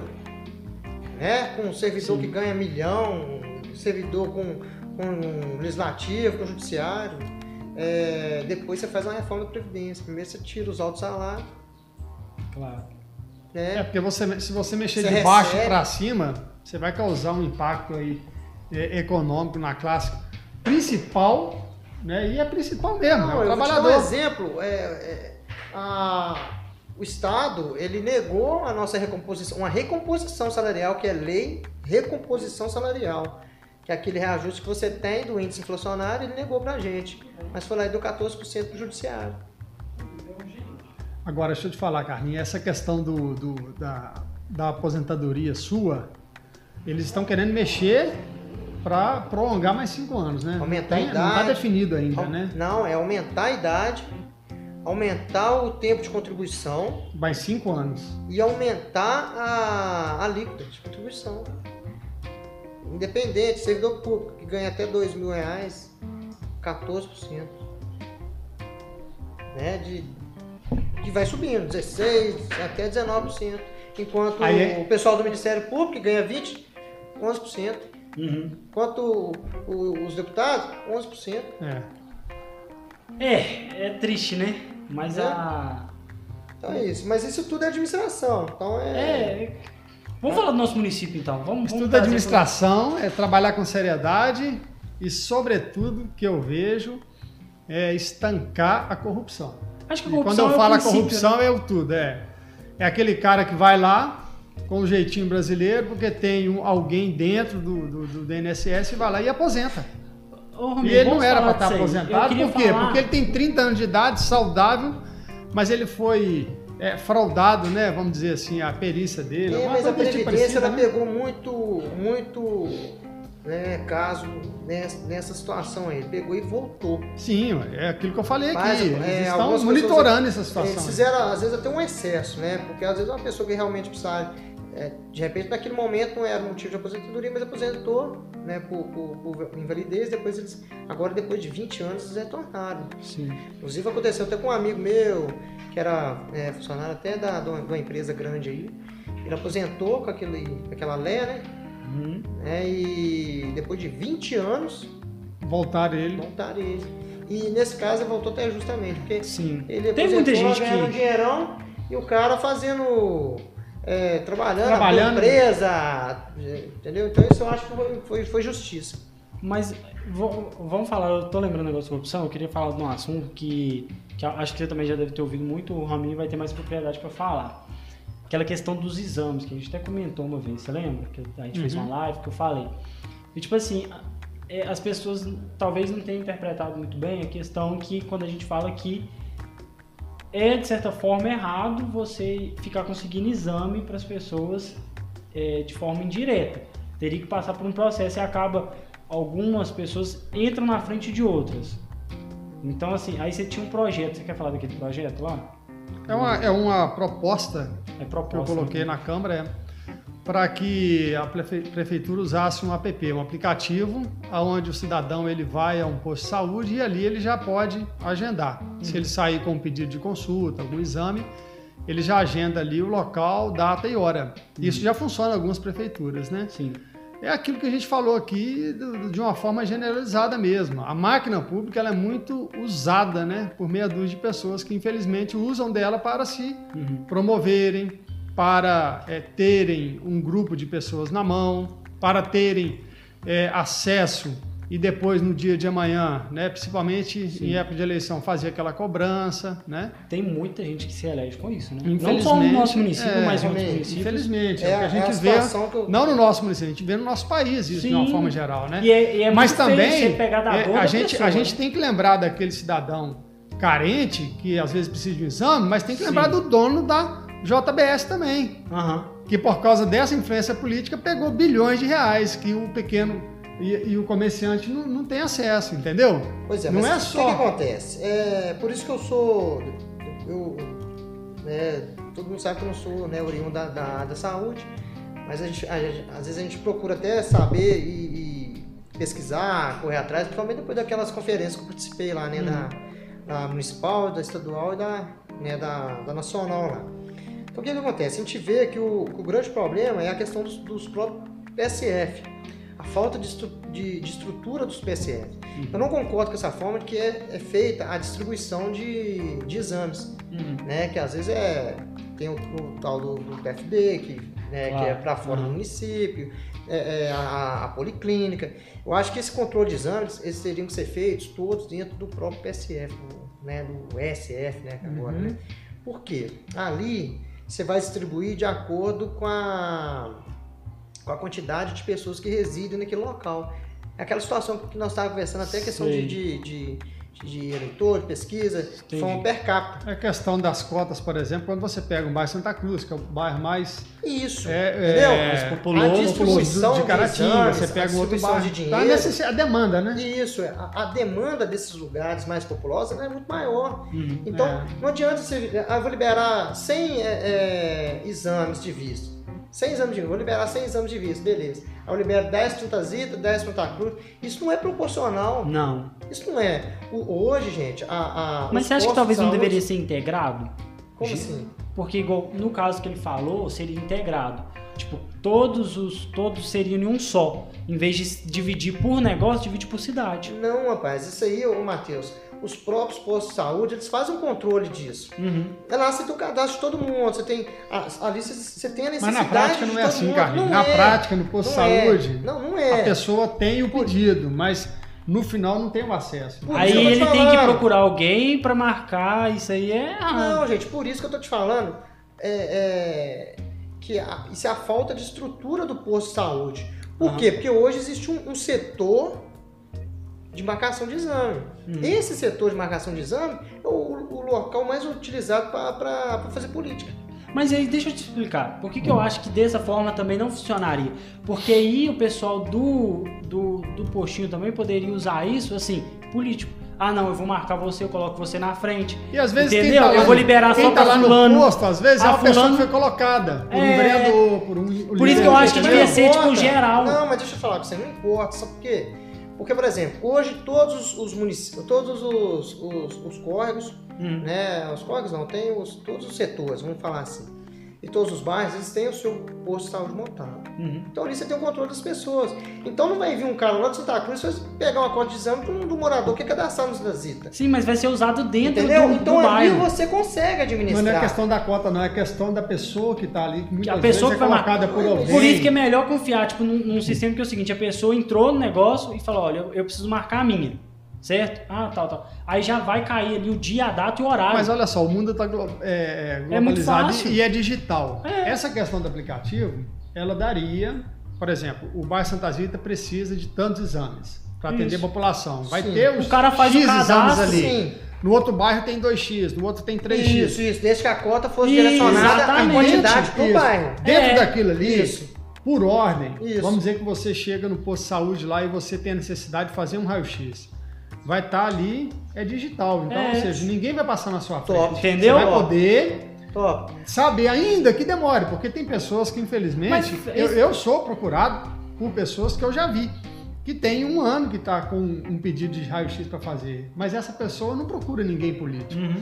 C: né? Com um servidor
A: Sim.
C: que ganha milhão, servidor com, com legislativo, com judiciário. É, depois você faz uma reforma da Previdência. Primeiro você tira os altos salários,
A: claro.
C: né?
B: É, porque você, se você mexer
C: Você
B: de baixo para cima, você vai causar um impacto aí é, econômico na classe principal, né? E é principal mesmo,
C: Não,
B: é o
C: eu vou te dar
B: trabalhador.
C: um exemplo. É, é, a- o Estado ele negou a nossa recomposição, uma recomposição salarial que é lei recomposição salarial, que é aquele reajuste que você tem do índice inflacionário, ele negou pra gente, mas foi lá deu 14% pro judiciário.
B: Agora, deixa eu te falar, Carlinhos, essa questão do, do- da, da aposentadoria sua, eles estão querendo mexer para prolongar mais cinco anos, né?
C: Aumentar a
B: Tem- Não está
C: idade.
B: definido ainda, né?
C: Não, é aumentar a idade, aumentar o tempo de contribuição
B: Mais cinco anos.
C: e aumentar a a alíquota de contribuição. Independente, servidor público que ganha até dois mil reais, 14%. Né? De, que vai subindo, 16% até 19%. Enquanto
B: Aí é-
C: o pessoal do Ministério Público que ganha 20%, 11%.
A: Uhum.
C: Enquanto o- o- os deputados, 11%.
B: É.
A: É, é triste, né? Mas
C: É.
A: a.
C: Então é isso. Mas isso tudo é administração. Então é.
A: É. Vamos falar do nosso município então. Vamos, vamos
B: Estudo de
A: trazer
B: administração é trabalhar com seriedade e, sobretudo, que eu vejo é estancar a corrupção.
A: Acho que a
B: E quando
A: corrupção
B: eu
A: é
B: falo corrupção,
A: né?
B: é o tudo. É, é aquele cara que vai lá com o jeitinho brasileiro, porque tem um- alguém dentro do, do, do DNSS e vai lá e aposenta.
A: Ô,
B: E ele não era para estar aposentado, por quê?
A: falar-
B: Porque ele tem 30 anos de idade, saudável, mas ele foi é, fraudado, né? Vamos dizer assim, a perícia dele.
C: É, mas a
B: desse
C: Previdência
B: tipo
C: ela
B: assim, né?
C: pegou muito, muito né, caso nessa, nessa situação aí. Pegou e voltou.
B: Sim, é aquilo que eu falei aqui.
C: Mas,
B: Eles
C: é,
B: estão monitorando essa
C: Eles
B: situação.
C: fizeram, às vezes, até um excesso, né? Porque às vezes uma pessoa que realmente precisava, é, de repente, naquele momento não era motivo de aposentadoria, mas aposentou, né, por, por- por invalidez, depois eles, agora depois de 20 anos, eles retornaram.
B: Sim.
C: Inclusive aconteceu até com um amigo meu, que era é, funcionário até da, de, uma, empresa grande aí. Ele aposentou com, aquele, aquela lé, né?
A: Uhum.
C: né? E depois de 20 anos,
B: Voltaram ele.
C: voltaram ele. E nesse caso ele voltou até justamente, porque
A: Sim.
C: ele
A: Tem muita gente
C: ganhando um
A: que.
C: dinheirão e o cara fazendo. É, trabalhando,
B: Trabalhando.
C: empresa, entendeu? Então isso eu acho que foi, foi, foi justiça.
A: Mas vamos falar, eu tô lembrando um negócio de corrupção, eu queria falar de um assunto que, que acho que você também já deve ter ouvido muito, o Raminho vai ter mais propriedade para falar. Aquela questão dos exames, que a gente até comentou uma vez, você lembra? Que a gente fez
B: Uhum.
A: uma live que eu falei. E tipo assim, é, as pessoas talvez não tenham interpretado muito bem a questão que quando a gente fala que é de certa forma errado você ficar conseguindo exame para as pessoas é, de forma indireta. Teria que passar por um processo e acaba algumas pessoas entram na frente de outras. Então assim, aí você tinha um projeto, você quer falar daquele projeto lá?
B: É uma, é uma proposta,
A: É
B: que
A: proposta.
B: eu coloquei
A: né?
B: na Câmara é, para que a prefe- prefeitura usasse um app, um aplicativo, onde o cidadão ele vai a um posto de saúde e ali ele já pode agendar. Se ele sair com um pedido de consulta, algum exame, ele já agenda ali o local, data e hora. Isso já funciona em algumas prefeituras, né?
A: Sim.
B: É aquilo que a gente falou aqui de uma forma generalizada mesmo. A máquina pública ela é muito usada né, por meia dúzia de pessoas que infelizmente usam dela para se
A: Uhum.
B: promoverem, para é, terem um grupo de pessoas na mão, para terem é, acesso e depois no dia de amanhã, né, principalmente
A: Sim.
B: em época de eleição, fazer aquela cobrança. Né?
A: Tem muita gente que se elege com isso, né? Não só no nosso município,
B: é,
A: mas em outros municípios.
B: Infelizmente,
C: É,
B: é, o que a
C: é
B: gente
C: a
B: vê.
C: eu-
B: Não no nosso município, a gente vê no nosso país isso de uma
A: Sim.
B: forma geral, né?
A: E é, e é
B: Mas também é, a, gente,
A: pessoa,
B: a gente
A: né?
B: tem que lembrar daquele cidadão carente, que às vezes precisa de um exame, mas tem que
A: Sim.
B: lembrar do dono da JBS também,
A: Aham.
B: que por causa dessa influência política pegou bilhões de reais que o pequeno e, e o comerciante não, não tem acesso, entendeu?
C: Pois é,
B: Não
C: mas
B: é
C: o
B: só-
C: que, que acontece? É, por isso que eu sou. Eu, né, todo mundo sabe que eu não sou né, oriundo da, da área da saúde, mas a gente, a gente- às vezes a gente procura até saber e, e pesquisar, correr atrás, principalmente depois daquelas conferências que eu participei lá, né, da, da municipal, da estadual e da, né, da, da nacional lá. Então o que, que acontece? A gente vê que o, o grande problema é a questão dos, dos próprios PSF, a falta de, estru- de- de estrutura dos PSF. Eu não concordo com essa forma que é, é feita a distribuição de, de exames,
A: Uhum.
C: né? Que às vezes é tem o, o tal do, do PFD que, né, que é
A: Claro.
C: para fora do
A: Uhum.
C: município, é, é a, a policlínica. Eu acho que esse controle de exames eles teriam que ser feitos todos dentro do próprio PSF, do, né, do SF, né? que Agora,
B: Uhum.
C: né? Por quê? Ali você vai distribuir de acordo com a com a quantidade de pessoas que residem naquele local. É aquela situação que nós estávamos conversando, até a questão de, de, de, de eleitor, de pesquisa,
A: Entendi.
C: forma per capita.
B: É a questão das cotas, por exemplo, quando você pega um bairro Santa Cruz, que é o bairro mais
C: Isso,
B: É,
C: entendeu?
B: é,
A: mais
C: a
A: populoso,
C: distribuição
B: de Caratinga,
C: exames,
B: você
C: a
B: pega um outro bairro.
C: de
B: Tá
C: dinheiro.
B: necess- a demanda, né?
C: Isso, a, a demanda desses lugares mais populosos é muito maior.
A: Uhum.
C: Então,
B: É.
C: não adianta você. Ah, vou liberar 100 é, é, exames de visto. 100 exames de visto, vou liberar 100 exames de visto, beleza. Eu libero 10 30 zita, 10 Santa Cruz. Isso não é proporcional.
A: Não.
C: Isso não é. O- hoje, gente, a. a
A: Mas você acha que talvez
C: de
A: não
C: saúde-
A: deveria ser integrado?
C: Como assim?
A: Porque igual no caso que ele falou, seria integrado. Tipo, todos os todos seriam em um só. Em vez de dividir por negócio, divide por cidade.
C: Não, rapaz, isso aí, ô Matheus, os próprios postos de saúde, eles fazem um controle disso.
A: Uhum.
C: É lá você tem o cadastro de todo mundo, você tem. a- Ali você, você tem a
B: Mas
C: necessidade.
B: na prática não é assim. Carlinhos.
C: Não
B: Na
C: é.
B: prática, no posto de
C: Não é.
B: saúde,
C: Não, não
B: a
C: é.
B: pessoa tem o pedido, mas no final não tem o acesso.
C: Por
A: Aí ele
C: te
A: tem que procurar alguém pra marcar, isso aí é.
C: Não, gente, por isso que eu tô te falando é, é, que a- isso é a falta de estrutura do posto de saúde. Por
A: Aham.
C: quê? Porque hoje existe um, um setor de marcação de exame.
A: Uhum.
C: Esse setor de marcação de exame é o, o local mais utilizado para fazer política.
A: Mas aí deixa eu te explicar. Por que, que eu acho que dessa forma também não funcionaria? Porque aí o pessoal do, do, do postinho também poderia usar isso, assim, político. Ah, não, eu vou marcar você, eu coloco você na frente.
B: E às vezes quem
A: Entendeu?
B: tá lá,
A: Eu vou liberar
B: quem
A: só
B: tá
A: pra
B: lá
A: fulano.
B: no posto, às vezes é
A: Ah,
B: uma pessoa
A: fulano-
B: que foi colocada por um
A: É.
B: vereador, por um
A: Por isso que eu acho que devia
C: não
A: ser, tipo, geral.
C: Não, mas deixa eu falar você, não importa, sabe por quê? Porque, por exemplo, hoje todos os- os municípios, todos os, os, os córregos,
A: Hum.
C: né? Os córregos não, tem os, todos os setores, vamos falar assim. E todos os bairros, eles têm o seu posto de saúde montado.
A: Uhum.
C: Então ali você tem o controle das pessoas. Então não vai vir um cara lá de Santa Cruz e vai pegar uma cota de exame do, do morador que é cadastrado no Zita.
A: Sim, mas vai ser usado dentro
C: Entendeu?
A: do,
C: então
A: do
C: ali
A: bairro.
C: você consegue administrar.
B: Mas não é questão da cota, não, é questão da pessoa que está ali, que muitas
A: a pessoa
B: vezes
A: que
B: é
A: vai
B: colocada por alguém.
A: Por isso que é melhor confiar, tipo, num, num sistema que é o seguinte, a pessoa entrou no negócio e falou, olha, eu, eu preciso marcar a minha, certo? Ah, tal, tal. Aí já vai cair ali o dia, a data e o horário.
B: Mas olha só, o mundo está é,
A: É muito
B: globalizado
A: fácil.
B: e é digital.
A: É.
B: Essa questão do aplicativo, ela daria, por exemplo, o bairro Santa Rita precisa de tantos exames para atender a população. Vai
C: Sim.
B: ter os
A: O cara faz
B: X
A: cadastro,
B: exames ali.
C: Sim.
B: No outro bairro tem 2x, no outro tem 3x.
C: Isso, isso. Desde que a cota fosse
A: Isso,
C: direcionada à
A: exatamente.
C: quantidade do
B: Isso.
C: bairro.
B: Dentro
A: É,
B: daquilo ali,
C: isso.
B: por ordem,
C: Isso.
B: vamos dizer que você chega no posto de saúde lá e você tem a necessidade de fazer um raio-x. Vai estar ali, é digital. Então,
A: É.
B: ou seja, ninguém vai passar na sua frente.
C: Top.
A: Entendeu?
B: Você vai poder
C: Top.
B: saber, ainda que demore, porque tem pessoas que, infelizmente,
A: Mas
B: eu,
A: isso-
B: eu sou procurado por pessoas que eu já vi, que tem um ano que está com um pedido de raio-x para fazer, mas essa pessoa não procura ninguém político.
A: Uhum.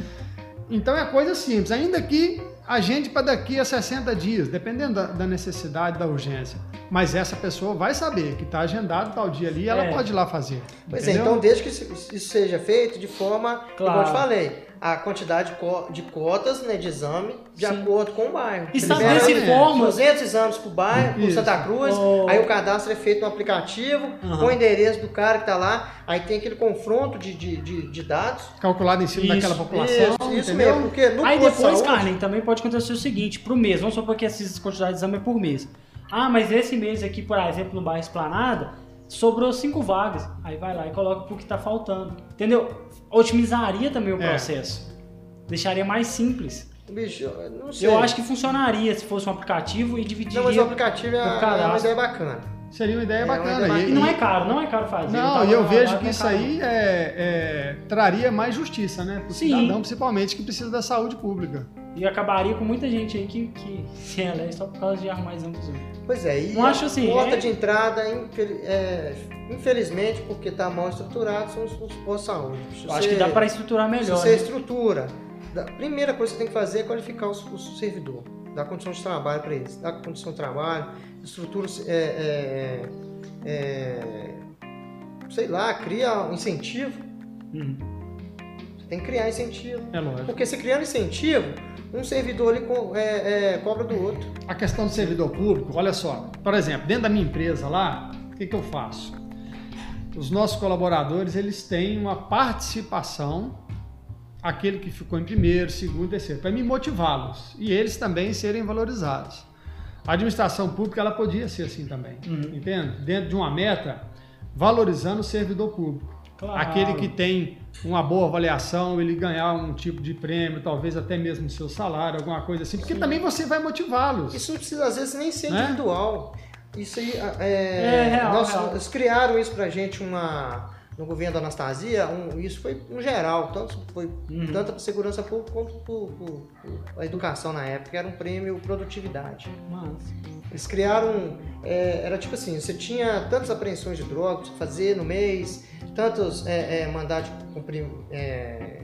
B: Então é coisa simples, ainda que agende para daqui a 60 dias, dependendo da, da necessidade, da urgência. Mas essa pessoa vai saber que está agendado tal dia ali e ela
A: É.
B: pode ir lá fazer.
C: Pois é,
B: entendeu?
C: então desde que isso seja feito de forma, como eu te
A: Claro.
C: falei, a quantidade de co- de cotas né, de exame de
A: Sim.
C: acordo com o bairro.
A: E
C: Você
A: sabe
C: libera
A: desse
B: É.
A: forma,
C: 200 exames por bairro, por
B: Isso.
C: Santa Cruz,
A: Oh.
C: aí o cadastro é feito no aplicativo,
A: Aham.
C: com o endereço do cara que está lá, aí tem aquele confronto de, de, de, de dados.
B: Calculado em cima
A: Isso,
B: daquela população,
C: Isso, isso mesmo, porque no
A: Aí depois,
C: saúde-
A: Carlin, também pode acontecer o seguinte, pro mês, vamos supor que essas quantidades de exame é por mês. Ah, mas esse mês aqui, por exemplo, no bairro Esplanada, sobrou cinco vagas. Aí vai lá e coloca pro que tá faltando. Entendeu? Otimizaria também o
B: É.
A: processo. Deixaria mais simples.
C: Bicho, eu não sei.
A: Eu acho que funcionaria se fosse um aplicativo e dividiria.
C: Não, mas o aplicativo é, é uma ideia bacana.
B: Seria uma ideia
C: É, uma
B: bacana.
C: ideia
A: E não é caro, não é caro fazer.
B: Não,
A: tava
B: e eu
A: lá,
B: vejo que
A: é
B: isso aí é, é, traria mais justiça, né? Para o
A: Sim.
B: cidadão, principalmente, que precisa da saúde pública.
A: E acabaria com muita gente aí que, que se elege só por causa de arrumar exame dos outros.
C: Pois é, e
A: Não acho assim,
C: porta
A: é-
C: de entrada, é, infelizmente, porque está mal estruturado, são os, os postos de saúde. Se
A: Eu acho
C: você-
A: que dá para estruturar
C: Se
A: melhor.
C: você
A: né?
C: estrutura, a primeira coisa que você tem que fazer é qualificar o, o servidor, dar condição de trabalho para eles, dar condição de trabalho, estrutura, é, é, é, sei lá, cria um incentivo,
A: Uhum.
C: Tem que criar incentivo.
B: É lógico.
C: Porque se criando incentivo, um servidor ali co- é, é, cobra do outro.
B: A questão do servidor público, olha só. Por exemplo, dentro da minha empresa lá, o que, que eu faço? Os nossos colaboradores, eles têm uma participação, aquele que ficou em primeiro, segundo, terceiro, para me motivá-los e eles também serem valorizados. A administração pública, ela podia ser assim também,
A: Uhum.
B: entende? Dentro de uma meta, valorizando o servidor público.
A: Claro.
B: Aquele que tem uma boa avaliação, ele ganhar um tipo de prêmio, talvez até mesmo seu salário, alguma coisa assim, porque também você vai motivá-los.
C: Isso não precisa, às vezes, nem ser
B: Né?
C: individual. Isso aí, é,
A: É, real,
C: nós,
A: real.
C: eles criaram isso pra gente uma, no governo da Anastasia, um- isso foi no geral, tanto foi
A: Uhum.
C: tanto para segurança pública quanto para a educação na época, era um prêmio produtividade.
A: Mas,
C: Eles criaram, é, era tipo assim, você tinha tantas apreensões de drogas fazer no mês, tantos é, é, mandar de cumprir, é,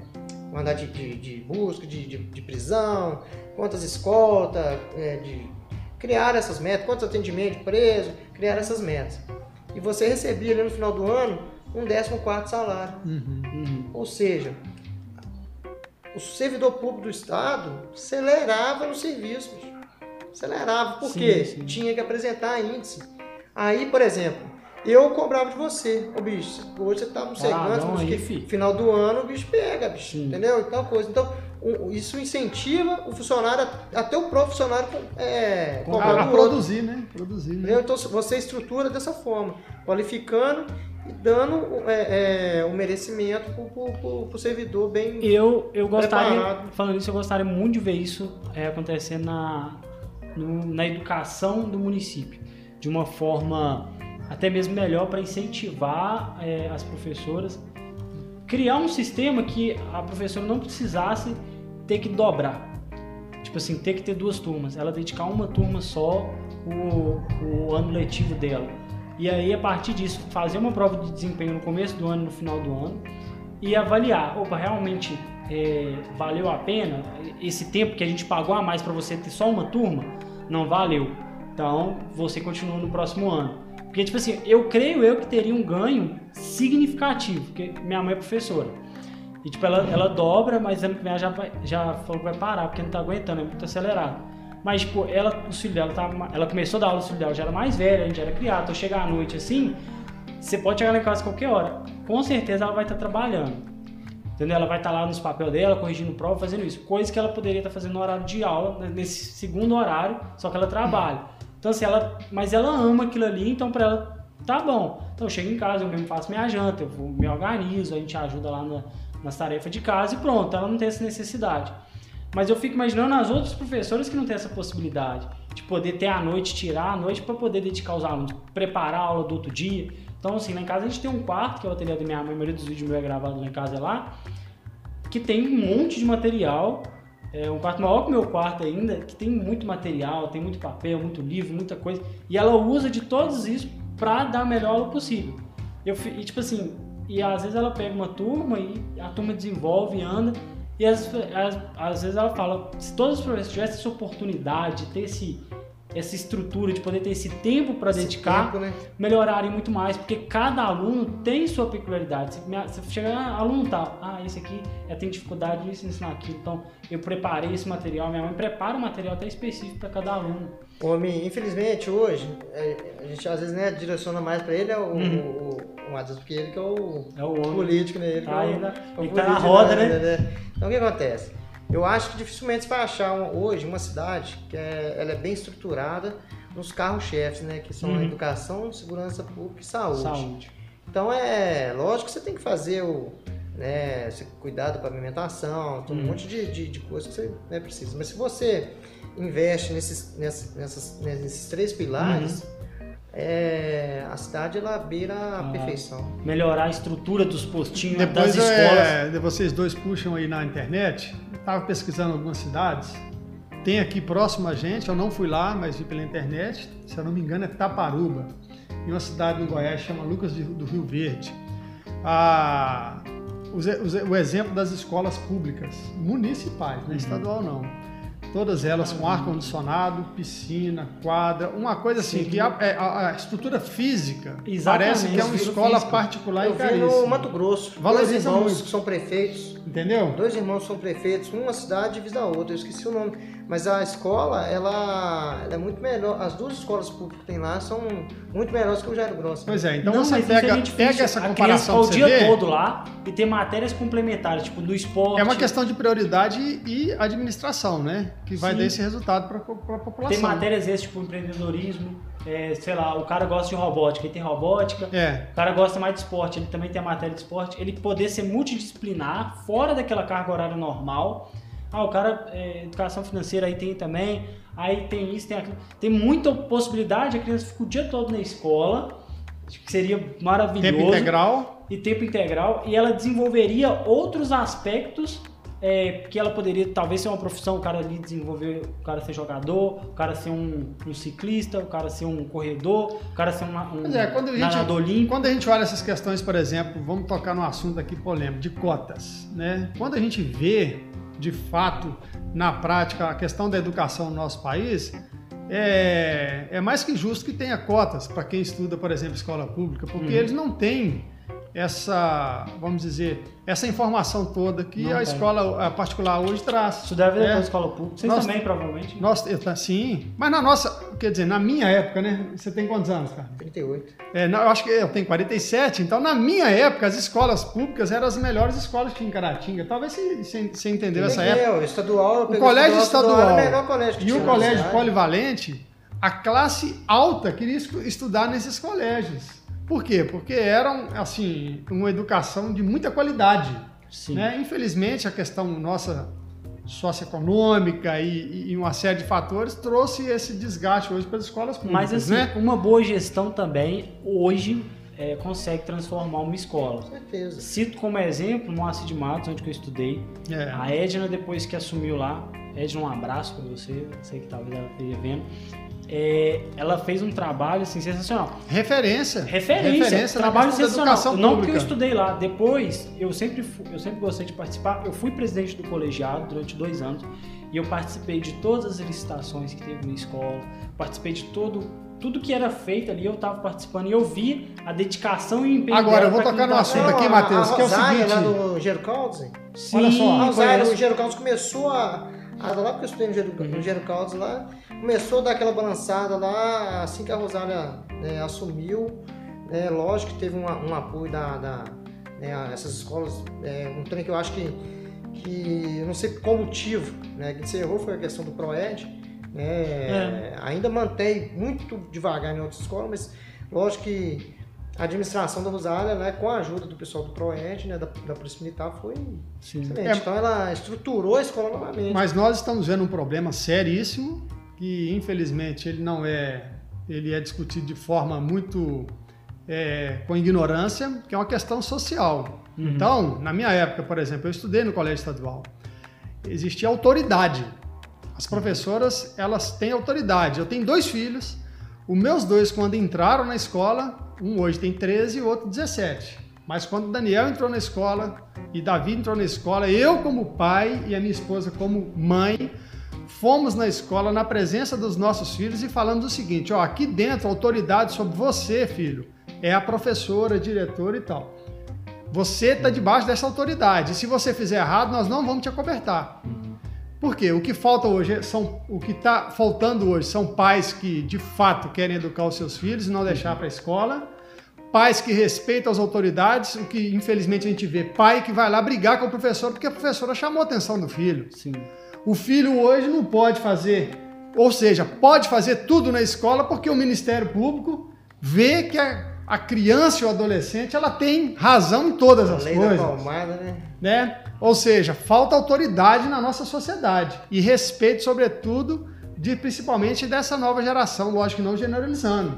C: mandar de, de- de busca, de, de- de prisão, quantas escoltas, é, de criar essas metas, quantos atendimentos preso, criar essas metas. E você recebia ali no final do ano um 14 quarto salário.
B: Uhum.
A: uhum.
C: Ou seja, o servidor público do Estado acelerava no serviço, bicho. acelerava, porque
A: Sim, sim.
C: tinha que apresentar índice. Aí, por exemplo, eu cobrava de você, ô bicho, hoje você tá no segundo,
A: aí,
C: que
A: fi.
C: final do ano o bicho pega, bicho,
A: Sim.
C: entendeu? Então, coisa. Então, o- isso incentiva o funcionário, até o funcionário é,
B: A, a
C: outro.
B: produzir, né? Produzir, né?
C: Então você estrutura dessa forma, qualificando e dando é, é, o merecimento para o servidor bem.
A: Eu, eu gostaria,
C: Preparado.
A: falando isso, eu gostaria muito de ver isso é, acontecer na, no- na educação do município, de uma forma até mesmo melhor para incentivar é, as professoras, criar um sistema que a professora não precisasse ter que dobrar, tipo assim, ter que ter duas turmas, ela dedicar uma turma só o, o ano letivo dela. E aí, a partir disso, fazer uma prova de desempenho no começo do ano no final do ano e avaliar, opa, realmente é, valeu a pena esse tempo que a gente pagou a mais para você ter só uma turma? Não valeu. Então, você continua no próximo ano. Porque, tipo assim, eu creio eu que teria um ganho significativo, porque minha mãe é professora. E, tipo, ela, ela dobra, mas ano que vem ela já, já falou que vai parar, porque não tá aguentando, é muito acelerado. Mas, tipo, ela, o filho dela, tá, ela começou a dar aula, o filho dela já era mais velha, a gente já era criado, então chegar à noite assim, você pode chegar lá em casa qualquer hora. Com certeza ela vai estar trabalhando. Entendeu? Ela vai estar lá nos papéis dela, corrigindo prova, fazendo isso. Coisa que ela poderia estar fazendo no horário de aula, né, nesse segundo horário, só que ela trabalha. Então, assim, ela. Mas ela ama aquilo ali, então pra ela tá bom. Então eu chego em casa, eu mesmo faço minha janta, eu me organizo, a gente ajuda lá na, nas tarefas de casa e pronto, ela não tem essa necessidade. Mas eu fico imaginando as outras professoras que não têm essa possibilidade de poder ter a noite, tirar a noite para poder dedicar os alunos, preparar a aula do outro dia. Então, assim, lá em casa a gente tem um quarto, que é o ateliê da minha mãe, a maioria dos vídeos meus é gravado lá em casa é lá, que tem um monte de material, é um quarto maior que o meu quarto ainda, que tem muito material, tem muito papel, muito livro, muita coisa, e ela usa de todos isso para dar a melhor aula possível. Eu, e tipo assim, e às vezes ela pega uma turma e a turma desenvolve, anda, e às, às, às vezes ela fala, se todos os professores tivessem essa oportunidade, ter esse, essa estrutura de poder ter esse tempo para dedicar,
C: tempo, né?
A: melhorarem muito mais, porque cada aluno tem sua peculiaridade. Você chega, ah, aluno tal, ah, esse aqui é, tem dificuldade nisso, ensinar aquilo, então eu preparei esse material, minha mãe prepara um material até específico para cada aluno.
C: Homem, infelizmente hoje, é, a gente às vezes né, direciona mais para ele é o,
A: Uhum.
C: o, o Matheus, porque ele que é o,
A: É o
C: político, né? Ele
A: Tá
C: é o,
A: ainda-
C: é o
A: ele tá na
C: político,
A: roda, né?
C: Então o que acontece? Eu acho que dificilmente você vai achar um- hoje uma cidade que é, ela é bem estruturada nos carros-chefes, né? Que são
A: Uhum.
C: a educação, segurança pública e saúde.
A: Saúde.
C: Então é lógico que você tem que fazer o. Né, você cuidar da pavimentação, tem um
A: Uhum.
C: monte de, de, de coisas que você né, precisa. Mas se você investe nesses, nessas, nessas, nesses três pilares,
A: Uhum.
C: É, a cidade ela beira a
A: Ah.
C: perfeição.
A: Melhorar a estrutura dos postinhos,
B: Depois
A: das escolas.
B: é, de vocês dois puxam aí na internet. Estava pesquisando algumas cidades. Tem aqui próximo a gente, eu não fui lá, mas vi pela internet. Se eu não me engano, é Taparuba. E uma cidade no Goiás chama Lucas do Rio Verde. Ah, o exemplo das escolas públicas, municipais, não é estadual não. Todas elas com ar-condicionado, piscina, quadra, uma coisa assim,
A: Sim.
B: que a, é, a- a estrutura física
A: Exatamente,
B: parece que é uma escola
A: física.
B: particular
C: Eu
B: e
C: vi no. Mato Grosso, dois irmãos
B: muito.
C: que são prefeitos,
B: Entendeu?
C: dois irmãos são prefeitos, uma cidade divisa da outra, eu esqueci o nome. Mas a escola, ela, ela é muito melhor. As duas escolas públicas que tem lá são muito melhores que o Jairo Grosso.
B: Pois é, então
A: Não,
B: você
A: isso é
B: pega, pega essa
A: a criança
B: comparação
A: ficar o dia
B: ver,
A: todo lá e ter matérias complementares, tipo do esporte.
B: é uma questão de prioridade e administração, né? Que vai
A: Sim.
B: dar esse resultado para a população.
A: Tem matérias essas, tipo empreendedorismo, é, sei lá, o cara gosta de robótica, ele tem robótica.
B: É,
A: O cara gosta mais de esporte, ele também tem a matéria de esporte. Ele poder ser multidisciplinar, fora daquela carga horária normal. Ah, o cara, é, educação financeira aí tem também. Aí tem isso, tem aquilo. Tem muita possibilidade, a criança fica o dia todo na escola, que seria maravilhoso.
B: tempo integral.
A: e tempo integral e ela desenvolveria outros aspectos é, que ela poderia talvez ser uma profissão, o cara ali desenvolver, o cara ser jogador, o cara ser um, um ciclista, o cara ser um corredor, o cara ser uma- um
B: Pois é, quando a gente-. Quando a gente olha essas questões, por exemplo, vamos tocar num assunto aqui polêmico, de cotas, né? Quando a gente vê, de fato, na prática, a questão da educação no nosso país, é, é mais que justo que tenha cotas para quem estuda, por exemplo, escola pública, porque
A: Uhum.
B: eles não têm essa, vamos dizer, essa informação toda que
A: Não
B: a
A: tem.
B: escola a particular hoje traz.
A: Isso deve
B: É.
A: da escola pública. Vocês
B: Nós-
A: também, provavelmente.
B: Nós, eu- tá, sim, mas na nossa, quer dizer, na minha época, né? Você tem quantos anos, cara?
C: 38.
B: É, não, eu acho que eu tenho 47, então na minha época as escolas públicas eram as melhores escolas que tinha em Caratinga. Talvez você, você, entendeu essa época.
C: É, o estadual, eu
B: O colégio estadual,
C: era o melhor colégio que
B: e o colégio
C: cidade.
B: polivalente, a classe alta queria estu- estudar nesses colégios. Por quê? Porque eram, assim, uma educação de muita qualidade.
A: Sim.
B: Né? Infelizmente, a questão nossa socioeconômica e, e uma série de fatores trouxe esse desgaste hoje para as escolas públicas,
A: Mas assim,
B: né?
A: uma boa gestão também, hoje, é, consegue transformar uma escola.
C: Com certeza.
A: Cito como exemplo Moacir de Matos, onde que eu estudei.
B: É.
A: A Edna, depois que assumiu lá, Edna, um abraço pra você, sei que talvez ela esteja vendo. É, ela fez um trabalho assim, sensacional.
B: Referência.
A: Referência,
B: na
A: trabalho sensacional. Não porque eu estudei lá. Depois, eu sempre, eu sempre gostei de participar. Eu fui presidente do colegiado durante dois anos e eu participei de todas as licitações que teve na escola. Participei de todo, tudo que era feito ali, eu estava participando e eu vi a dedicação e o empenho
B: Agora, eu vou tocar no assunto aqui, Matheus, que é o seguinte-
C: lá do Gero Caldas.
A: Sim,
B: Olha só,
C: A
A: conheço.
C: o Gero Caldas começou a. a lá porque eu estudei no Gero,
A: Uhum.
C: no Gero Caldas lá, começou a dar aquela balançada lá, assim que a Rosália né, assumiu. né, lógico que teve uma- um apoio da. da né, essas escolas. é, um trem que eu acho que. que eu não sei qual motivo, né, que se errou foi a questão do ProEd. Né,
A: É.
C: Ainda mantém muito devagar em outras escolas, mas lógico que a administração da Rosália, né, com a ajuda do pessoal do ProEd, né, da, da Polícia Militar, foi
A: Sim.
C: excelente.
B: É.
C: Então ela estruturou a escola novamente.
B: Mas nós estamos vendo um problema seríssimo que infelizmente ele não é, ele é discutido de forma muito é, com ignorância, que é uma questão social.
A: Uhum.
B: Então, na minha época, por exemplo, eu estudei no colégio estadual. Existia autoridade. As professoras, elas têm autoridade. Eu tenho dois filhos. Os meus dois, quando entraram na escola, um hoje tem 13 e o outro 17. Mas quando Daniel entrou na escola e Davi entrou na escola, eu como pai e a minha esposa como mãe, fomos na escola na presença dos nossos filhos e falamos o seguinte, ó, aqui dentro a autoridade sobre você, filho, é a professora, a diretora e tal. Você está debaixo dessa autoridade. E se você fizer errado, nós não vamos te acobertar. Por quê? O que falta hoje são o que está faltando hoje são pais que de fato querem educar os seus filhos e não deixar para a escola. Pais que respeitam as autoridades, o que infelizmente a gente vê, pai que vai lá brigar com o professor porque a professora chamou a atenção do filho.
A: Sim.
B: O filho hoje não pode fazer, ou seja, pode fazer tudo na escola porque o Ministério Público vê que a, a criança e o adolescente ela tem razão em todas
C: a
B: as
C: lei da
B: coisas
C: palmada, né?
B: né? Ou seja, falta autoridade na nossa sociedade e respeito, sobretudo, de principalmente dessa nova geração, lógico que não generalizando.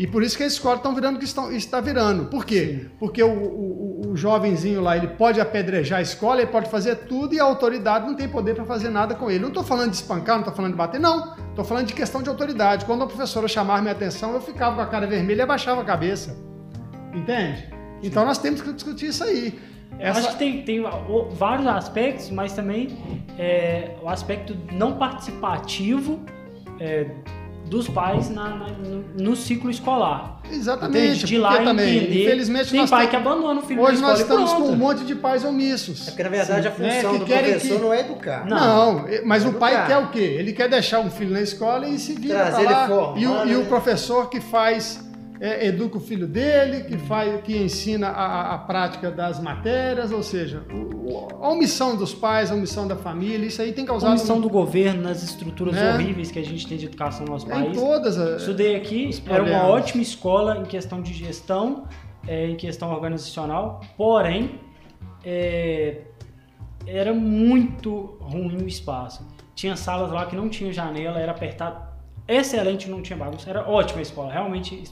B: E por isso que as escolas estão virando o que estão, está virando. Por quê? Porque o, o, o jovenzinho lá, ele pode apedrejar a escola, ele pode fazer tudo e a autoridade não tem poder para fazer nada com ele. Não estou falando de espancar, não estou falando de bater, não. Estou falando de questão de autoridade. Quando a professora chamava minha atenção, eu ficava com a cara vermelha e abaixava a cabeça. Entende? Então nós temos que discutir isso aí.
A: Eu acho que tem, tem vários aspectos, mas também é, o aspecto não participativo é, dos pais na- na- no, no ciclo escolar.
B: Exatamente.
A: Entende? De lá
B: também,
A: entender.
B: infelizmente,
A: tem
B: nós
A: pai que abandona o filho
B: Hoje
A: na
B: nós estamos com um monte de pais omissos.
C: É porque, na verdade, a
B: Sim.
C: função
B: É, que
C: do professor
B: que-
C: não é educar.
B: Não, mas o
C: Educar.
B: pai quer o quê? Ele quer deixar um filho na escola e se vira
C: Trazer
B: pra lá.
C: ele formado,
B: e, o, e o
C: né?
B: professor que faz, é, educa o filho dele, que, faz, que ensina a, a- a prática das matérias, ou seja, a omissão dos pais, a omissão da família, isso aí tem
A: A
B: causado
A: omissão do governo nas estruturas
B: Né?
A: horríveis que a gente tem de educação no nosso
B: é, em
A: país.
B: todas as...
A: Estudei aqui, era uma ótima escola em questão de gestão, é, em questão organizacional, porém, é, era muito ruim o espaço. Tinha salas lá que não tinha janela, era apertado. Excelente, não tinha bagunça. Era ótima a escola, realmente.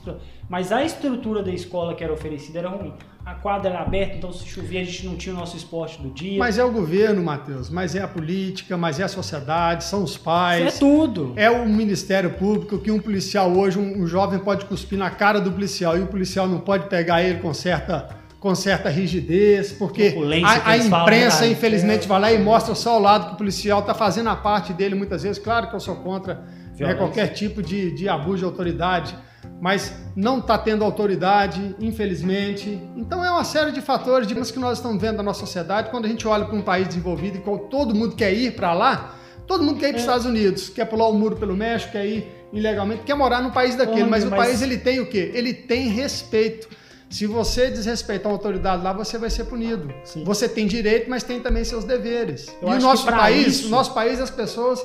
A: Mas a estrutura da escola que era oferecida era ruim. A quadra era aberta, então se chovia a gente não tinha o nosso esporte do dia.
B: Mas é o governo, Matheus, mas é a política, mas é a sociedade, são os
A: Isso
B: pais.
A: é tudo.
B: É o Ministério Público que um policial hoje, um, um jovem pode cuspir na cara do policial e o policial não pode pegar ele com certa, com certa rigidez, porque a, a
A: falam,
B: imprensa,
A: né?
B: infelizmente, vai lá e mostra só o lado que o policial está fazendo a parte dele muitas vezes. Claro que eu sou contra né, qualquer tipo de, de abuso de autoridade, mas não está tendo autoridade, infelizmente. Então é uma série de fatores de que nós estamos vendo na nossa sociedade. Quando a gente olha para um país desenvolvido e todo mundo quer ir para lá, todo mundo quer ir para os
A: É.
B: Estados Unidos, quer pular o muro pelo México, quer ir ilegalmente, quer morar num país daquele.
A: Homem,
B: mas o
A: mas-
B: país ele tem o quê? Ele tem respeito. Se você desrespeitar uma autoridade lá, você vai ser punido.
A: Sim.
B: Você tem direito, mas tem também seus deveres.
A: Eu
B: e o nosso país,
A: isso-
B: o nosso país, as pessoas,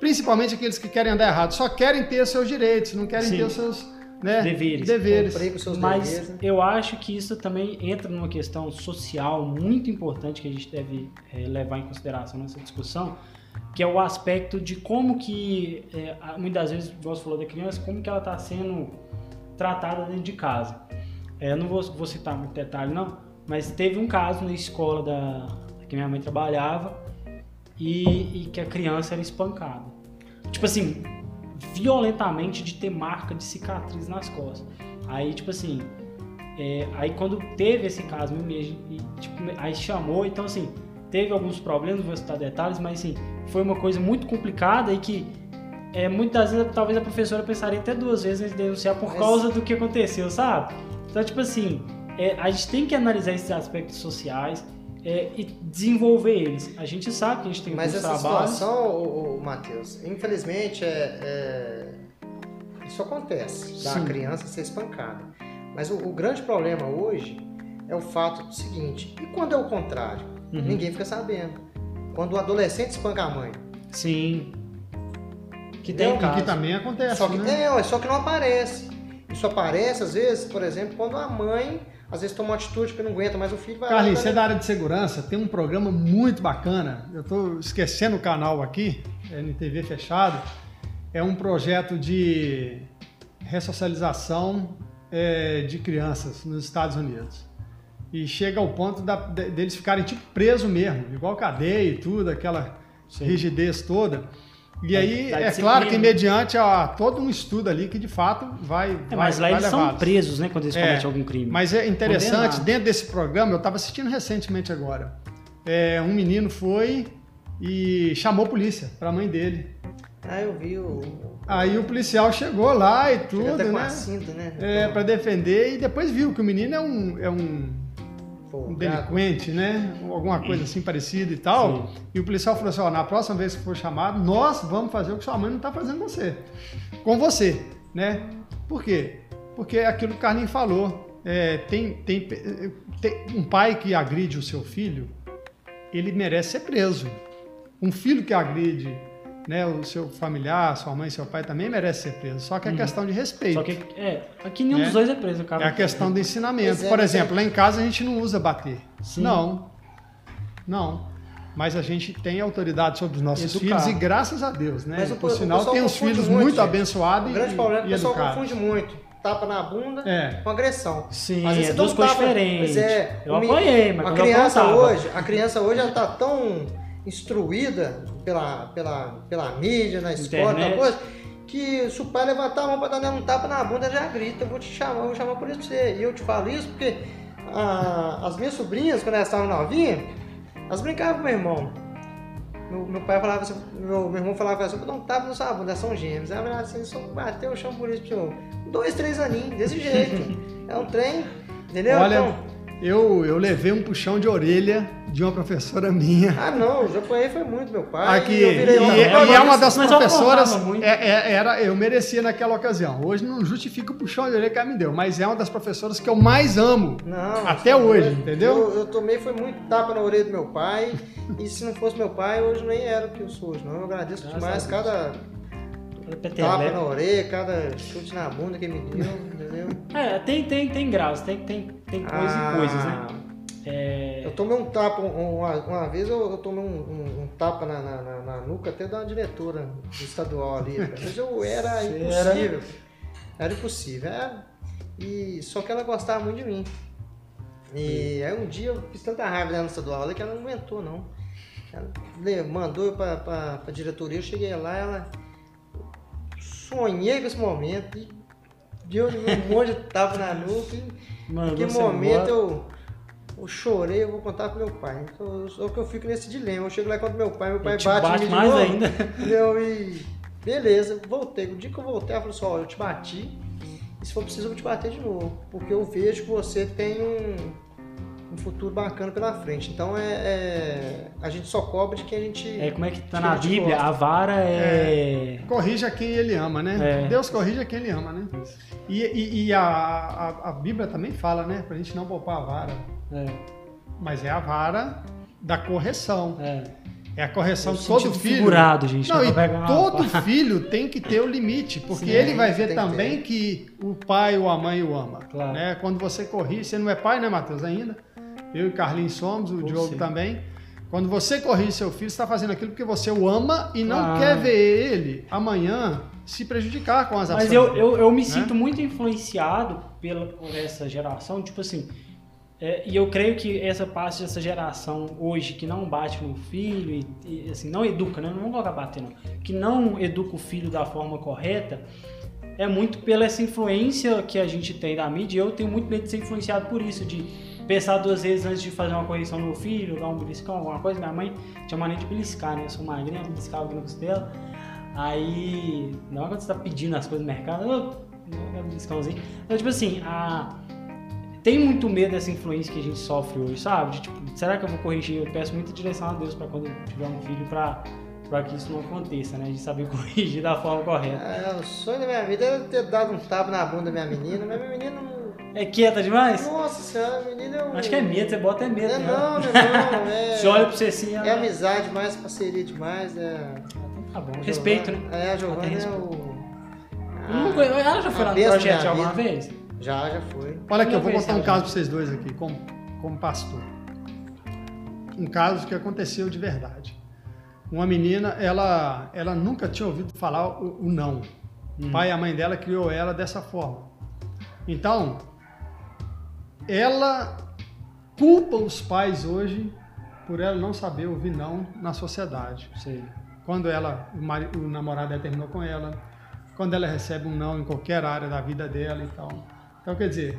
B: principalmente aqueles que querem andar errado, só querem ter os seus direitos, não querem
A: Sim.
B: ter os seus né,
A: Deveres.
B: deveres.
C: Cumprir com seus
A: Mas
C: deveres, né?
A: eu acho que isso também entra numa questão social muito importante que a gente deve eh, levar em consideração nessa discussão, que é o aspecto de como que, a- muitas vezes, você falou da criança, como que ela está sendo tratada dentro de casa. Eu não vou, vou citar muito detalhe não, mas teve um caso na escola da, que minha mãe trabalhava e, e que a criança era espancada. Tipo assim, violentamente de ter marca de cicatriz nas costas. Aí, tipo assim, é, aí quando teve esse caso mesmo, e, tipo, aí chamou, então assim, teve alguns problemas, não vou citar detalhes, mas assim, foi uma coisa muito complicada e que é, muitas vezes talvez a professora pensaria até duas vezes antes de denunciar por
C: Mas-
A: causa do que aconteceu, sabe? Então, tipo assim, é, a gente tem que analisar esses aspectos sociais é, e desenvolver eles. A gente sabe que a gente tem
C: Mas
A: alguns
C: essa situação, ô, ô, Matheus, infelizmente é, é- isso acontece, da
A: Sim.
C: criança ser espancada. Mas o, o grande problema hoje é o fato do seguinte: e quando é o contrário?
A: Uhum.
C: Ninguém fica sabendo. Quando o adolescente espanca a mãe.
A: Sim. Que tem
B: E que
A: caso.
B: também acontece,
C: Só que,
B: né?
C: é, só que não aparece. Isso aparece, às vezes, por exemplo, quando a mãe, às vezes, toma uma atitude que não aguenta mais o filho, vai
B: Carlinhos, você é da área de segurança, tem um programa muito bacana. Eu estou esquecendo o canal aqui, NTV fechado. É um projeto de ressocialização é, de crianças nos Estados Unidos. E chega ao ponto da, de, deles ficarem tipo presos mesmo, igual cadeia e tudo, aquela
A: Sim.
B: rigidez toda. E aí, é claro que mediante a, todo um estudo ali que de fato vai.
A: É,
B: vai
A: mas lá
B: vai
A: eles são presos, né, quando eles
B: É,
A: cometem algum crime.
B: Mas é interessante,
A: Condenado.
B: dentro desse programa, eu estava assistindo recentemente agora. é, um menino foi e chamou a polícia para a mãe dele.
C: Ah, eu vi o.
B: Aí o policial chegou lá e
C: Chega
B: tudo,
C: até com a
B: né?
C: cinta, né?
B: É, para defender e depois viu que o menino é um, é um, um delinquente, né? Alguma coisa assim parecida e tal. E o policial falou assim: ó, na próxima vez que for chamado, nós vamos fazer o que sua mãe não está fazendo com você. Com você, né? Por quê? Porque é aquilo que o Carlinhos falou. é, tem, tem, tem um pai que agride o seu filho, ele merece ser preso. Um filho que agride né, o seu familiar, sua mãe, seu pai também merece ser preso. Só que é questão de respeito.
A: Só que, é, aqui nenhum
B: Né?
A: dos dois é preso, cara.
B: É a questão do ensinamento.
C: É,
B: Por
C: mas
B: exemplo, lá em casa a gente não usa bater.
A: Sim.
B: Não. Não. Mas a gente tem autoridade sobre os nossos
A: Educar.
B: filhos e graças a Deus, né?
C: Mas o-
B: Por sinal,
C: pessoal
B: tem
C: confunde
B: filhos
C: muito,
B: muito, abençoados
C: O grande
B: e,
C: problema é que
B: e
C: o pessoal confunde muito. Tapa na bunda
B: É.
C: com agressão.
A: Sim,
C: Às vezes
A: é duas coisas
C: tapa,
A: diferentes.
C: mas é,
A: eu apanhei, mas
C: a criança hoje, a criança hoje ela tá tão instruída pela, pela, pela mídia, na escola, tal coisa, que se o pai levantar a mão pra dar um tapa na bunda, já grita, eu vou te chamar, eu vou chamar por isso pra você. E eu te falo isso porque ah, as minhas sobrinhas, quando elas estavam novinhas, elas brincavam com meu irmão. Meu, meu pai falava assim, meu, meu irmão falava assim, eu vou dar um tapa no sua bunda, são gêmeos. Eu falava assim, só bateu o chão por isso, senhor. Dois, três aninhos, desse jeito. [laughs] é um trem, entendeu?
B: Olha,
C: Então,
B: eu, eu levei um puxão de orelha de uma professora minha.
C: ah não, eu já apanhei foi muito meu pai.
B: Aqui,
C: eu
B: e,
C: virei lá.
B: e é uma das
A: Mas eu
B: professoras.
A: muito.
B: é- é- era, eu merecia naquela ocasião. Hoje não justifica o puxão de orelha que ela me deu, mas é uma das professoras que eu mais amo.
C: Não,
B: Até
C: é
B: hoje, entendeu?
C: Eu, eu tomei foi muito tapa na orelha do meu pai. e se não fosse meu pai, hoje nem era o que eu sou hoje, não. Eu agradeço
A: Graças
C: demais
A: a
C: cada tapa na orelha, cada chute na bunda que ele me deu, entendeu?
A: É, tem, tem, tem graus, tem, tem, tem coisas
C: Ah,
A: e coisas, né? É,
C: Eu tomei um tapa, um- uma, uma vez eu, eu tomei um, um- um tapa na, na- na- na nuca até da diretora do estadual ali. [laughs] Mas eu era impossível. Era impossível. é. E, só que ela gostava muito de mim. E aí um dia eu fiz tanta raiva dela no estadual ali que ela não aguentou, não. Ela mandou eu pra, pra, pra diretoria, eu cheguei lá, ela sonhei com esse momento e deu um monte de tapa na nuca. E, Naquele
A: você
C: momento eu, eu chorei, eu vou contar pro meu pai. Então, só que eu fico nesse dilema. Eu chego lá e conto meu pai, meu pai bate,
A: bate mais
C: novo,
A: ainda.
C: Entendeu? E beleza, voltei. O dia que eu voltei, ela falou assim, ó, eu te bati. E se for preciso, eu vou te bater de novo. Porque eu vejo que você tem um, um futuro bacana pela frente. Então é, é- a gente só cobra de quem a gente.
A: É, como é que tá
C: que
A: na
C: a
A: Bíblia?
C: gosta.
A: A vara é...
B: Corrija quem ele ama, né?
A: É.
B: Deus corrige quem ele ama, né? E, e- e a, a, a Bíblia também fala, né? Pra gente não poupar a vara.
A: É,
B: Mas é a vara da correção.
A: é.
B: É a correção de todo filho.
A: figurado, gente,
B: Não, e
A: uma
B: todo filho tem que ter o limite, porque
C: Sim,
B: ele vai ver
C: tem que
B: também que o pai ou a mãe o ama.
A: Claro.
B: Né? Quando você corrige, você não é pai, né, Matheus, ainda? Eu e Carlinhos somos, o Diogo também. Quando você corrige seu filho, você está fazendo aquilo porque você o ama e não
A: Claro.
B: quer ver ele amanhã se prejudicar com as ações.
A: Mas eu, eu, eu me
B: né?
A: sinto muito influenciado pela, por essa geração, tipo assim, é, e eu creio que essa parte dessa geração hoje que não bate no filho e, e, assim, não educa, né? não vamos colocar bater não, que não educa o filho da forma correta, é muito pela essa influência que a gente tem da mídia e eu tenho muito medo de ser influenciado por isso, de pensar duas vezes antes de fazer uma correção no meu filho, dar um beliscão, alguma coisa. Minha mãe tinha mania de beliscar, né? Eu sou magrinha, beliscava aqui na costela. Aí, não é quando você tá pedindo as coisas no mercado, eu um beliscãozinho. Então, tipo assim, a... tem muito medo dessa influência que a gente sofre hoje, sabe? De, tipo, será que eu vou corrigir? Eu peço muita direção a Deus para quando eu tiver um filho, pra, pra que isso não aconteça, né? De saber [laughs] corrigir da forma correta.
C: É, o sonho da minha vida era ter dado um tapa na bunda da minha menina, mas minha menina não.
A: É quieta demais?
C: Nossa senhora, a menina é um.
A: Acho que é medo, você bota é medo.
C: É
A: né?
C: não, não, é [laughs] não. É,
A: Você olha pra você assim,
C: é
A: ela-
C: amizade demais, parceria demais. É...
A: Tá bom, respeito,
C: Giovana-
A: né?
C: É, a
A: Ela
C: Giovana
A: tem
C: é
A: respeito.
C: o.
A: Conheço- Ela já foi lá no projeto alguma
C: vida.
A: vez?
C: Já, já foi.
B: Olha aqui, eu vou contar um caso
A: não.
B: para vocês dois aqui, como, como pastor. Um caso que aconteceu de verdade. Uma menina, ela, ela nunca tinha ouvido falar o, o não. O pai e a mãe dela criou ela dessa forma. Então, ela culpa os pais hoje por ela não saber ouvir não na sociedade
A: Sei.
B: Quando ela o, o namorado dela terminou com ela, quando ela recebe um não em qualquer área da vida dela e tal. Então, quer dizer,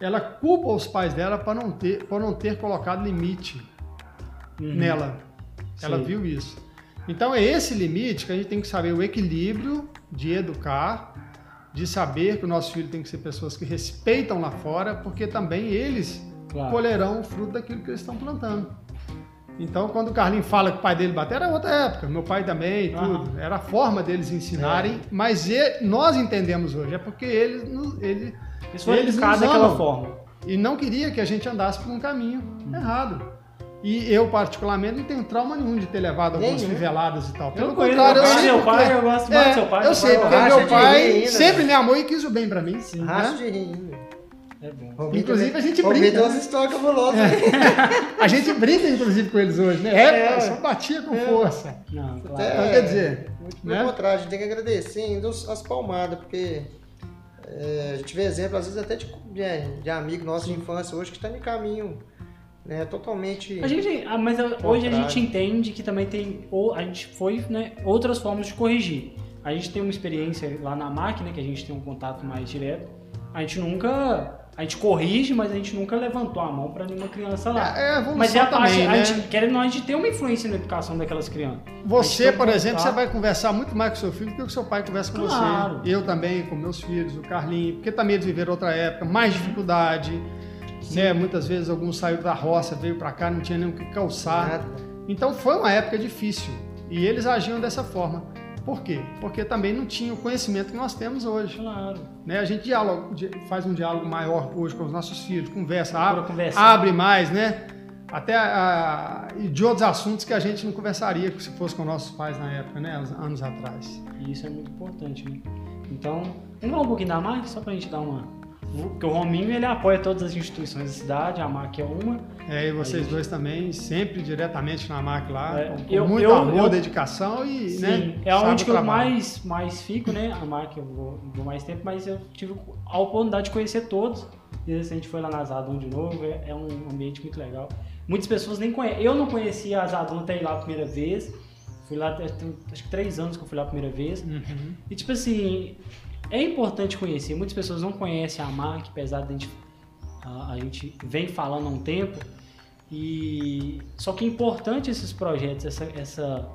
B: ela culpa os pais dela para não ter por não ter colocado limite
A: Uhum.
B: nela. Ela
A: Sim.
B: viu isso. Então é esse limite que a gente tem que saber o equilíbrio de educar, de saber que o nosso filho tem que ser pessoas que respeitam lá fora, porque também eles
A: Claro.
B: colherão o fruto daquilo que eles estão plantando. Então, quando o Carlinho fala que o pai dele bateu, era outra época, meu pai também, tudo.
A: Aham.
B: Era a forma deles ensinarem, mas e- nós entendemos hoje, é porque eles, ele,
A: Isso foi
B: Eles
A: educado
B: nos
A: daquela forma.
B: e não queria que a gente andasse por um caminho errado. E eu, particularmente, não tenho trauma nenhum de ter levado algumas
C: Nenhum.
B: fiveladas e tal. Pelo
A: Eu
B: contrário, eu
A: meu pai,
B: sei
A: meu pai,
B: porque-
A: eu gosto mais
B: É,
A: do seu pai.
B: Eu sei, porque meu
C: de
B: pai
C: ainda,
B: sempre
C: né?
B: me amou e quis o bem pra mim.
C: Racha
B: né?
C: de rir ainda.
A: É bom.
B: Inclusive, a gente brinca,
C: tem umas
B: né?
C: histórias cabulosas. [laughs]
B: A gente brinca, inclusive, com eles hoje, né? É,
C: É.
B: só batia com força.
A: Não, claro.
C: É.
B: Então, quer dizer,
C: Muito
B: né?
C: pelo contrário, a gente tem que agradecer ainda as palmadas, porque é, a gente vê exemplo, às vezes até de, de, de amigo nosso de infância hoje que está em caminho né, totalmente.
A: A gente, ah, mas a- hoje a
C: Contrário.
A: gente entende que também tem, ou a gente foi, né, outras formas de corrigir. A gente tem uma experiência lá na máquina, que a gente tem um contato mais direto. A gente nunca, a gente corrige, mas a gente nunca levantou a mão para nenhuma criança lá.
B: É, é
A: mas é a parte,
B: também,
A: a
B: né?
A: gente, querendo a gente tem uma influência na educação daquelas crianças.
B: Você, por exemplo, você vai conversar muito mais com seu filho do que o seu pai conversa com
A: Claro.
B: você. Eu também, com meus filhos, o Carlinho, porque também eles viveram outra época, mais dificuldade. Né? Muitas vezes alguns saíram da roça, veio pra cá, não tinha nem o que calçar.
C: Nada.
B: Então foi uma época difícil. E eles agiam dessa forma. Por quê? Porque também não tinha o conhecimento que nós temos hoje.
A: Claro.
B: Né? A gente dialoga- di- faz um diálogo maior hoje com os nossos filhos, conversa, abre,
A: Procura conversar.
B: abre mais, né? Até a- e de outros assuntos que a gente não conversaria se fosse com nossos pais na época, né? Anos- atrás.
A: E isso é muito importante, né? Então, vamos falar um pouquinho da MAC, só pra gente dar uma... Porque o Rominho, ele apoia todas as instituições da cidade, a MAC é uma.
B: É, e vocês dois também, sempre diretamente na MAC lá,
A: É,
B: com,
A: eu-
B: muito
A: eu-
B: amor,
A: eu-
B: dedicação e,
A: Sim,
B: né?
A: é onde que eu mais, mais fico, né? A MAC eu vou, vou mais tempo, mas eu tive a oportunidade de conhecer todos. E a gente foi lá na Zadon de novo, é, é um ambiente muito legal. Muitas pessoas nem conhecem. Eu não conhecia a Zadon até ir lá a primeira vez. Fui lá, acho que três anos que eu fui lá a primeira vez.
B: Uhum.
A: E tipo assim, é importante conhecer. Muitas pessoas não conhecem a MAC, apesar de a gente, a, a gente vem falando há um tempo. E só que é importante esses projetos, essa, essa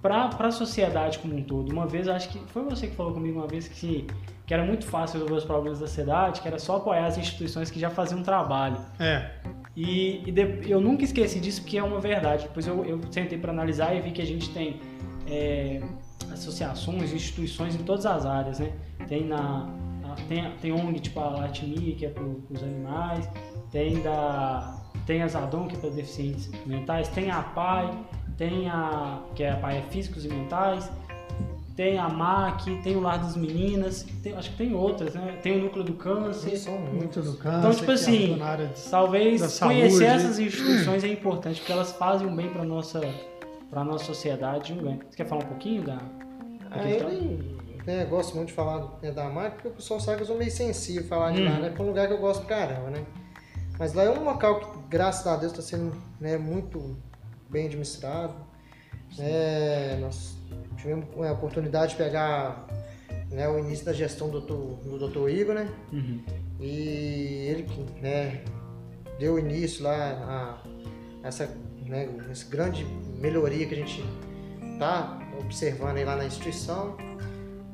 A: para a sociedade como um todo. Uma vez, acho que foi você que falou comigo uma vez que, que era muito fácil resolver os problemas da cidade, que era só apoiar as instituições que já faziam um trabalho.
B: É,
A: E, e de- eu nunca esqueci disso porque é uma verdade. Depois eu, eu sentei para analisar e vi que a gente tem é, associações, instituições em todas as áreas, né? Tem na a- tem, tem ONG tipo a Latini, que é para os animais, tem da tem a Zadon, que é para deficientes mentais, tem a PAI, tem a que é a PAI é físicos e mentais, tem a MAC, tem o Lar das Meninas, tem- acho que tem outras, né? Tem o Núcleo do Câncer.
C: São muitos.
B: muito do câncer.
A: Então, tipo assim,
B: área de-
A: Talvez
B: saúde.
A: conhecer essas instituições é importante, porque elas fazem um bem para nossa para nossa sociedade um ganho. Você quer falar um pouquinho da
C: eu né, gosto muito de falar né, da marca, porque o pessoal sabe que eu sou meio sensível falar de lá, né? Porque é um lugar que eu gosto pra caramba, né? Mas lá é um local que, graças a Deus, está sendo né, muito bem administrado. É, nós tivemos a oportunidade de pegar né, o início da gestão do Dr. do Dr. Igor, né?
A: Uhum.
C: E ele que né, deu início lá a essa, né, essa grande melhoria que a gente está observando aí lá na instituição.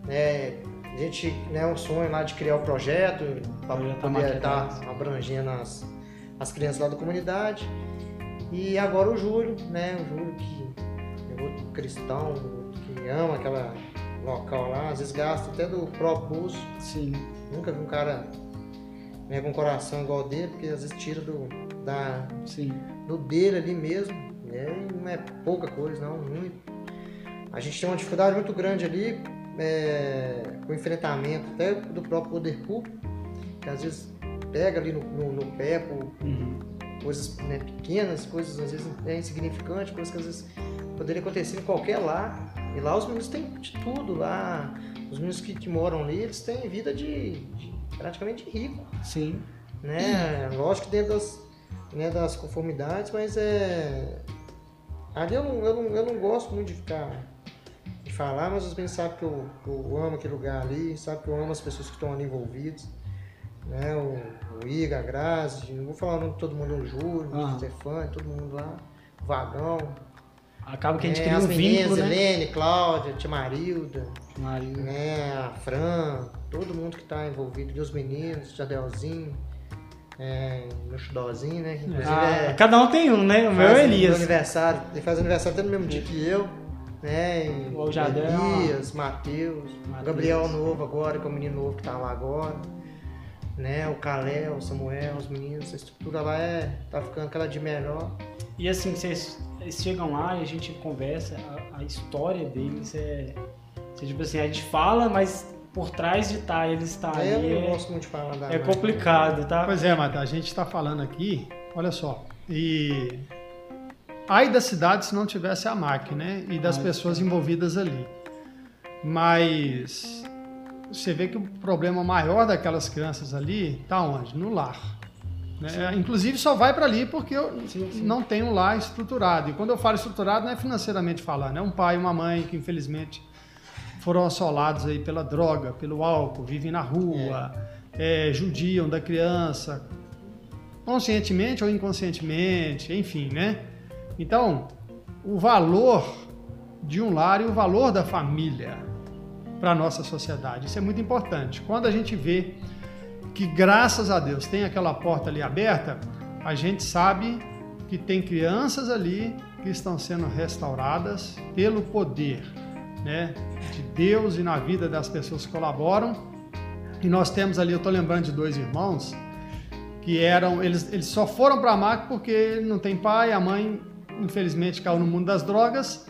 C: né a gente né, um sonho lá de criar o projeto para
A: Projeto da
C: poder estar abrangendo as, as crianças lá da comunidade. E agora o Júlio, né? O Júlio que é outro cristão, outro que ama aquela local lá, às vezes gasta até do próprio bolso.
A: Sim.
C: Nunca vi um cara né, com coração igual dele, porque às vezes tira do, da,
A: Sim.
C: do dele ali mesmo. Né? Não é pouca coisa, não. Muito. A gente tem uma dificuldade muito grande ali, é, com enfrentamento até do próprio poder público, que às vezes pega ali no, no, no pé por
A: Uhum.
C: coisas né, pequenas, coisas às vezes é insignificantes, coisas que às vezes poderia acontecer em qualquer lar. E lá os meninos têm de tudo lá. Os meninos que, que moram ali, eles têm vida de, de praticamente rico,
A: Sim.
C: né? Lógico que dentro das, né, das conformidades, mas é... Ali eu não, eu, não, eu não gosto muito de ficar... De falar, mas os meninos sabem que eu, que eu amo aquele lugar ali, sabem que eu amo as pessoas que estão ali envolvidas né? O, o Iga, a Grazi, não vou falar o nome de todo mundo, o Júlio,
A: Aham.
C: o Stefano, todo mundo lá, o Vagão.
A: Acaba que a gente
C: é,
A: cria
C: as
A: um
C: meninas,
A: vínculo, né?
C: Helene, Cláudia, Tia Marilda,
A: Maria.
C: né? A Fran, todo mundo que está envolvido, e os meninos, Jadelzinho, é, meu chudozinho, né? Inclusive
A: Ah,
C: é,
A: cada um tem um, né? O meu é Elias.
C: aniversário, ele faz aniversário até no mesmo dia que eu. Né? E
A: O Jadel.
C: Elias, Matheus. Gabriel novo agora, que é o menino novo que tá lá agora. Né? O Calé, o Samuel, os meninos, a estrutura lá é, tá ficando cada dia melhor.
A: E assim, vocês chegam lá e a gente conversa, a, a história deles é, é. Tipo assim, a gente fala, mas por trás de tá, eles estar
C: Aí eu
A: ali
C: não
A: é,
C: gosto muito de falar da
A: é complicado, tá?
B: Pois é, Mata, a gente está falando aqui, olha só, e ai da cidade se não tivesse a MAC, né? E das
A: Ai,
B: pessoas envolvidas ali. Mas você vê que o problema maior daquelas crianças ali está onde? No lar. né? Inclusive só vai para ali porque eu
A: Sim, sim.
B: não tem um lar estruturado. E quando eu falo estruturado, não é financeiramente falando, é um pai e uma mãe que infelizmente foram assolados aí pela droga, pelo álcool, vivem na rua, é, judiam da criança, conscientemente ou inconscientemente, enfim, né? Então, o valor de um lar e o valor da família para a nossa sociedade, isso é muito importante. Quando a gente vê que, graças a Deus, tem aquela porta ali aberta, a gente sabe que tem crianças ali que estão sendo restauradas pelo poder né, de Deus e na vida das pessoas que colaboram. E nós temos ali, eu estou lembrando de dois irmãos que eram, eles, eles só foram para a MAC porque não tem pai, a mãe infelizmente caiu no mundo das drogas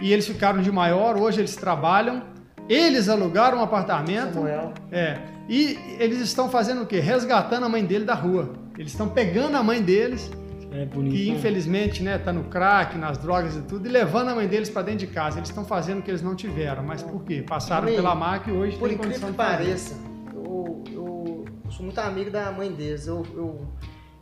B: e eles ficaram de maior, hoje eles trabalham, eles alugaram um apartamento
C: Samuel.
B: é, e eles estão fazendo o quê? Resgatando a mãe dele da rua. Eles estão pegando a mãe deles,
A: É bonito.
B: que
A: né?
B: infelizmente né, tá no crack, nas drogas e tudo, e levando a mãe deles para dentro de casa. Eles estão fazendo o que eles não tiveram. Mas por quê? Passaram
C: Amém.
B: pela MAC e hoje
C: Por
B: tem
C: incrível
B: condição
C: que
B: de fazer.
C: pareça, eu, eu, eu sou muito amigo da mãe deles. Eu, eu,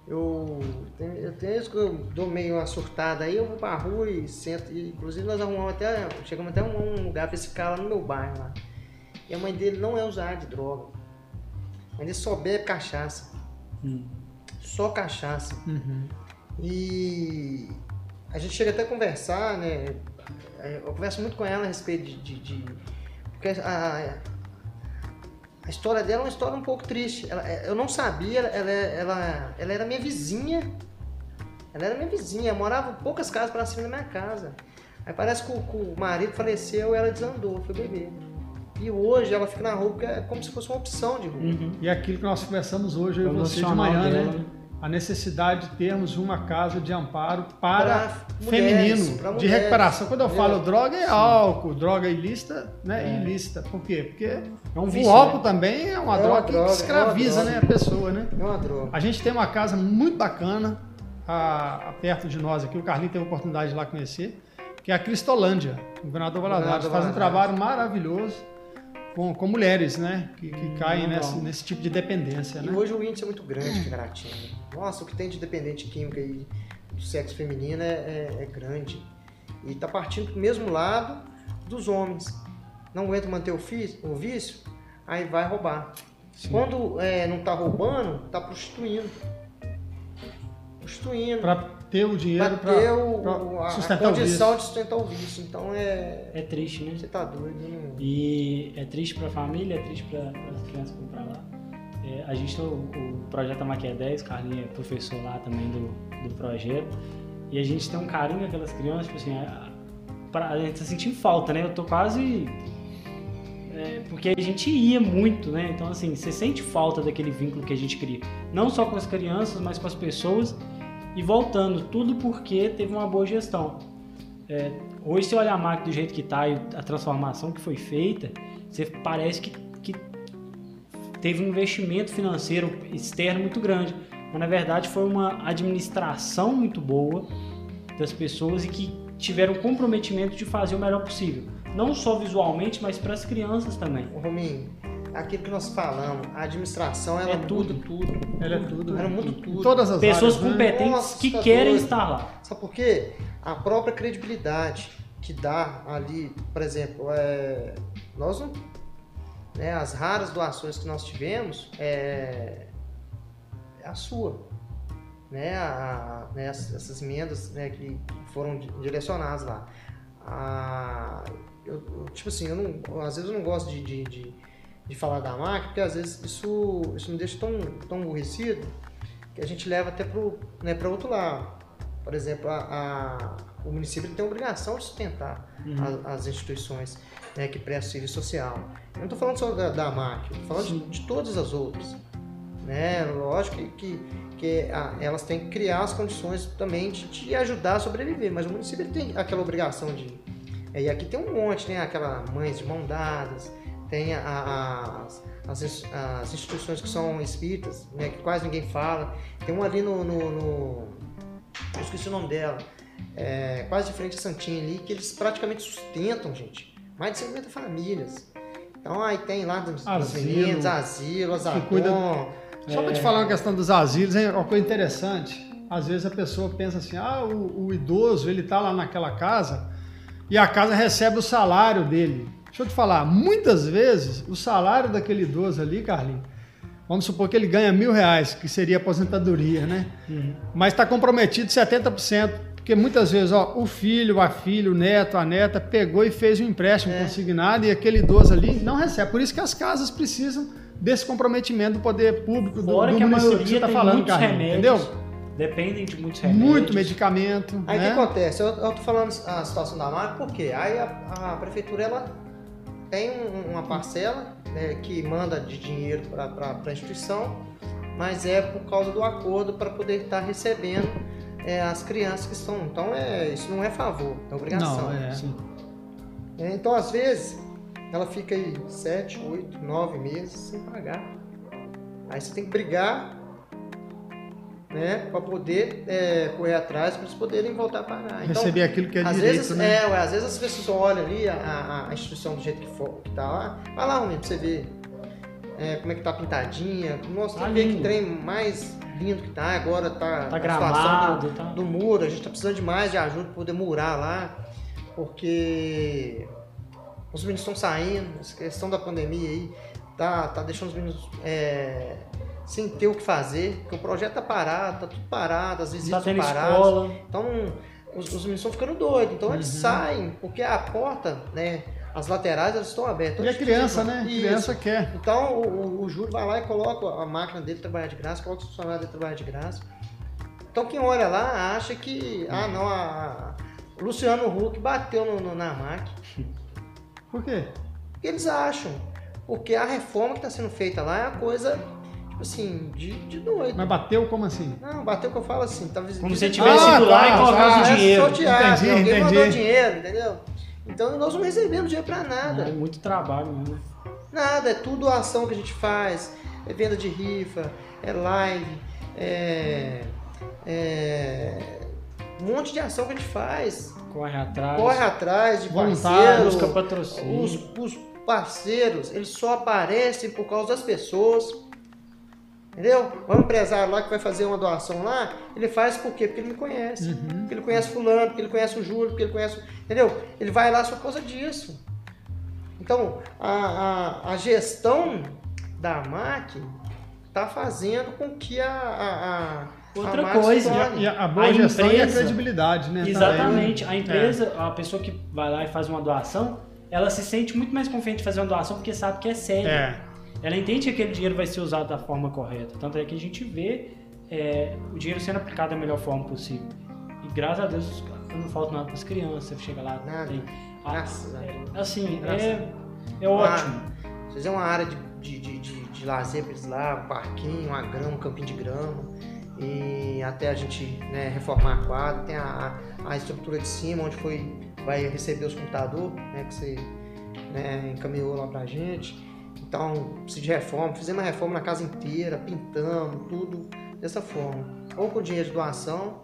C: eu, tem, eu tenho isso que eu dou meio uma surtada aí, eu vou pra rua e sento. E, inclusive nós arrumamos até. Chegamos até um lugar pra esse cara lá no meu bairro lá. E a mãe dele não é usuária de droga. A mãe dele só bebe cachaça.
A: Hum.
C: Só cachaça.
B: Uhum.
C: E a gente chega até a conversar, né? Eu converso muito com ela a respeito de. de- de- porque a, a história dela é uma história um pouco triste. Ela- eu não sabia, ela, ela, ela era minha vizinha. Ela era minha vizinha, morava poucas casas para cima da minha casa. Aí parece que o, que o marido faleceu e ela desandou, foi beber. E hoje ela fica na rua porque é como se fosse uma opção de rua.
A: Uhum.
B: E aquilo que nós conversamos hoje, eu e você de manhã,
A: dela,
B: né? A necessidade de termos uma casa de amparo para
C: mulheres,
B: feminino, de recuperação. Quando eu falo droga, é álcool, droga ilícita, né?
A: É.
B: Ilícita. Por quê? Porque
A: É um
B: o
A: vício,
B: álcool
A: né?
B: também é uma
C: É
B: droga
C: droga,
B: que
C: é
B: escraviza
C: droga.
B: né, a pessoa, né?
C: É uma droga.
B: A gente tem uma casa muito bacana a, a perto de nós aqui. O Carlinhos teve a oportunidade de lá conhecer, que é a Cristolândia, o governador Valadares. Faz um trabalho maravilhoso com, com mulheres, né? Que, que caem
A: legal.
B: nesse, nesse tipo de dependência,
C: E
B: né?
C: hoje o índice é muito grande de Caratinga. Nossa, o que tem de dependente química aí do sexo feminino é, é- é grande. E tá partindo pro mesmo lado dos homens. Não aguenta manter o, o vício, aí vai roubar. Quando é, não tá roubando, tá prostituindo. Prostituindo.
B: Para ter o dinheiro
C: Pra ter o-
B: para
C: o- a, a
B: sustentar o
C: condição
B: vício.
C: de sustentar o vício. Então é.
A: É triste, né?
C: Você tá doido, né?
A: E é triste para a família, é triste para as crianças que vão para lá. É, a gente tem o, o projeto Maquia 10, Carlinhos é professor lá também do, do projeto. E a gente tem um carinho aquelas crianças, tipo assim, a, pra, a gente tá sentindo falta, né? Eu tô quase. é, porque a gente ia muito, né? Então, assim, você sente falta daquele vínculo que a gente cria. Não só com as crianças, mas com as pessoas. E voltando, tudo porque teve uma boa gestão. é, hoje você olha a máquina do jeito que está e a transformação que foi feita, você parece que, que teve um investimento financeiro externo muito grande. Mas na verdade foi uma administração muito boa das pessoas e que tiveram comprometimento de fazer o melhor possível. Não só visualmente, mas para as crianças também.
C: Rominho, aquilo que nós falamos, a administração ela
A: É
C: muda
A: tudo.
C: tudo.
B: Ela é tudo.
C: Ela
B: né?
C: muda tudo.
B: todas as
A: Pessoas
B: áreas, né?
A: competentes
C: Nossa,
A: que
C: tá
A: querem
C: doido.
A: estar lá.
C: Sabe por quê? A própria credibilidade que dá ali, por exemplo, é, nós não, né, as raras doações que nós tivemos é, é a sua, né, a- né, as- essas emendas né, que foram di- direcionadas lá. A- eu- eu, tipo assim, eu não, às vezes eu não gosto de, de, de, de falar da marca, porque às vezes isso, isso me deixa tão, tão aborrecido que a gente leva até para né, outro lado. Por exemplo, a, a- o município tem a obrigação de sustentar a- as, instituições né, que prestam serviço social. Eu não estou falando só da, da MAC, estou falando de, de todas as outras. Né? Lógico que, que, que a- elas têm que criar as condições também de, de ajudar a sobreviver, mas o município tem aquela obrigação de. é, E aqui tem um monte, né? Aquela mães de mão dadas, tem a- a- as, as, ins- as instituições que são espíritas, né? Que quase ninguém fala. Tem uma ali no. no, no eu esqueci o nome dela. É, quase de frente a Santinha ali, que eles praticamente sustentam, gente. Mais de 50 famílias. Então aí tem lá dos, dos meninos, asilo, Azadon.
B: cuida- Só
A: É.
B: para te falar uma questão dos asilos, hein, uma coisa interessante. Às vezes a pessoa pensa assim, ah, o, o idoso, ele tá lá naquela casa e a casa recebe o salário dele. Deixa eu te falar, muitas vezes o salário daquele idoso ali, Carlinhos, vamos supor que ele ganha mil reais, que seria aposentadoria, né? Mas está comprometido 70%, porque muitas vezes ó, o filho, a filha, o neto, a neta pegou e fez um empréstimo
C: É.
B: consignado e aquele idoso ali não recebe. Por isso que as casas precisam desse comprometimento do poder público, do,
A: Fora
B: do
A: que a
B: município que você está
A: tem
B: falando,
A: muitos
B: Carlinhos,
A: remédios,
B: entendeu?
A: dependem de muitos remédios.
B: Muito medicamento,
C: Aí o
B: né?
C: que acontece? Eu, eu tô falando a situação da marca, por quê? Aí a, a prefeitura ela tem um- uma parcela né, que manda de dinheiro para a instituição, mas é por causa do acordo para poder estar recebendo é, as crianças que estão. Então é, isso não é favor, é obrigação.
B: Não, é.
A: Sim.
C: É, Então, às vezes, ela fica aí 7, 8, 9 meses sem pagar. Aí você tem que brigar né, para poder é, correr atrás para eles poderem voltar a pagar. Então,
B: Receber aquilo que é
C: às
B: direito,
C: vezes,
B: né?
C: é, ué, às vezes as pessoas olham ali a, a- a instituição do jeito que, for, que tá lá, vai lá, homem, pra você ver é, como é que tá pintadinha. Nossa,
A: Tá
C: tem que ver que
A: lindo.
C: trem mais lindo que tá. Agora tá,
A: Tá
C: a
A: gramado, tá?
C: do muro, a gente tá precisando de mais de ajuda para poder murar lá, porque os meninos estão saindo, essa questão da pandemia aí tá, tá deixando os meninos é, sem ter o que fazer, porque o projeto tá parado, tá tudo parado, as
A: Tá
C: visitas estão paradas.
A: escola.
C: Então, os, os meninos estão ficando doidos. Então, eles
B: Uhum.
C: saem, porque a porta, né, as laterais, elas estão abertas.
B: E a criança, né?
C: Isso.
B: Criança quer.
C: Então, o, o, o Júlio vai lá e coloca a máquina dele trabalhar de graça, coloca o funcionário dele trabalhar de graça. Então, quem olha lá acha que, ah, não, a, o Luciano Huck bateu no, no- na máquina.
B: Por quê?
C: Eles acham. Porque a reforma que está sendo feita lá é uma coisa, tipo assim, de, de doido.
B: Mas bateu como assim?
C: Não, bateu o que eu falo assim. Tá
A: Como se tivesse
B: Ah,
A: ido lá
B: tá,
A: e colocado
B: tá.
A: o dinheiro.
C: sorteado,
B: Entendi,
C: alguém
B: entendi.
C: mandou dinheiro, entendeu? Então nós não recebemos dinheiro pra nada.
A: É muito trabalho mesmo.
C: Nada, é tudo ação que a gente faz. É venda de rifa, é live, é, é um monte de ação que a gente faz.
A: Corre atrás.
C: Corre atrás de
B: Voluntário,
C: parceiro.
A: busca patrocínio.
C: Os, os parceiros, eles só aparecem por causa das pessoas. Entendeu? O empresário lá que vai fazer uma doação lá, ele faz por quê? Porque ele me conhece.
B: Uhum.
C: Porque ele conhece fulano, porque ele conhece o Júlio, porque ele conhece. Entendeu? Ele vai lá só por causa disso. Então, a, a, a gestão da MAC está fazendo com que a. a, a
A: Outra
C: a
A: coisa,
B: E a, a boa
A: A
B: gestão e a
A: empresa-
B: credibilidade, né?
A: Exatamente.
B: também.
A: A empresa, a pessoa que vai lá e faz uma doação, ela se sente muito mais confiante de fazer uma doação porque sabe que é sério.
B: É.
A: Ela entende que aquele dinheiro vai ser usado da forma correta. Tanto é que a gente vê é, o dinheiro sendo aplicado da melhor forma possível. E graças a Deus não falta nada para as crianças. Você chega lá,
C: Nada.
A: tem. a-
C: Graças a Deus.
A: assim,
C: Graças a
A: é, é ótimo.
C: Se fizer uma área de, de, de, de, de lazer pra eles lá, um parquinho, uma grama, um campinho de grama. E até a gente né, reformar a quadra, tem a, a, a estrutura de cima, onde foi vai receber os computadores, né, que você né, encaminhou lá pra gente. Então, precisa de reforma, fizemos uma reforma na casa inteira, pintamos, tudo dessa forma. Ou com dinheiro de doação,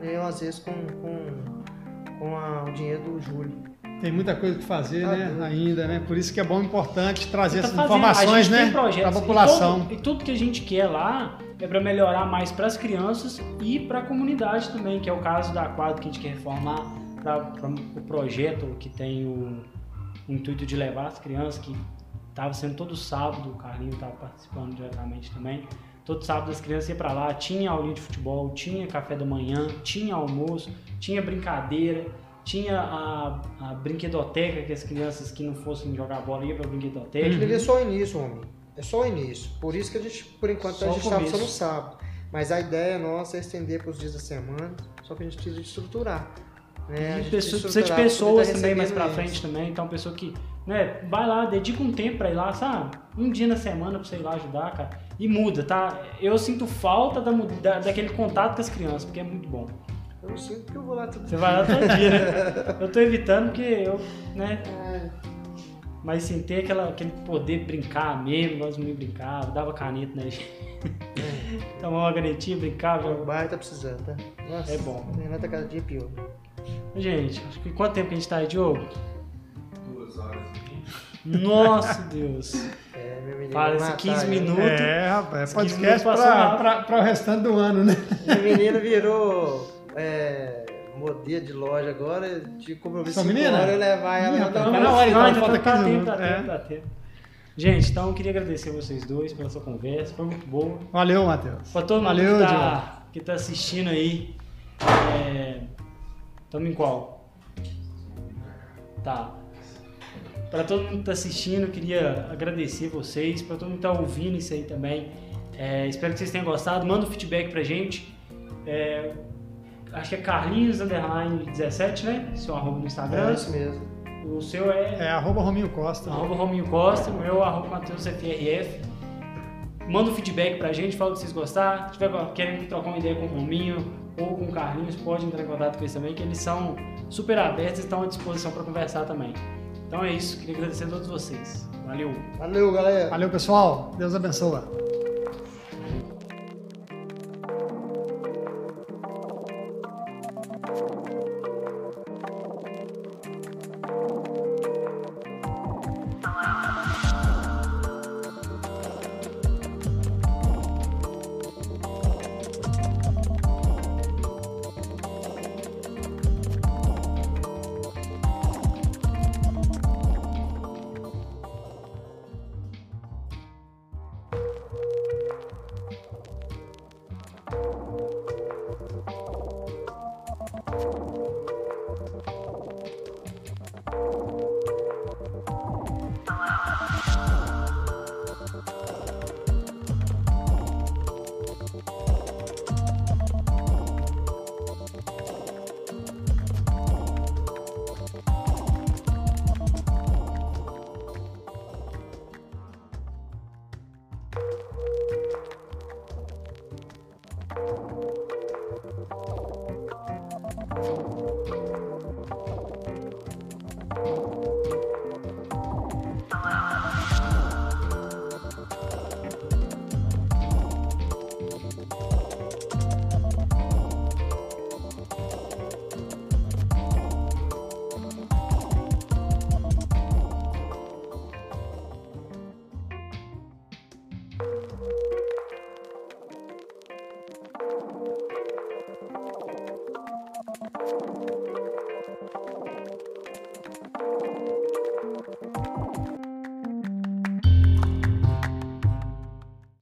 C: ou às vezes com, com, com a, o dinheiro do Júlio.
B: Tem muita coisa que fazer,
C: Tá
B: né? Ainda, né? Por isso que é bom, importante trazer
A: Tá
B: essas
A: fazendo- a
B: informações, né? Para a população.
A: E tudo, e tudo que a gente quer lá é para melhorar mais para as crianças e para a comunidade também, que é o caso da quadra que a gente quer reformar para o projeto que tem o, o intuito de levar as crianças, que estava sendo todo sábado, o Carlinho estava participando diretamente também. Todo sábado as crianças iam para lá, tinha aulinha de futebol, tinha café da manhã, tinha almoço, tinha brincadeira, tinha a, a brinquedoteca, que as crianças que não fossem jogar bola iam para a brinquedoteca.
C: Aquilo é só o início, homem. É só o início. Por isso que a gente, por enquanto,
A: Só
C: a gente estava só no sábado. Mas a ideia nossa é estender para os dias da semana, só que a gente precisa de estruturar. Né? A gente
A: pessoa-
C: precisa
A: precisa de
C: pra
A: pessoas
C: poder
A: também mais pra
C: eles.
A: frente também. Então, pessoa que, né, vai lá, dedica um tempo pra ir lá, sabe? Um dia na semana pra você ir lá ajudar, cara. E muda, tá? Eu sinto falta da, da- daquele contato com as crianças, porque é muito bom.
C: Eu sinto que eu vou lá todo
A: Você vai lá todo dia, né? Eu tô evitando porque eu, né? Mas sem ter aquela, aquele poder brincar mesmo, nós não brincava, dava caneta, né? Tomava uma canetinha, brincava.
C: O bairro tá precisando, tá? Nossa,
A: É bom.
C: Tá cada dia pior.
A: Gente, acho que quanto tempo que a gente tá aí, Diogo? Nossa, Deus.
C: É, meu menino.
A: Fala
C: vai
A: esse
C: matar
A: 15
C: eu.
A: minutos.
B: É, rapaz, é
A: 15
B: podcast para o restante do ano, né?
C: Meu menino virou é, modelo de loja agora, de compromisso
B: Sua
C: 5
B: menina?
C: horas eu levar ela tua
B: tá na hora, então,
A: ainda
B: falta
A: tá
B: 15
A: tempo,
B: minutos.
A: Tá
B: É.
A: tempo, tá tempo. Gente, então eu queria agradecer vocês dois pela sua conversa, foi muito boa.
B: Valeu, Matheus.
A: Pra todo mundo
B: Valeu,
A: que,
B: Diogo.
A: tá, que tá assistindo aí, é... tamo em qual? Tá. Pra todo mundo que tá assistindo, eu queria agradecer vocês, pra todo mundo que tá ouvindo isso aí também. É, espero que vocês tenham gostado. Manda um feedback pra gente. É, acho que é Carlinhos Underline 17, né? Seu arroba no
C: É
A: Instagram.
C: isso mesmo.
A: O seu é
B: É arroba Rominho Costa.
A: arroba Rominho Costa, o meu arroba Matheus FRF. Manda um feedback pra gente, fala o que vocês gostaram. Se tiver querendo trocar uma ideia com o Rominho ou com o Carlinhos, pode entrar em contato com eles também, que eles são super abertos e estão à disposição para conversar também. Então é isso, queria agradecer a todos vocês. Valeu!
C: Valeu, galera.
B: Valeu, pessoal. Deus abençoe.